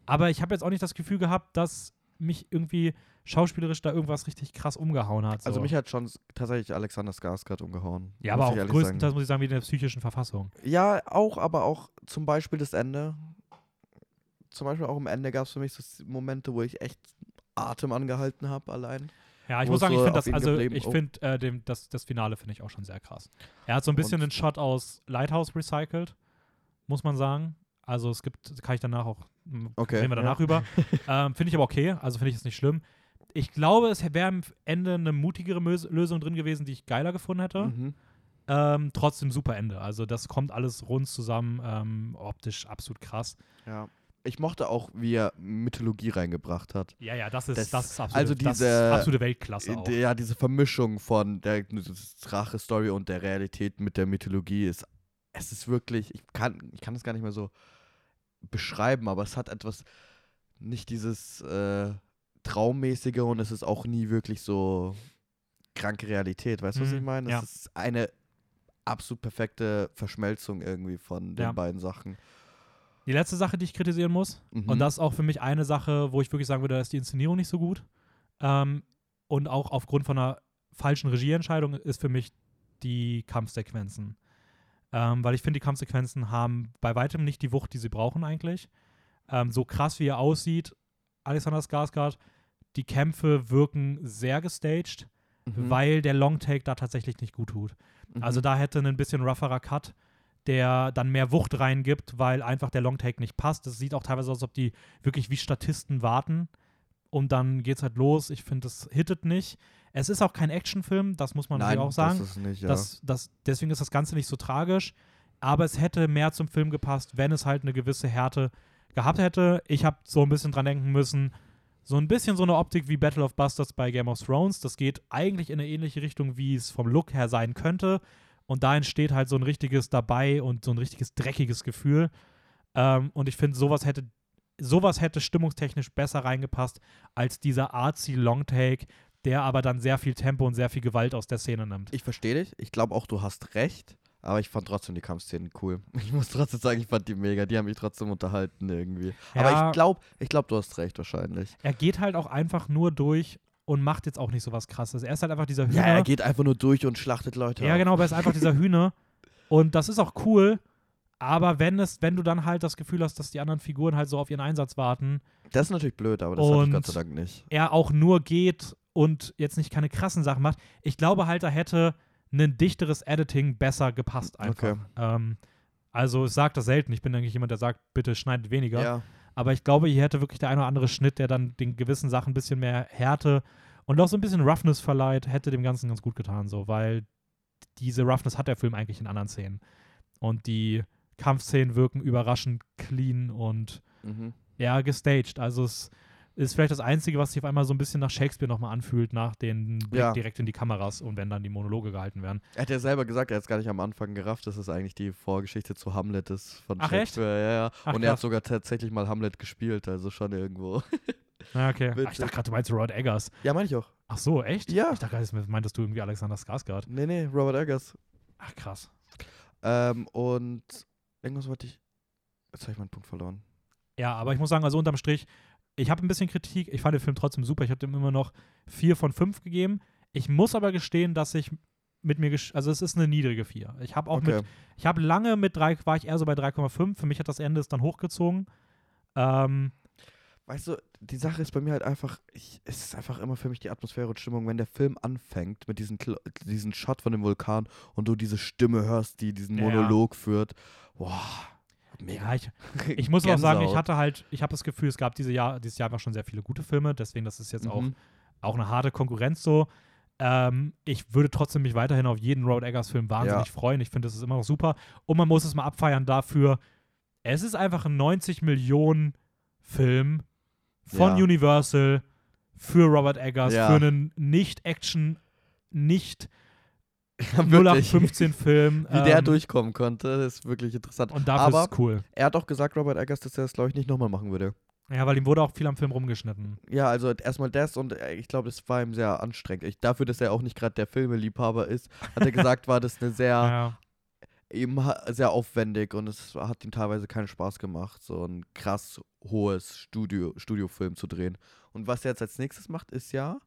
Aber ich habe jetzt auch nicht das Gefühl gehabt, dass mich irgendwie schauspielerisch da irgendwas richtig krass umgehauen hat. So. Also mich hat schon tatsächlich Alexander Skarsgård umgehauen. ja, aber auch größtenteils sagen. muss ich sagen, wegen der psychischen Verfassung. Ja, auch, aber auch zum Beispiel das Ende. Zum Beispiel auch am Ende gab es für mich so Momente, wo ich echt Atem angehalten habe allein. Ja, ich muss sagen, ich finde das, also ich Oh. finde äh, dem- das, das Finale finde ich auch schon sehr krass. Er hat so ein bisschen Und- den Shot aus Lighthouse recycelt, muss man sagen. Also es gibt, kann ich danach auch, Okay, reden wir ja. danach über. ähm, finde ich aber okay, also finde ich es nicht schlimm. Ich glaube, es wäre am Ende eine mutigere Mös Lösung drin gewesen, die ich geiler gefunden hätte. Mhm. Ähm, trotzdem super Ende. Also das kommt alles rund zusammen, ähm, optisch absolut krass. Ja. Ich mochte auch, wie er Mythologie reingebracht hat. Ja, ja, das ist, Das- das, ist absolute, also das diese- absolute Weltklasse auch. Ja, diese Vermischung von der Drache-Story und der Realität mit der Mythologie ist, es ist wirklich, ich kann, ich kann es gar nicht mehr so beschreiben, aber es hat etwas, nicht dieses äh, Traummäßige und es ist auch nie wirklich so kranke Realität. Weißt du, was Mhm, ich meine? ja. Es ist eine absolut perfekte Verschmelzung irgendwie von den Ja. beiden Sachen. Die letzte Sache, die ich kritisieren muss, Mhm. und das ist auch für mich eine Sache, wo ich wirklich sagen würde, da ist die Inszenierung nicht so gut. Ähm, und auch aufgrund von einer falschen Regieentscheidung ist für mich die Kampfsequenzen. Ähm, weil ich finde, die Kampfsequenzen haben bei weitem nicht die Wucht, die sie brauchen eigentlich. Ähm, so krass wie er aussieht, Alexander Skarsgård, die Kämpfe wirken sehr gestaged, Mhm. weil der Longtake da tatsächlich nicht gut tut. Mhm. Also da hätte ein bisschen rougherer Cut, der dann mehr Wucht reingibt, weil einfach der Longtake nicht passt. Es sieht auch teilweise aus, als ob die wirklich wie Statisten warten und dann geht's halt los. Ich finde, das hittet nicht. Es ist auch kein Actionfilm, das muss man Nein, natürlich auch sagen. das ist nicht, ja. Das, das, deswegen ist das Ganze nicht so tragisch. Aber es hätte mehr zum Film gepasst, wenn es halt eine gewisse Härte gehabt hätte. Ich habe so ein bisschen dran denken müssen, so ein bisschen so eine Optik wie Battle of Bastards bei Game of Thrones. Das geht eigentlich in eine ähnliche Richtung, wie es vom Look her sein könnte. Und da entsteht halt so ein richtiges dabei und so ein richtiges dreckiges Gefühl. Ähm, und ich finde, sowas hätte, sowas hätte stimmungstechnisch besser reingepasst als dieser artsy Longtake, der aber dann sehr viel Tempo und sehr viel Gewalt aus der Szene nimmt. Ich verstehe dich. Ich glaube auch, du hast recht. Aber ich fand trotzdem die Kampfszenen cool. Ich muss trotzdem sagen, ich fand die mega. Die haben mich trotzdem unterhalten irgendwie. Ja. Aber ich glaube, ich glaube, du hast recht wahrscheinlich. Er geht halt auch einfach nur durch und macht jetzt auch nicht so was krasses. Er ist halt einfach dieser Hühner. Ja, er geht einfach nur durch und schlachtet Leute. Ja, ab. genau, aber er ist einfach dieser Hühner. Und das ist auch cool. Aber wenn es, wenn du dann halt das Gefühl hast, dass die anderen Figuren halt so auf ihren Einsatz warten, Das ist natürlich blöd, aber das hatte ich Und- Gott sei Dank nicht. er auch nur geht und jetzt nicht keine krassen Sachen macht. Ich glaube halt, da hätte ein dichteres Editing besser gepasst einfach. Okay. Ähm, also ich sage das selten. Ich bin eigentlich jemand, der sagt, bitte schneidet weniger. Ja. Aber ich glaube, hier hätte wirklich der ein oder andere Schnitt, der dann den gewissen Sachen ein bisschen mehr Härte und auch so ein bisschen Roughness verleiht, hätte dem Ganzen ganz gut getan, so, weil diese Roughness hat der Film eigentlich in anderen Szenen. Und die Kampfszenen wirken überraschend clean und Mhm. ja, gestaged. Also es ist vielleicht das Einzige, was sich auf einmal so ein bisschen nach Shakespeare nochmal anfühlt, nach den Blick Ja. direkt in die Kameras und wenn dann die Monologe gehalten werden. Er hat ja selber gesagt, er hat es gar nicht am Anfang gerafft, dass es eigentlich die Vorgeschichte zu Hamlet ist von Ach, echt? Shakespeare. Ja, ja. Ach, und er hat krass. sogar tatsächlich mal Hamlet gespielt, also schon irgendwo. Ja, okay. Ah, ich dachte gerade, du meinst Rod Eggers. ja, meine ich auch. Ach so, echt? Ja. Ich dachte gerade, meintest du irgendwie Alexander Skarsgård. Nee, nee, Robert Eggers. Ach, krass. Ähm, und irgendwas wollte ich. Jetzt habe ich meinen Punkt verloren. Ja, aber ich muss sagen, also unterm Strich, ich habe ein bisschen Kritik. Ich fand den Film trotzdem super. Ich habe dem immer noch vier von fünf gegeben. Ich muss aber gestehen, dass ich mit mir, also es ist eine niedrige vier. Ich habe auch okay. mit, ich habe lange mit drei, war ich eher so bei 3,5. Für mich hat das Ende es dann hochgezogen. Ähm, Weißt du, die Sache ist bei mir halt einfach, ich, es ist einfach immer für mich die Atmosphäre und Stimmung, wenn der Film anfängt mit diesem diesen Shot von dem Vulkan und du diese Stimme hörst, die diesen Ja. Monolog führt. Boah, mega. ja, ich, ich muss auch sagen, ich hatte halt, ich habe das Gefühl, es gab diese Jahr, dieses Jahr einfach schon sehr viele gute Filme. Deswegen, das ist jetzt auch, Mhm. auch eine harte Konkurrenz so. Ähm, ich würde trotzdem mich weiterhin auf jeden Road Eggers-Film wahnsinnig Ja. freuen. Ich finde, das ist immer noch super. Und man muss es mal abfeiern dafür. Es ist einfach ein 90 Millionen Film von Ja. Universal für Robert Eggers, für einen Nicht-Action, nicht Ja, wirklich. 0815-Film. Wie der ähm, durchkommen konnte, das ist wirklich interessant. Und dafür Aber ist es cool. er hat auch gesagt, Robert Eggers, dass er das, glaube ich, nicht nochmal machen würde. Ja, weil ihm wurde auch viel am Film rumgeschnitten. Ja, also erstmal das und äh, ich glaube, das war ihm sehr anstrengend. Ich, dafür, dass er auch nicht gerade der Filmeliebhaber ist, hat er gesagt, war das eine sehr, Ja. ha- sehr aufwendig und es hat ihm teilweise keinen Spaß gemacht, so ein krass hohes Studio, Studiofilm zu drehen. Und was er jetzt als nächstes macht, ist ja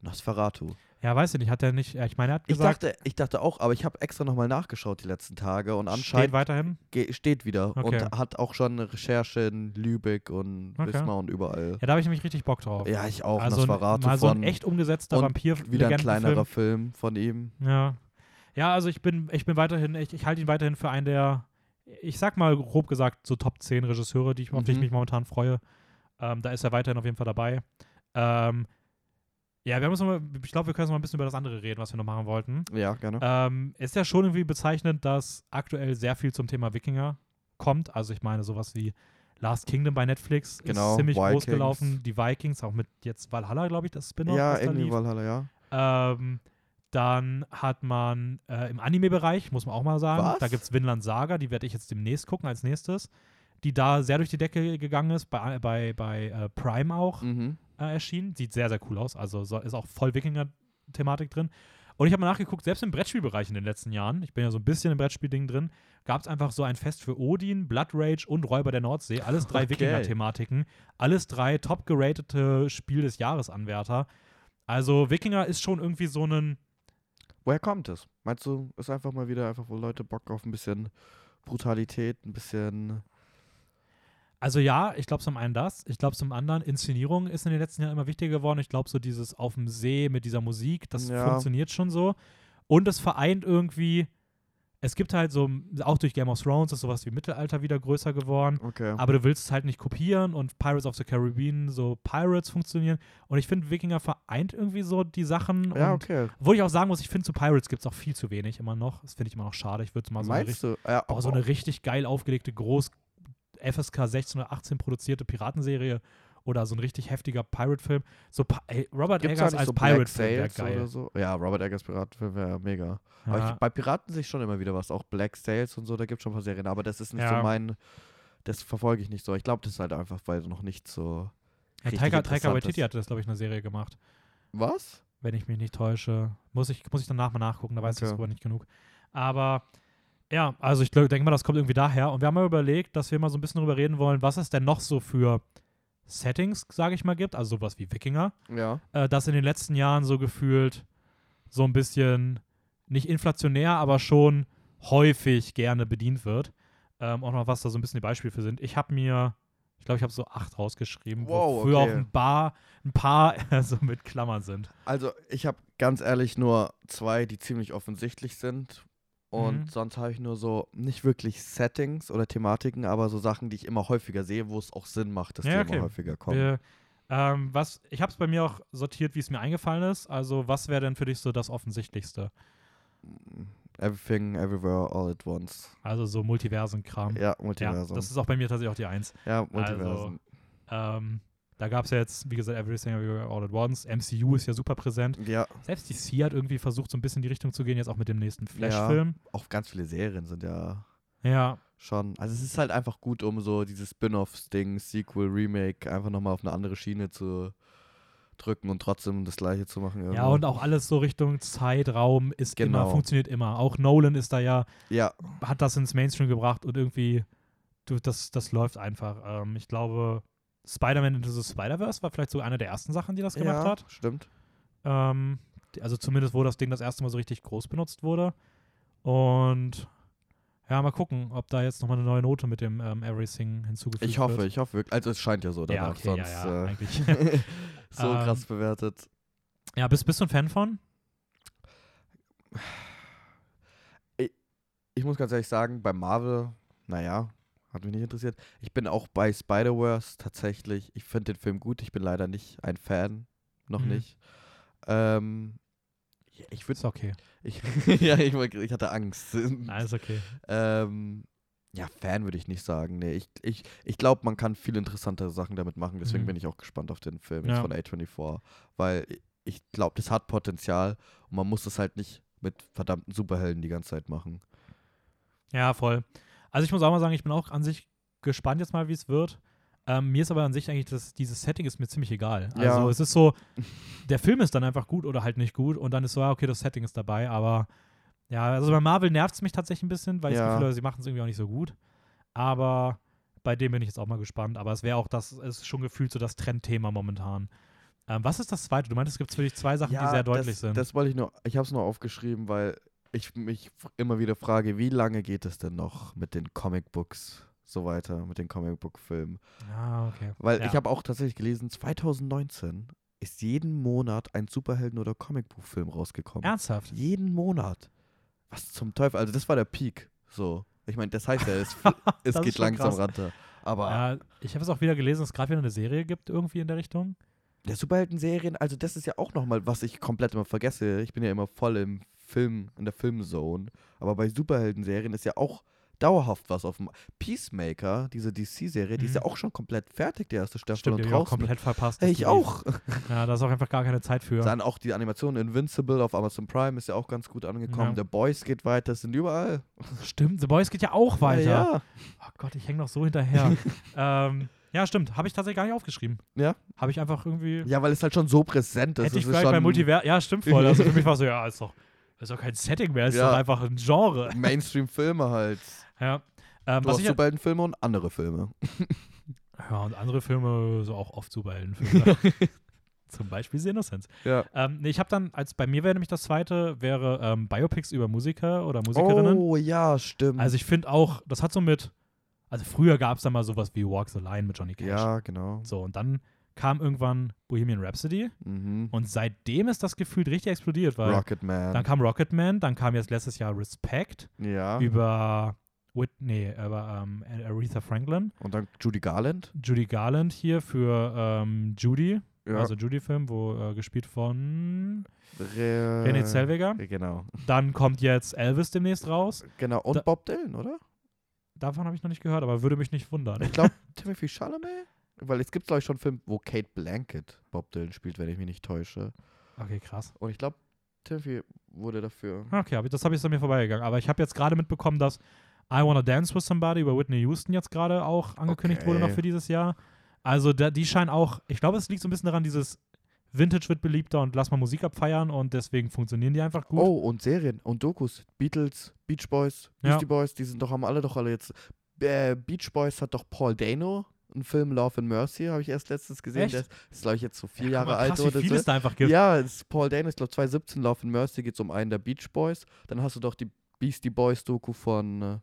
Nosferatu. Ja, weiß ich nicht, hat er nicht, ich meine, er hat Ich gesagt, dachte, ich dachte auch, aber ich habe extra nochmal nachgeschaut die letzten Tage und steht anscheinend weiterhin. ge- steht wieder Okay. und hat auch schon eine Recherche in Lübeck und Okay. Wismar und überall. Ja, da habe ich nämlich richtig Bock drauf. Ja, ich auch. also ein, Nosferatu mal so ein echt umgesetzter vampir wieder ein kleinerer Film. Film von ihm. Ja. Ja, also ich bin, ich bin weiterhin, ich, ich halte ihn weiterhin für einen der, ich sag mal grob gesagt, so Top 10 Regisseure, die ich, auf die ich Mhm. mich momentan freue. Ähm, da ist er weiterhin auf jeden Fall dabei. Ähm, ja, wir haben uns mal, ich glaube, wir können jetzt mal ein bisschen über das andere reden, was wir noch machen wollten. Ja, gerne. Ähm, ist ja schon irgendwie bezeichnend, dass aktuell sehr viel zum Thema Wikinger kommt. Also ich meine, sowas wie Last Kingdom bei Netflix Genau, ist ziemlich groß Vikings. gelaufen. Die Vikings, auch mit jetzt Valhalla, glaube ich, das Spin-off. ja, irgendwie. Valhalla, ja. Ähm, dann hat man äh, im Anime-Bereich, muss man auch mal sagen, Was? da gibt es Vinland Saga, die werde ich jetzt demnächst gucken als nächstes, die da sehr durch die Decke gegangen ist, bei, bei, bei äh, Prime auch Mhm. Äh, erschienen. Sieht sehr, sehr cool aus, also so, ist auch voll Wikinger-Thematik drin. Und ich habe mal nachgeguckt, selbst im Brettspielbereich in den letzten Jahren, ich bin ja so ein bisschen im Brettspielding drin, gab es einfach so ein Fest für Odin, Blood Rage und Räuber der Nordsee. Alles drei Okay. Wikinger-Thematiken. Alles drei top geratete Spiel des Jahres-Anwärter. Also Wikinger ist schon irgendwie so ein Woher kommt es? Meinst du, ist einfach mal wieder einfach, wo Leute Bock auf ein bisschen Brutalität, ein bisschen. Also ja, ich glaube zum einen das. Ich glaube zum anderen, Inszenierung ist in den letzten Jahren immer wichtiger geworden. Ich glaube so dieses auf dem See mit dieser Musik, das Ja. funktioniert schon so. Und es vereint irgendwie, es gibt halt so, auch durch Game of Thrones ist sowas wie Mittelalter wieder größer geworden. Okay. Aber du willst es halt nicht kopieren und Pirates of the Caribbean, so Pirates funktionieren. Und ich finde, Wikinger vereint irgendwie so die Sachen. ja, und okay. Obwohl ich auch sagen muss, ich finde zu Pirates gibt es auch viel zu wenig immer noch. Das finde ich immer noch schade. Ich würde mal so eine, Meinst du? Ja, Boah, so eine richtig geil aufgelegte, groß FSK 16 oder 18 produzierte Piratenserie oder so ein richtig heftiger Pirate-Film. So, ey, Robert Gibt's Eggers als so Pirate-Film geil. oder so? Ja, Robert Eggers Piratenfilm wäre mega. Aber Ja. ich, bei Piraten sehe ich schon immer wieder was. Auch Black Sales und so, da gibt es schon ein paar Serien. Aber das ist nicht Ja. so mein. Das verfolge ich nicht so. Ich glaube, das ist halt einfach, weil noch nicht so. Ja, richtig Taika, Waititi hatte das, glaube ich, eine Serie gemacht. Was? wenn ich mich nicht täusche. Muss ich, muss ich danach mal nachgucken, da weiß ich Okay. darüber nicht genug. Aber ja, also ich denke mal, das kommt irgendwie daher. Und wir haben mal überlegt, dass wir mal so ein bisschen darüber reden wollen, was es denn noch so für Settings, sage ich mal, gibt, also sowas wie Wikinger, Ja. äh, das in den letzten Jahren so gefühlt so ein bisschen nicht inflationär, aber schon häufig gerne bedient wird. Ähm, auch noch was da so ein bisschen die Beispiele für sind. Ich habe mir, ich glaube, ich habe so acht rausgeschrieben, Wow, wofür okay. auch ein paar, ein paar so mit Klammern sind. Also, ich habe ganz ehrlich nur zwei, die ziemlich offensichtlich sind. Und Mhm. sonst habe ich nur so nicht wirklich Settings oder Thematiken, aber so Sachen, die ich immer häufiger sehe, wo es auch Sinn macht, dass Ja, die okay. immer häufiger kommen. Wir, ähm, was, ich habe es bei mir auch sortiert, wie es mir eingefallen ist. Also, was wäre denn für dich so das Offensichtlichste? Everything, Everywhere, All at Once. Also so Multiversen-Kram. Ja, Ja, Multiversum. das ist auch bei mir tatsächlich auch die Eins. Ja, Multiversen. Ähm, da gab es ja jetzt, wie gesagt, Everything Everywhere All at Once. MCU ist ja super präsent. Ja, Selbst DC hat irgendwie versucht, so ein bisschen in die Richtung zu gehen, jetzt auch mit dem nächsten Flash-Film. auch ganz viele Serien sind ja Ja. schon. Also es ist halt einfach gut, um so dieses Spin-offs-Ding, Sequel, Remake einfach nochmal auf eine andere Schiene zu drücken und trotzdem das gleiche zu machen. ja, irgendwo. und auch alles so Richtung Zeitraum ist immer, Genau. funktioniert immer. Auch Nolan ist da ja, Ja, hat das ins Mainstream gebracht und irgendwie, du, das, das läuft einfach. Ähm, ich glaube, Spider-Man Into the Spider-Verse war vielleicht so eine der ersten Sachen, die das gemacht ja, hat. stimmt. Ähm, also zumindest, wo das Ding das erste Mal so richtig groß benutzt wurde. Und ja, mal gucken, ob da jetzt nochmal eine neue Note mit dem ähm, Everything hinzugefügt Ich hoffe, wird. ich hoffe wirklich. Also es scheint ja so Ja, danach, okay, ja, sonst ja, äh, eigentlich. so Ähm, krass bewertet. Ja, bist, bist du ein Fan von? Ich muss ganz ehrlich sagen, bei Marvel, naja, hat mich nicht interessiert. Ich bin auch bei Spider-Verse tatsächlich. Ich finde den Film gut. Ich bin leider nicht ein Fan. Noch Mhm. nicht. Ähm, ich würde Ist okay. Ich, ja, ich, ich hatte Angst. Nein, ist okay. ähm, ja, Fan würde ich nicht sagen. Nee, ich, ich, ich glaube, man kann viel interessantere Sachen damit machen. Deswegen Mhm. bin ich auch gespannt auf den Film Ja. von A24. Weil ich glaube, das hat Potenzial und man muss das halt nicht mit verdammten Superhelden die ganze Zeit machen. Ja, voll. Also ich muss auch mal sagen, ich bin auch an sich gespannt jetzt mal, wie es wird. Ähm, mir ist aber an sich eigentlich, das, dieses Setting ist mir ziemlich egal. Also Ja. es ist so, der Film ist dann einfach gut oder halt nicht gut und dann ist so, ja, okay, das Setting ist dabei, aber ja, also bei Marvel nervt es mich tatsächlich ein bisschen, weil ich das Ja. Gefühl habe, sie machen es irgendwie auch nicht so gut. Aber bei dem bin ich jetzt auch mal gespannt. Aber es wäre auch das, ist schon gefühlt so das Trendthema momentan. Ähm, was ist das zweite? Du meintest, es gibt für dich zwei Sachen, die sehr deutlich das, sind. Das wollte ich nur, ich habe es nur aufgeschrieben, weil ich mich immer wieder frage, wie lange geht es denn noch mit den Comicbooks so weiter, mit den Comicbook-Filmen? ah, okay. Weil Ja. ich habe auch tatsächlich gelesen, 2019 ist jeden Monat ein Superhelden- oder Comicbuchfilm rausgekommen. Ernsthaft? Jeden Monat. Was zum Teufel? Also das war der Peak. So. Ich meine, das heißt ja, es, es geht langsam krass. runter. Aber Ja, ich habe es auch wieder gelesen, dass es gerade wieder eine Serie gibt, irgendwie in der Richtung. der Superhelden-Serien, also das ist ja auch nochmal, was ich komplett immer vergesse. Ich bin ja immer voll im Film, in der Filmzone. Aber bei Superhelden-Serien ist ja auch dauerhaft was auf dem Peacemaker, diese DC-Serie, die ist Mhm. ja auch schon komplett fertig, die erste Staffel Stimmt, und ich auch draußen. komplett verpasst. Hey, ich auch. Ja, da ist auch einfach gar keine Zeit für. Dann auch die Animation Invincible auf Amazon Prime ist ja auch ganz gut angekommen. Ja. The Boys geht weiter, sind überall. Stimmt, The Boys geht ja auch weiter. Ja, Oh Gott, ich hänge noch so hinterher. ähm, ja, ist habe ich tatsächlich gar nicht aufgeschrieben. Ja? Habe ich einfach irgendwie. ja, weil es halt schon so präsent ist. hätte ich vielleicht bei Multiver. Ja, stimmt voll. Also für mich war so, ja, ist doch, ist doch kein Setting mehr, ist Ja. doch einfach ein Genre. Mainstream-Filme halt. Ja. Ähm, Du was hast ich, Superheldenfilme und andere Filme. ja, und andere Filme, so auch oft Superheldenfilme. Zum Beispiel The Innocence. Ja. Ähm, nee, ich habe dann, als bei mir wäre nämlich das zweite, wäre ähm, Biopics über Musiker oder Musikerinnen. Oh, ja, stimmt. Also ich finde auch, das hat so mit, also früher gab es da mal sowas wie Walk the Line mit Johnny Cash. ja, genau. So, und dann kam irgendwann Bohemian Rhapsody Mhm. und seitdem ist das gefühlt richtig explodiert, weil Rocket Man. dann kam Rocketman, dann kam jetzt letztes Jahr Respect ja. über Whitney, über ähm, Aretha Franklin, Und dann Judy Garland. Judy Garland hier für ähm, Judy, Ja. also Judy-Film, wo äh, gespielt von Re René Zellweger. Genau. Dann kommt jetzt Elvis demnächst raus. Genau. Und Da- Bob Dylan, oder? Davon habe ich noch nicht gehört, aber würde mich nicht wundern. Ich glaube, Timothy Chalamet? Weil es gibt, glaube ich, schon einen Film, wo Kate Blanket Bob Dylan spielt, wenn ich mich nicht täusche. Okay, krass. Und ich glaube, Timothy wurde dafür. Okay, das habe ich an mir vorbeigegangen. Aber ich habe jetzt gerade mitbekommen, dass I Wanna Dance with Somebody über Whitney Houston jetzt gerade auch angekündigt wurde noch Okay. für dieses Jahr. Also da, die scheinen auch, ich glaube, es liegt so ein bisschen daran, dieses Vintage wird beliebter und lass mal Musik abfeiern und deswegen funktionieren die einfach gut. Oh, und Serien und Dokus. Beatles, Beach Boys, Ja. Beastie Boys, die sind doch, haben alle doch alle jetzt. Äh, Beach Boys hat doch Paul Dano, einen Film Love and Mercy, habe ich erst letztens gesehen. Echt? Der ist, ist glaube ich, jetzt so vier Ja, Jahre alt oder viel so. es da einfach gibt. Ja, es ist Paul Dano, ich glaube 2017, Love and Mercy geht es um einen der Beach Boys. Dann hast du doch die Beastie Boys Doku von, äh,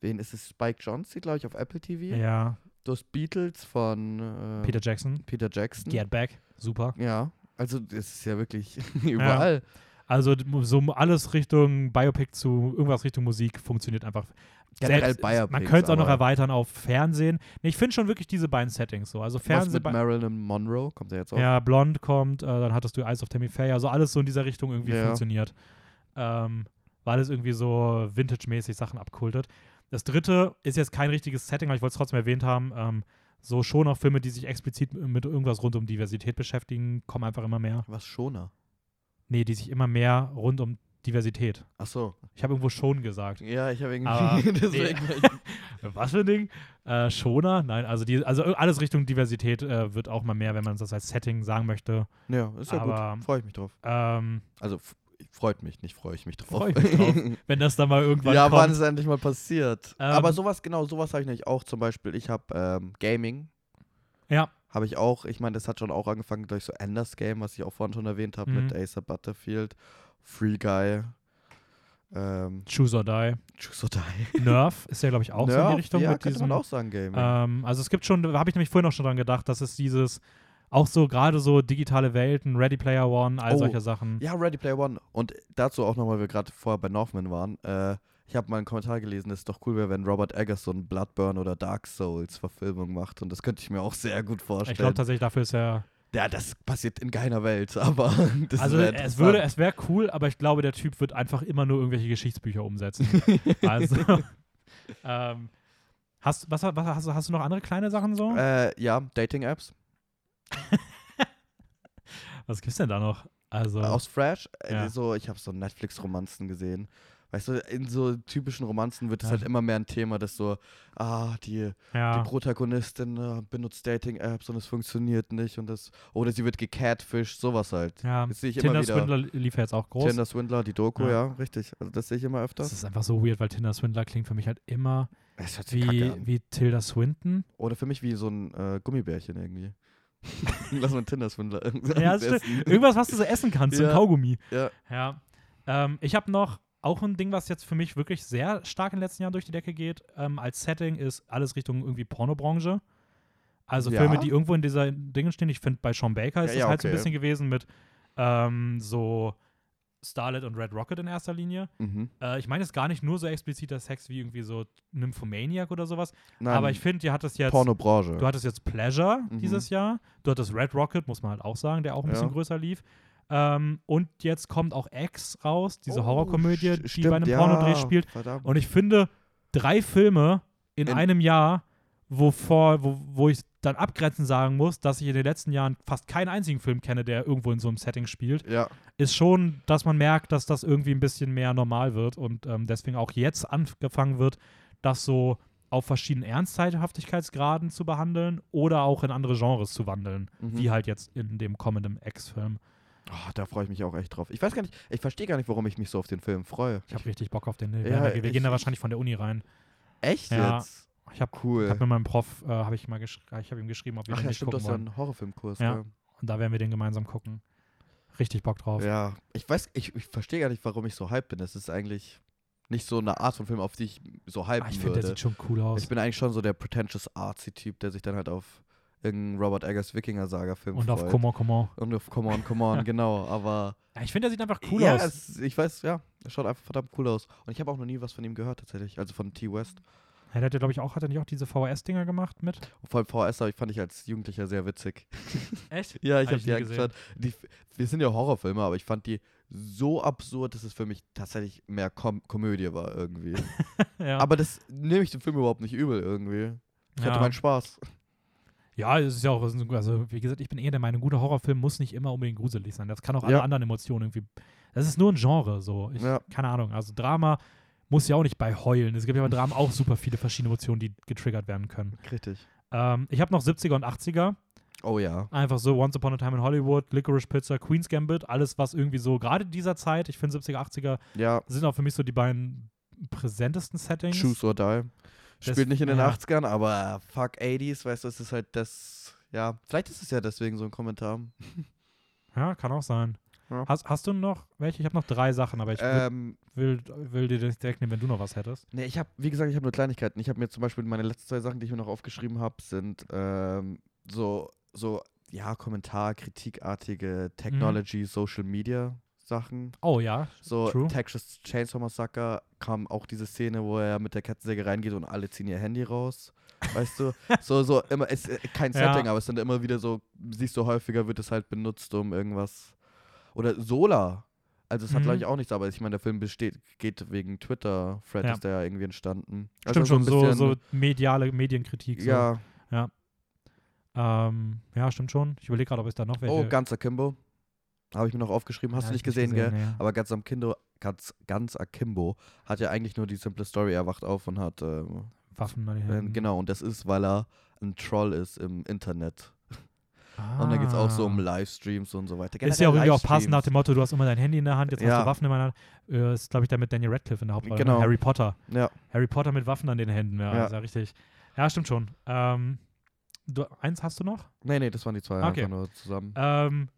wen ist es? Spike Jonze, glaube ich, auf Apple TV. Ja, Du hast Beatles von äh, Peter Jackson, Peter Jackson. Get Back, super. Ja, also das ist ja wirklich überall. Also d- so alles Richtung Biopic zu irgendwas Richtung Musik funktioniert einfach. Generell Selbst- Man könnte es auch noch erweitern auf Fernsehen. Nee, ich finde schon wirklich diese beiden Settings so. Also Was Fernsehen, mit Marilyn Monroe? Kommt der jetzt auch? ja, Blond kommt, äh, dann hattest du Eyes of Tammy Faye, also alles so in dieser Richtung irgendwie Ja. funktioniert. Ähm, weil es irgendwie so Vintage-mäßig Sachen abkultet. Das dritte ist jetzt kein richtiges Setting, aber ich wollte es trotzdem erwähnt haben. Ähm, so schon auch Filme, die sich explizit mit irgendwas rund um Diversität beschäftigen, kommen einfach immer mehr. Was schoner? Nee, die sich immer mehr rund um Diversität. Ach so. Ich habe irgendwo schon gesagt. Ja, ich habe irgendwie. deswegen. Was für ein Ding? Äh, Schoner? Nein, also, die, also alles Richtung Diversität äh, wird auch mal mehr, wenn man das als Setting sagen möchte. ja, ist ja Aber- gut. Freue ich mich drauf. Ähm, Also, freut mich, nicht freue ich mich drauf. Freu ich mich drauf. wenn das dann mal irgendwann ja, wann kommt. ist endlich mal passiert? Ähm, Aber sowas, genau, sowas habe ich nämlich auch zum Beispiel. Ich habe ähm, Gaming. Ja. Habe ich auch. Ich meine, das hat schon auch angefangen durch so Enders Game, was ich auch vorhin schon erwähnt habe, mit Mhm. Acer Butterfield, Free Guy, ähm, Choose or Die. Choose or Die. Nerf ist ja, glaube ich, auch so in die Nerf, Richtung ja, mit diesem. man auch sagen, Gaming. Ähm, also es gibt schon, da habe ich nämlich vorhin auch schon dran gedacht, dass es dieses, auch so gerade so digitale Welten, Ready Player One, all Oh, solche Sachen. Ja, Ready Player One. Und dazu auch nochmal, weil wir gerade vorher bei Northman waren. Äh, ich habe mal einen Kommentar gelesen, dass es doch cool wäre, wenn Robert Eggers so ein Bloodburn oder Dark Souls Verfilmung macht. Und das könnte ich mir auch sehr gut vorstellen. ich glaube tatsächlich, dafür ist er. Ja, das passiert in keiner Welt, aber also es würde, es wäre cool, aber ich glaube, der Typ wird einfach immer nur irgendwelche Geschichtsbücher umsetzen. also. ähm, hast, was, was, hast, du- hast du noch andere kleine Sachen so? äh, ja, Dating-Apps. was gibt's denn da noch? Also. Aus Fresh. Äh, Ja. so, ich habe so Netflix-Romanzen gesehen. Weißt du, in so typischen Romanzen wird es Ja. halt immer mehr ein Thema, dass so, ah, die, ja. die Protagonistin äh, benutzt Dating-Apps und es funktioniert nicht und das, oder sie wird gecatfished, sowas halt. ja. Das sehe ich immer Tinder wieder. Swindler lief ja jetzt auch groß. Tinder Swindler, die Doku, Ja. ja, richtig. Also das sehe ich immer Das öfters. ist einfach so weird, weil Tinder Swindler klingt für mich halt immer wie, wie Tilda Swinton. Oder für mich wie so ein äh, Gummibärchen irgendwie. Lass mal Tinder Swindler. Ja, das. Irgendwas, was du so essen kannst, so ein Ja. Kaugummi. Ja. Ja. Ähm, ich habe noch auch ein Ding, was jetzt für mich wirklich sehr stark in den letzten Jahren durch die Decke geht. Ähm, als Setting ist alles Richtung irgendwie Pornobranche. Also Ja. Filme, die irgendwo in dieser Dingen stehen. Ich finde, bei Sean Baker ist Ja, das ja, halt so ein okay. bisschen gewesen mit ähm, so Starlet und Red Rocket in erster Linie. Mhm. Äh, ich meine jetzt gar nicht nur so expliziter Sex wie irgendwie so Nymphomaniac oder sowas. Nein, aber ich finde, ihr hattest jetzt. Pornobranche. Du hattest jetzt Pleasure Mhm. dieses Jahr. Du hattest Red Rocket, muss man halt auch sagen, der auch ein bisschen Ja. größer lief. Ähm, und jetzt kommt auch X raus, diese Oh, Horrorkomödie, die stimmt, bei einem ja, Pornodreh spielt. Verdammt. Und ich finde, drei Filme in, In- einem Jahr, wovor, wo, wo ich dann abgrenzend sagen muss, dass ich in den letzten Jahren fast keinen einzigen Film kenne, der irgendwo in so einem Setting spielt, ja, ist schon, dass man merkt, dass das irgendwie ein bisschen mehr normal wird und ähm, deswegen auch jetzt angefangen wird, das so auf verschiedenen Ernsthaftigkeitsgraden zu behandeln oder auch in andere Genres zu wandeln, mhm. wie halt jetzt in dem kommenden X-Film. Oh, da freue ich mich auch echt drauf. Ich weiß gar nicht, ich verstehe gar nicht, warum ich mich so auf den Film freue. Ich habe richtig Bock auf den. Wir, Ja, da- wir ich- gehen da wahrscheinlich von der Uni rein. Echt Ja. jetzt? Ich habe Cool. hab mit meinem Prof, äh, habe ich mal gesch ich habe ihm geschrieben, ob wir Ach den ja, nicht stimmt, gucken ja wollen. einen Horrorfilmkurs. Ja. gell? Und da werden wir den gemeinsam gucken. Richtig Bock drauf. Ja, ich weiß, ich, ich verstehe gar nicht, warum ich so hype bin. Das ist eigentlich nicht so eine Art von Film, auf die ich so hypen Ah, ich finde, der würde. sieht schon cool aus. Ich bin eigentlich schon so der pretentious artsy-Typ, der sich dann halt auf irgendeinen Robert Eggers Wikinger-Saga-Film Und freut. auf Comment, Comment. Und auf Come On, Come On, genau. Aber Ja, ich finde, der sieht einfach cool ja, aus. Es, ich weiß, ja, er schaut einfach verdammt cool aus. Und ich habe auch noch nie was von ihm gehört, tatsächlich. Also von T-West. Ja, der hat ja, glaube ich, auch, hat er nicht auch diese VHS-Dinger gemacht mit? Vor allem VHS hab ich- fand ich als Jugendlicher sehr witzig. Echt? Ja, ich Hab habe ich die angeschaut. Die, wir sind ja Horrorfilme, aber ich fand die so absurd, dass es für mich tatsächlich mehr Kom Komödie war irgendwie. ja. Aber das nehme ich dem Film überhaupt nicht übel irgendwie. Ich ja. hatte meinen Spaß. Ja, es ist ja auch, also wie gesagt, ich bin eher der Meinung, ein guter Horrorfilm muss nicht immer unbedingt gruselig sein. Das kann auch alle Ja. anderen Emotionen irgendwie. Das ist nur ein Genre, so. Ich, Ja. Keine Ahnung. Also Drama muss ja auch nicht bei Heulen. Es gibt ja bei Drama auch super viele verschiedene Emotionen, die getriggert werden können. Kritisch. Ähm, ich habe noch 70er und 80er. Oh ja. Einfach so Once Upon a Time in Hollywood, Licorice Pizza, Queen's Gambit, alles, was irgendwie so, gerade dieser Zeit, ich finde 70er, 80er Ja, sind auch für mich so die beiden präsentesten Settings. Choose or Die. Das- Spielt nicht in den ja. 80ern, aber fuck 80s, weißt du, es ist halt das. Ja, vielleicht ist es ja deswegen so ein Kommentar. Ja, kann auch sein. Ja. Hast, hast du noch welche? Ich habe noch drei Sachen, aber ich will, Ähm, will, will dir das direkt nehmen, wenn du noch was hättest. nee, ich habe, wie gesagt, ich habe nur Kleinigkeiten. Ich habe mir zum Beispiel meine letzten zwei Sachen, die ich mir noch aufgeschrieben habe, sind ähm, so, so, ja, Kommentar, kritikartige Technology, Social Media Sachen. Oh ja, So True. Texas Chainsaw Massacre kam auch diese Szene, wo er mit der Kettensäge reingeht und alle ziehen ihr Handy raus. Weißt du? So, so immer, es ist kein Ja. Setting, aber es sind immer wieder so, siehst du häufiger, wird es halt benutzt, um irgendwas. Oder Solar. Also es hat, Mhm. glaube ich, auch nichts, aber ich meine, der Film besteht, geht wegen Twitter, Fred Ja. ist der ja irgendwie entstanden. stimmt Also schon, ein so, so mediale Medienkritik. So. Ja, Ähm, ja, stimmt schon. Ich überlege gerade, ob es da noch welche. oh, ganz Akimbo. Habe ich mir noch aufgeschrieben, hast Ja, du nicht ich gesehen, gell? nee. Aber ganz am Kindo, ganz, ganz Akimbo hat ja eigentlich nur die simple Story. Er wacht auf und hat ähm, Waffen an die Ähm, Händen. genau, und das ist, weil er ein Troll ist im Internet. Ah. Und dann geht es auch so um Livestreams und so weiter. Ist ja auch irgendwie auch passend nach dem Motto, du hast immer dein Handy in der Hand, jetzt hast Ja. du Waffen in meiner Hand. Äh, ist, glaube ich, da mit Daniel Radcliffe in der Hauptrolle. Genau. Ne? Harry Potter. Ja, Harry Potter mit Waffen an den Händen, ja, Ja. ist ja richtig. Ja, stimmt schon. Ähm, du, eins hast du noch? nee, nee, das waren die zwei Okay. einfach nur zusammen. Ähm,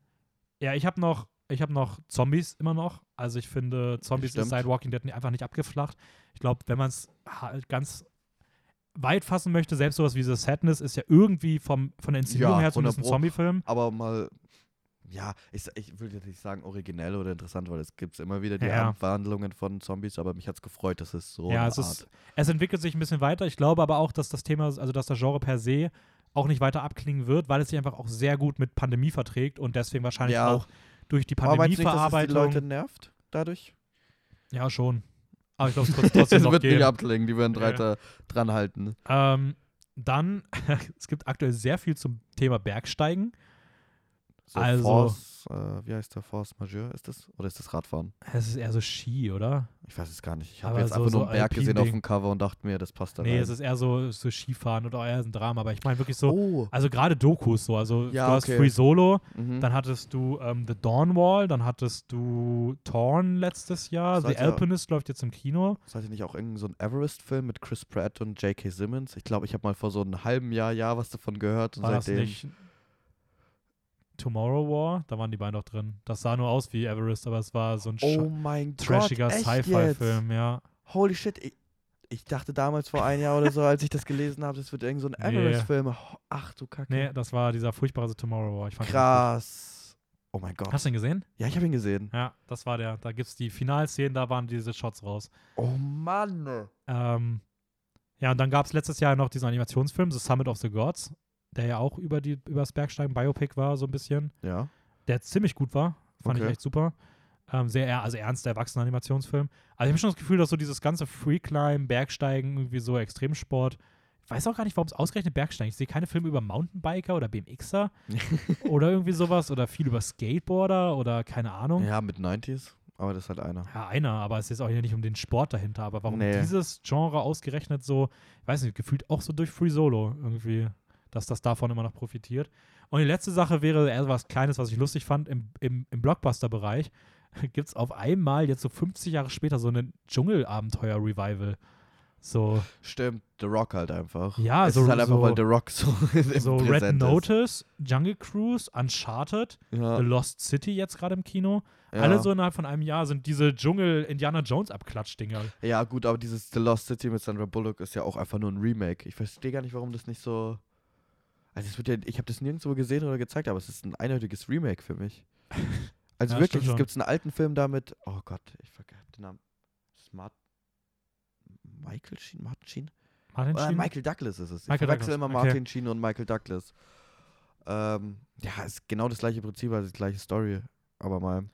ja, ich habe noch, ich habe noch Zombies immer noch. Also ich finde, Zombies ist Stimmt. seit Walking Dead einfach nicht abgeflacht. Ich glaube, wenn man es halt ganz weit fassen möchte, selbst sowas wie The Sadness ist ja irgendwie vom, von der Inszenierung Ja, her zumindest ein 100 Pro. Zombie-Film. Aber mal, ja, ich, ich jetzt nicht sagen originell oder interessant, weil es gibt immer wieder die Ja. Abwandlungen von Zombies, aber mich hat es gefreut, dass es so ja, eine es, Art. ist, es entwickelt sich ein bisschen weiter. Ich glaube aber auch, dass das Thema, also dass das Genre per se auch nicht weiter abklingen wird, weil es sich einfach auch sehr gut mit Pandemie verträgt und deswegen wahrscheinlich Ja. auch durch die Pandemieverarbeitung. Leute nervt dadurch? ja, schon. Aber ich glaube, es wird trotzdem Es noch wird gehen. nicht abklingen, die werden Ja. weiter dranhalten. Ähm, dann, es gibt aktuell sehr viel zum Thema Bergsteigen. So Also- Force, äh, wie heißt der Force Majeure? Ist das? Oder ist das Radfahren? Es ist eher so Ski, oder? Ich weiß es gar nicht. Ich habe jetzt so- einfach nur so einen Berg gesehen auf dem Cover und dachte mir, das passt da nee, rein. es ist eher so, so Skifahren oder eher ein Drama. Aber ich meine wirklich so, oh. also gerade Dokus so. Also Ja, du hast okay. Free Solo, Mhm. dann hattest du ähm, The Dawn Wall, dann hattest du Torn letztes Jahr, The Sollte- Alpinist läuft jetzt im Kino. Seid ihr nicht auch irgendein so ein Everest-Film mit Chris Pratt und J.K. Simmons? Ich glaube, ich habe mal vor so einem halben Jahr, Jahr was davon gehört und War das seitdem. nicht Tomorrow War? Da waren die beiden doch drin. Das sah nur aus wie Everest, aber es war so ein oh mein trashiger? Sci-Fi-Film, ja. Holy shit, ich, ich dachte damals vor ein Jahr oder so, als ich das gelesen habe, das wird irgend so ein. Everest-Film. Ach du Kacke. Nee, das war dieser furchtbare Tomorrow War. Krass. Oh mein. Gott. Hast du ihn gesehen? Ja, ich habe ihn gesehen. Ja, das war der. Da gibt es die Finalszenen, da waren diese Shots raus. Oh Mann. Ähm, ja, und dann gab es letztes Jahr noch diesen Animationsfilm, The Summit of the Gods, der ja auch über, die, über das Bergsteigen Biopic war, so ein bisschen. Ja. Der ziemlich gut war. Fand ich Okay. echt super. Ähm, sehr, also ernst, erwachsener Animationsfilm. Also ich habe schon das Gefühl, dass so dieses ganze Freeclimb, Bergsteigen, irgendwie so Extremsport. Ich weiß auch gar nicht, warum es ausgerechnet Bergsteigen. Ich sehe keine Filme über Mountainbiker oder BMXer oder irgendwie sowas oder viel über Skateboarder oder keine Ahnung. ja, mit 90s. Aber das ist halt einer. Ja, einer, aber es ist auch hier nicht um den Sport dahinter. Aber warum Nee. dieses Genre ausgerechnet so, ich weiß nicht, gefühlt auch so durch Free Solo irgendwie, dass das davon immer noch profitiert. Und die letzte Sache wäre eher was Kleines, was ich lustig fand. Im, im, im Blockbuster-Bereich gibt es auf einmal jetzt so 50 Jahre später so ein Dschungelabenteuer-Revival. So, Stimmt, The Rock halt einfach. Ja, es so- ist halt einfach, so- weil The Rock so, so Red Notice, Jungle Cruise, Uncharted. Ja, The Lost City jetzt gerade im Kino. ja. Alle so innerhalb von einem Jahr sind diese Dschungel-Indiana Jones-Abklatsch-Dinger. Ja, gut, aber dieses The Lost City mit Sandra Bullock ist ja auch einfach nur ein Remake. Ich verstehe gar nicht, warum das nicht so. Also, es wird ja, ich habe das nirgendwo gesehen oder gezeigt, aber es ist ein eindeutiges Remake für mich. Also Ja, wirklich, es gibt einen alten Film damit. Oh Gott, ich vergesse den Namen. Smart. Michael Sheen? Martin Sheen? Martin Äh, Sheen? Michael Douglas ist es. Ich Michael verwechsel Douglas, immer okay. Martin Sheen und Michael Douglas. Ähm, ja, ist genau das gleiche Prinzip, also die gleiche Story. Aber mal.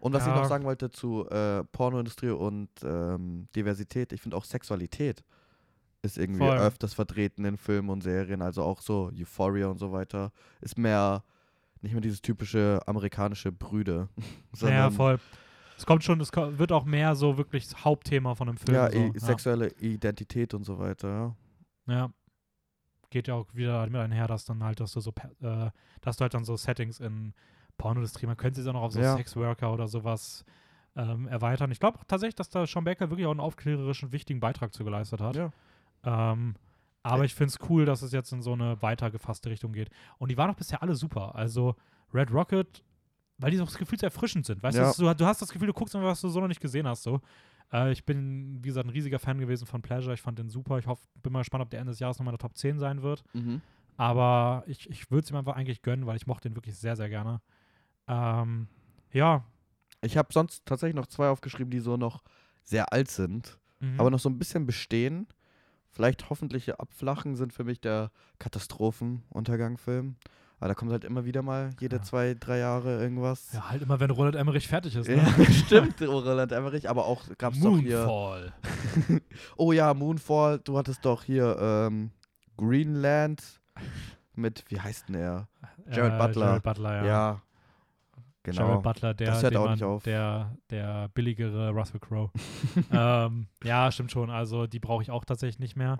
Und was ich Ja. noch sagen wollte zu äh, Pornoindustrie und ähm, Diversität, ich finde auch Sexualität ist irgendwie Voll. öfters vertreten in Filmen und Serien, also auch so Euphoria und so weiter. Ist mehr, nicht mehr dieses typische amerikanische Brüde. Ja, voll. Es kommt schon, es wird auch mehr so wirklich das Hauptthema von einem Film. Ja, so. i- sexuelle Identität und so weiter. Ja. Ja. Geht ja auch wieder mit einher, dass dann halt, dass du so, äh, dass du halt dann so Settings in Pornoindustrie, man könnte sie auch noch auf so Ja. Sexworker oder sowas ähm, erweitern. Ich glaube tatsächlich, dass da Sean Baker wirklich auch einen aufklärerischen, wichtigen Beitrag zu geleistet hat. Ja. Ähm, aber ich finde es cool, dass es jetzt in so eine weiter gefasste Richtung geht. Und die waren doch bisher alle super. Also Red Rocket, weil die so das Gefühl erfrischend sind. Weißt Ja. du, du, hast das Gefühl, du guckst mal, was du so noch nicht gesehen hast. So. Äh, ich bin, wie gesagt, ein riesiger Fan gewesen von Pleasure. Ich fand den super. Ich hoffe, bin mal gespannt, ob der Ende des Jahres nochmal in der Top 10 sein wird. Mhm. Aber ich, ich würde es ihm einfach eigentlich gönnen, weil ich mochte ihn wirklich sehr, sehr gerne. Ähm, ja. Ich habe sonst tatsächlich noch zwei aufgeschrieben, die so noch sehr alt sind, Mhm. aber noch so ein bisschen bestehen. Vielleicht hoffentliche Abflachen sind für mich der Katastrophenuntergang-Film. Aber da kommt halt immer wieder mal jede Ja. zwei, drei Jahre irgendwas. ja, halt immer, wenn Roland Emmerich fertig ist. Ne? Ja, stimmt, Roland Emmerich, aber auch gab es doch hier. Moonfall. Oh ja, Moonfall, du hattest doch hier ähm, Greenland mit, wie heißt denn er? Jared Butler. Jared Butler, ja. Ja. Genau. Jared Butler, der, Das hört auch man, nicht auf. Der, der billigere Russell Crowe. ähm, ja, stimmt schon. Also die brauche ich auch tatsächlich nicht mehr.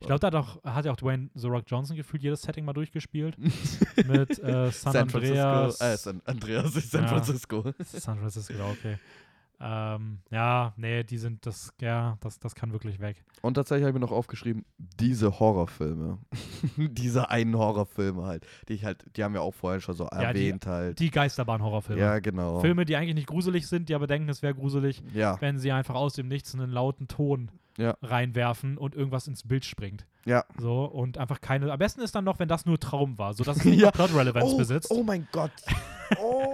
Ich glaube, da hat, auch, hat ja auch Dwayne The Rock Johnson gefühlt jedes Setting mal durchgespielt. mit äh, San, San Andreas. Francisco. Äh, San Andreas ist San Ja. Francisco. San Francisco, okay. Ähm, ja, nee, die sind das, ja, das, das kann wirklich weg. Und tatsächlich habe ich mir noch aufgeschrieben, diese Horrorfilme. diese einen Horrorfilme halt. Die ich halt, die haben wir auch vorher schon so Ja, die- erwähnt halt. Die Geisterbahn-Horrorfilme. Ja, genau. Filme, die eigentlich nicht gruselig sind, die aber denken, es wäre gruselig, Ja, wenn sie einfach aus dem Nichts einen lauten Ton Ja. reinwerfen und irgendwas ins Bild springt. ja. So, und einfach keine. Am besten ist dann noch, wenn das nur Traum war, sodass es nicht Ja. Plot-Relevanz Oh, besitzt. oh mein Gott. Oh.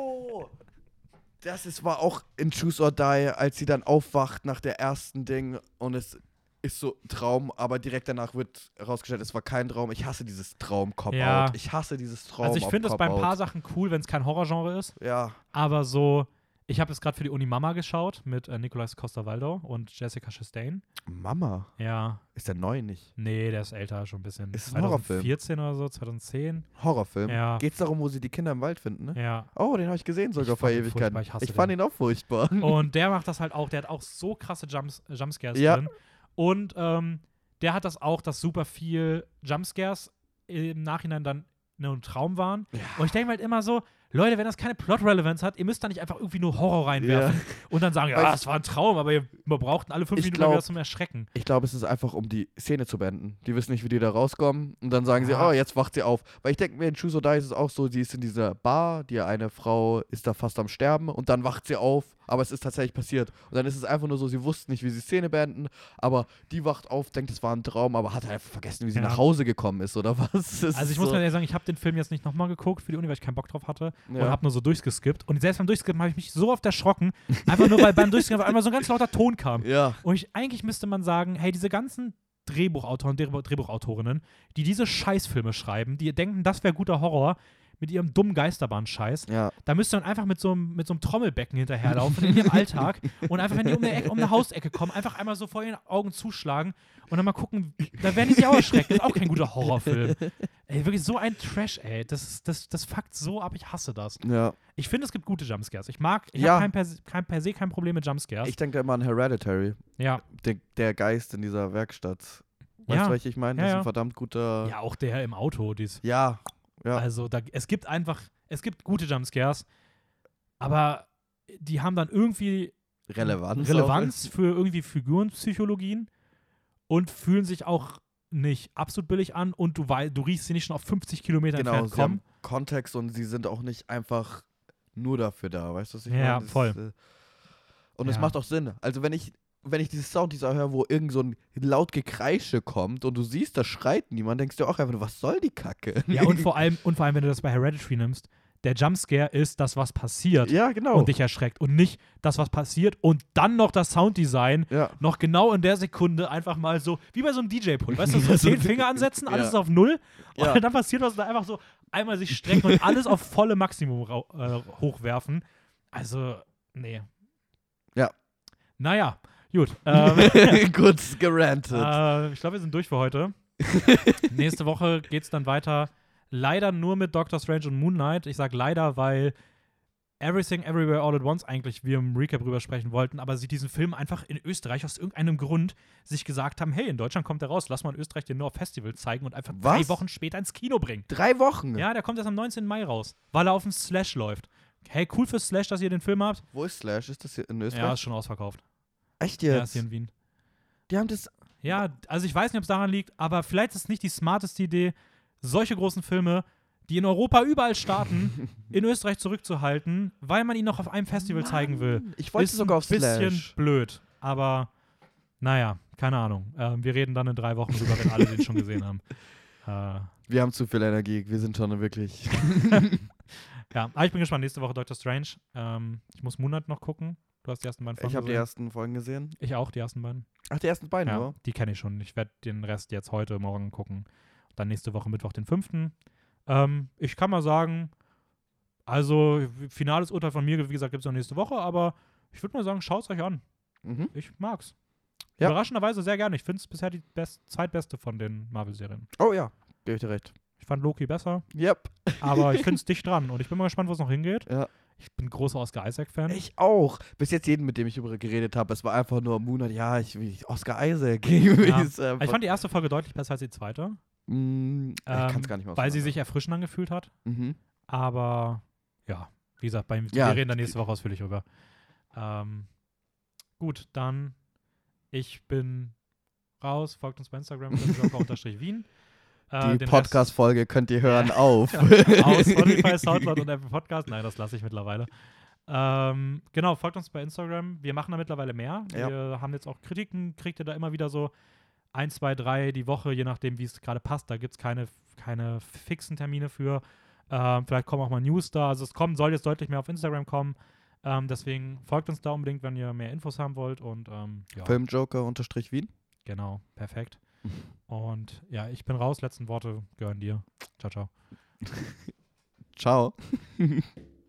Das ist, war auch in Choose or Die, als sie dann aufwacht nach der ersten Ding und es ist so Traum, aber direkt danach wird herausgestellt, es war kein Traum. Ich hasse dieses Traum-Cop-Out. Ja. Ich hasse dieses Traum also ich finde es bei ein paar Sachen cool, wenn es kein Horrorgenre ist, Ja. aber so. Ich habe jetzt gerade für die Uni Mama geschaut mit äh, Nicolas Costa-Waldau und Jessica Chastain. Mama. Ja, Ist der neu nicht? nee, der ist älter schon ein bisschen. Ist es ein Horrorfilm? 2014 oder so, 2010. Horrorfilm. Ja. Geht's darum, wo sie die Kinder im Wald finden, ne? Ja. Oh, den habe ich gesehen sogar vor Ewigkeiten. ich Ich fand den. ihn auch furchtbar. Und der macht das halt auch, der hat auch so krasse Jumps, Jumpscares Ja. drin. Und ähm, der hat das auch, dass super viel Jumpscares im Nachhinein dann nur ein Traum waren. Und ich denke halt immer so, Leute, wenn das keine Plot-Relevanz hat, ihr müsst da nicht einfach irgendwie nur Horror reinwerfen und dann sagen, ja, es war ein Traum, aber ihr wir brauchten alle fünf Ich Minuten glaub- wieder zum Erschrecken. Ich glaube, es ist einfach, um die Szene zu beenden. Die wissen nicht, wie die da rauskommen. Und dann sagen sie, Ja. oh, jetzt wacht sie auf. Weil ich denke mir, in Choose or Die ist es auch so, sie ist in dieser Bar, die eine Frau ist da fast am Sterben und dann wacht sie auf, aber es ist tatsächlich passiert. Und dann ist es einfach nur so, sie wussten nicht, wie sie die Szene beenden, aber die wacht auf, denkt, es war ein Traum, aber hat halt einfach vergessen, wie sie Ja. nach Hause gekommen ist oder was. Es Also ich ist muss so, ganz ehrlich sagen, ich habe den Film jetzt nicht nochmal geguckt für die Uni, weil ich keinen Bock drauf hatte und ja. habe nur so durchgeskippt. Und selbst beim Durchskippen habe ich mich so oft erschrocken, einfach nur, weil beim Durchskippen auf einmal so ein ganz lauter Ton kam. ja, Und ich, eigentlich müsste man sagen, hey, diese ganzen Drehbuchautoren, Drehbuch, Drehbuchautorinnen, die diese Scheißfilme schreiben, die denken, das wäre guter Horror mit ihrem dummen Geisterbahn-Scheiß, ja. da müsst ihr dann einfach mit so, einem- mit so einem Trommelbecken hinterherlaufen in ihrem Alltag und einfach, wenn die um eine, Ecke, um eine Hausecke kommen, einfach einmal so vor ihren Augen zuschlagen und dann mal gucken, da werden die sich auch erschrecken. Das ist auch kein guter Horrorfilm. Ey, wirklich so ein Trash, ey. Das, das, das fuckt so ab, ich hasse das. ja. Ich finde, es gibt gute Jumpscares. Ich mag, ich Ja. habe kein per, se- kein, per se kein Problem mit Jumpscares. Ich denke da immer an Hereditary, ja. der, der Geist in dieser Werkstatt. Weißt Ja. du, was ich meine? Ja, das ist ein verdammt guter. ja, auch der im Auto, dies. Ja, ja. Also da, es gibt einfach, es gibt gute Jumpscares, aber die haben dann irgendwie Relevanz. Relevanz für irgendwie Figurenpsychologien und fühlen sich auch nicht absolut billig an und du, wei- du riechst sie nicht schon auf 50 Kilometer Genau, entfernt sie haben kommen. Kontext und sie sind auch nicht einfach nur dafür da, weißt du, was ich Ja, meine? Das voll. Ist, äh, und es Ja. macht auch Sinn. Also wenn ich, wenn ich dieses Sounddesign höre, wo irgend so ein laut Gekreische kommt und du siehst, da schreit niemand, denkst du auch einfach was soll die Kacke? Ja, und vor allem, und vor allem, wenn du das bei Hereditary nimmst, der Jumpscare ist das, was passiert ja, genau. und dich erschreckt und nicht das, was passiert und dann noch das Sounddesign ja. noch genau in der Sekunde einfach mal so, wie bei so einem DJ-Pult, weißt du, so zehn Finger ansetzen, alles Ja. ist auf Null und dann passiert was und dann einfach so einmal sich strecken und alles auf volle Maximum äh, hochwerfen. Also, nee. Ja. Naja, Gut. Ähm, Gut gerantet. äh, ich glaube, wir sind durch für heute. Nächste Woche geht es dann weiter. Leider nur mit Doctor Strange und Moon Knight. Ich sage leider, weil Everything Everywhere All at Once eigentlich wir im Recap drüber sprechen wollten, aber sie diesen Film einfach in Österreich aus irgendeinem Grund sich gesagt haben, hey, in Deutschland kommt der raus, lass mal in Österreich den nur auf Festivals zeigen und einfach drei Was? Wochen später ins Kino bringen. Drei Wochen. Ja, der kommt erst am 19. Mai raus, weil er auf dem Slash läuft. Hey, cool für Slash, dass ihr den Film habt. Wo ist Slash? Ist das hier in Ja, Österreich? ist schon ausverkauft. Echt Ja, ist jetzt? hier in Wien. Die haben das. Ja, also ich weiß nicht, ob es daran liegt, aber vielleicht ist es nicht die smarteste Idee, solche großen Filme, die in Europa überall starten, in Österreich zurückzuhalten, weil man ihn noch auf einem Festival zeigen will. Mann, Ich wollte ist sogar ein auf bisschen Slash. blöd, aber naja, keine Ahnung. Ähm, wir reden dann in drei Wochen drüber, wenn alle den schon gesehen haben. Äh, Wir haben zu viel Energie. Wir sind schon wirklich. ja, aber ich bin gespannt. Nächste Woche Doctor Strange. Ähm, ich muss Monat noch gucken. Du hast die ersten beiden Folgen ich habe die ersten Folgen gesehen. Ich auch, die ersten beiden. Ach, die ersten beiden Ja, nur? die kenne ich schon. Ich werde den Rest jetzt heute, morgen gucken. Dann nächste Woche Mittwoch den fünften. Ähm, ich kann mal sagen, also finales Urteil von mir, wie gesagt, gibt es noch nächste Woche, aber ich würde mal sagen, schaut es euch an. Mhm. Ich mag's. Ja. Überraschenderweise sehr gerne. Ich finde es bisher die best zweitbeste von den Marvel-Serien. Oh ja, gebe ich dir recht. Ich fand Loki besser, Yep. aber ich finde es dicht dran und ich bin mal gespannt, wo es noch hingeht. Ja. Ich bin großer Oscar Isaac-Fan. Ich auch. Bis jetzt jeden, mit dem ich darüber geredet habe, es war einfach nur Moonlight. Ja, ich will Oscar Isaac. Ja. Ist einfach- Ich fand die erste Folge deutlich besser als die zweite, Mm, ich kann ähm, es gar nicht mehr weil sie sich erfrischend angefühlt hat. Mhm. Aber ja, wie gesagt, beim, Ja. wir reden dann nächste Woche ausführlich drüber. Ähm, gut, dann ich bin raus. Folgt uns bei Instagram, Joker-Wien. Äh, Die Podcast-Folge könnt ihr hören auf. Aus Spotify, Soundcloud und Apple Podcast. Nein, das lasse ich mittlerweile. Ähm, genau, folgt uns bei Instagram. Wir machen da mittlerweile mehr. Ja. Wir haben jetzt auch Kritiken, kriegt ihr da immer wieder so ein, zwei, drei die Woche, je nachdem, wie es gerade passt. Da gibt es keine, keine fixen Termine für. Ähm, vielleicht kommen auch mal News da. Also es kommt, soll jetzt deutlich mehr auf Instagram kommen. Ähm, deswegen folgt uns da unbedingt, wenn ihr mehr Infos haben wollt. Und ähm, ja, Filmjoker-Wien. genau, perfekt. Und ja, ich bin raus. Letzten Worte gehören dir. Ciao, ciao. Ciao.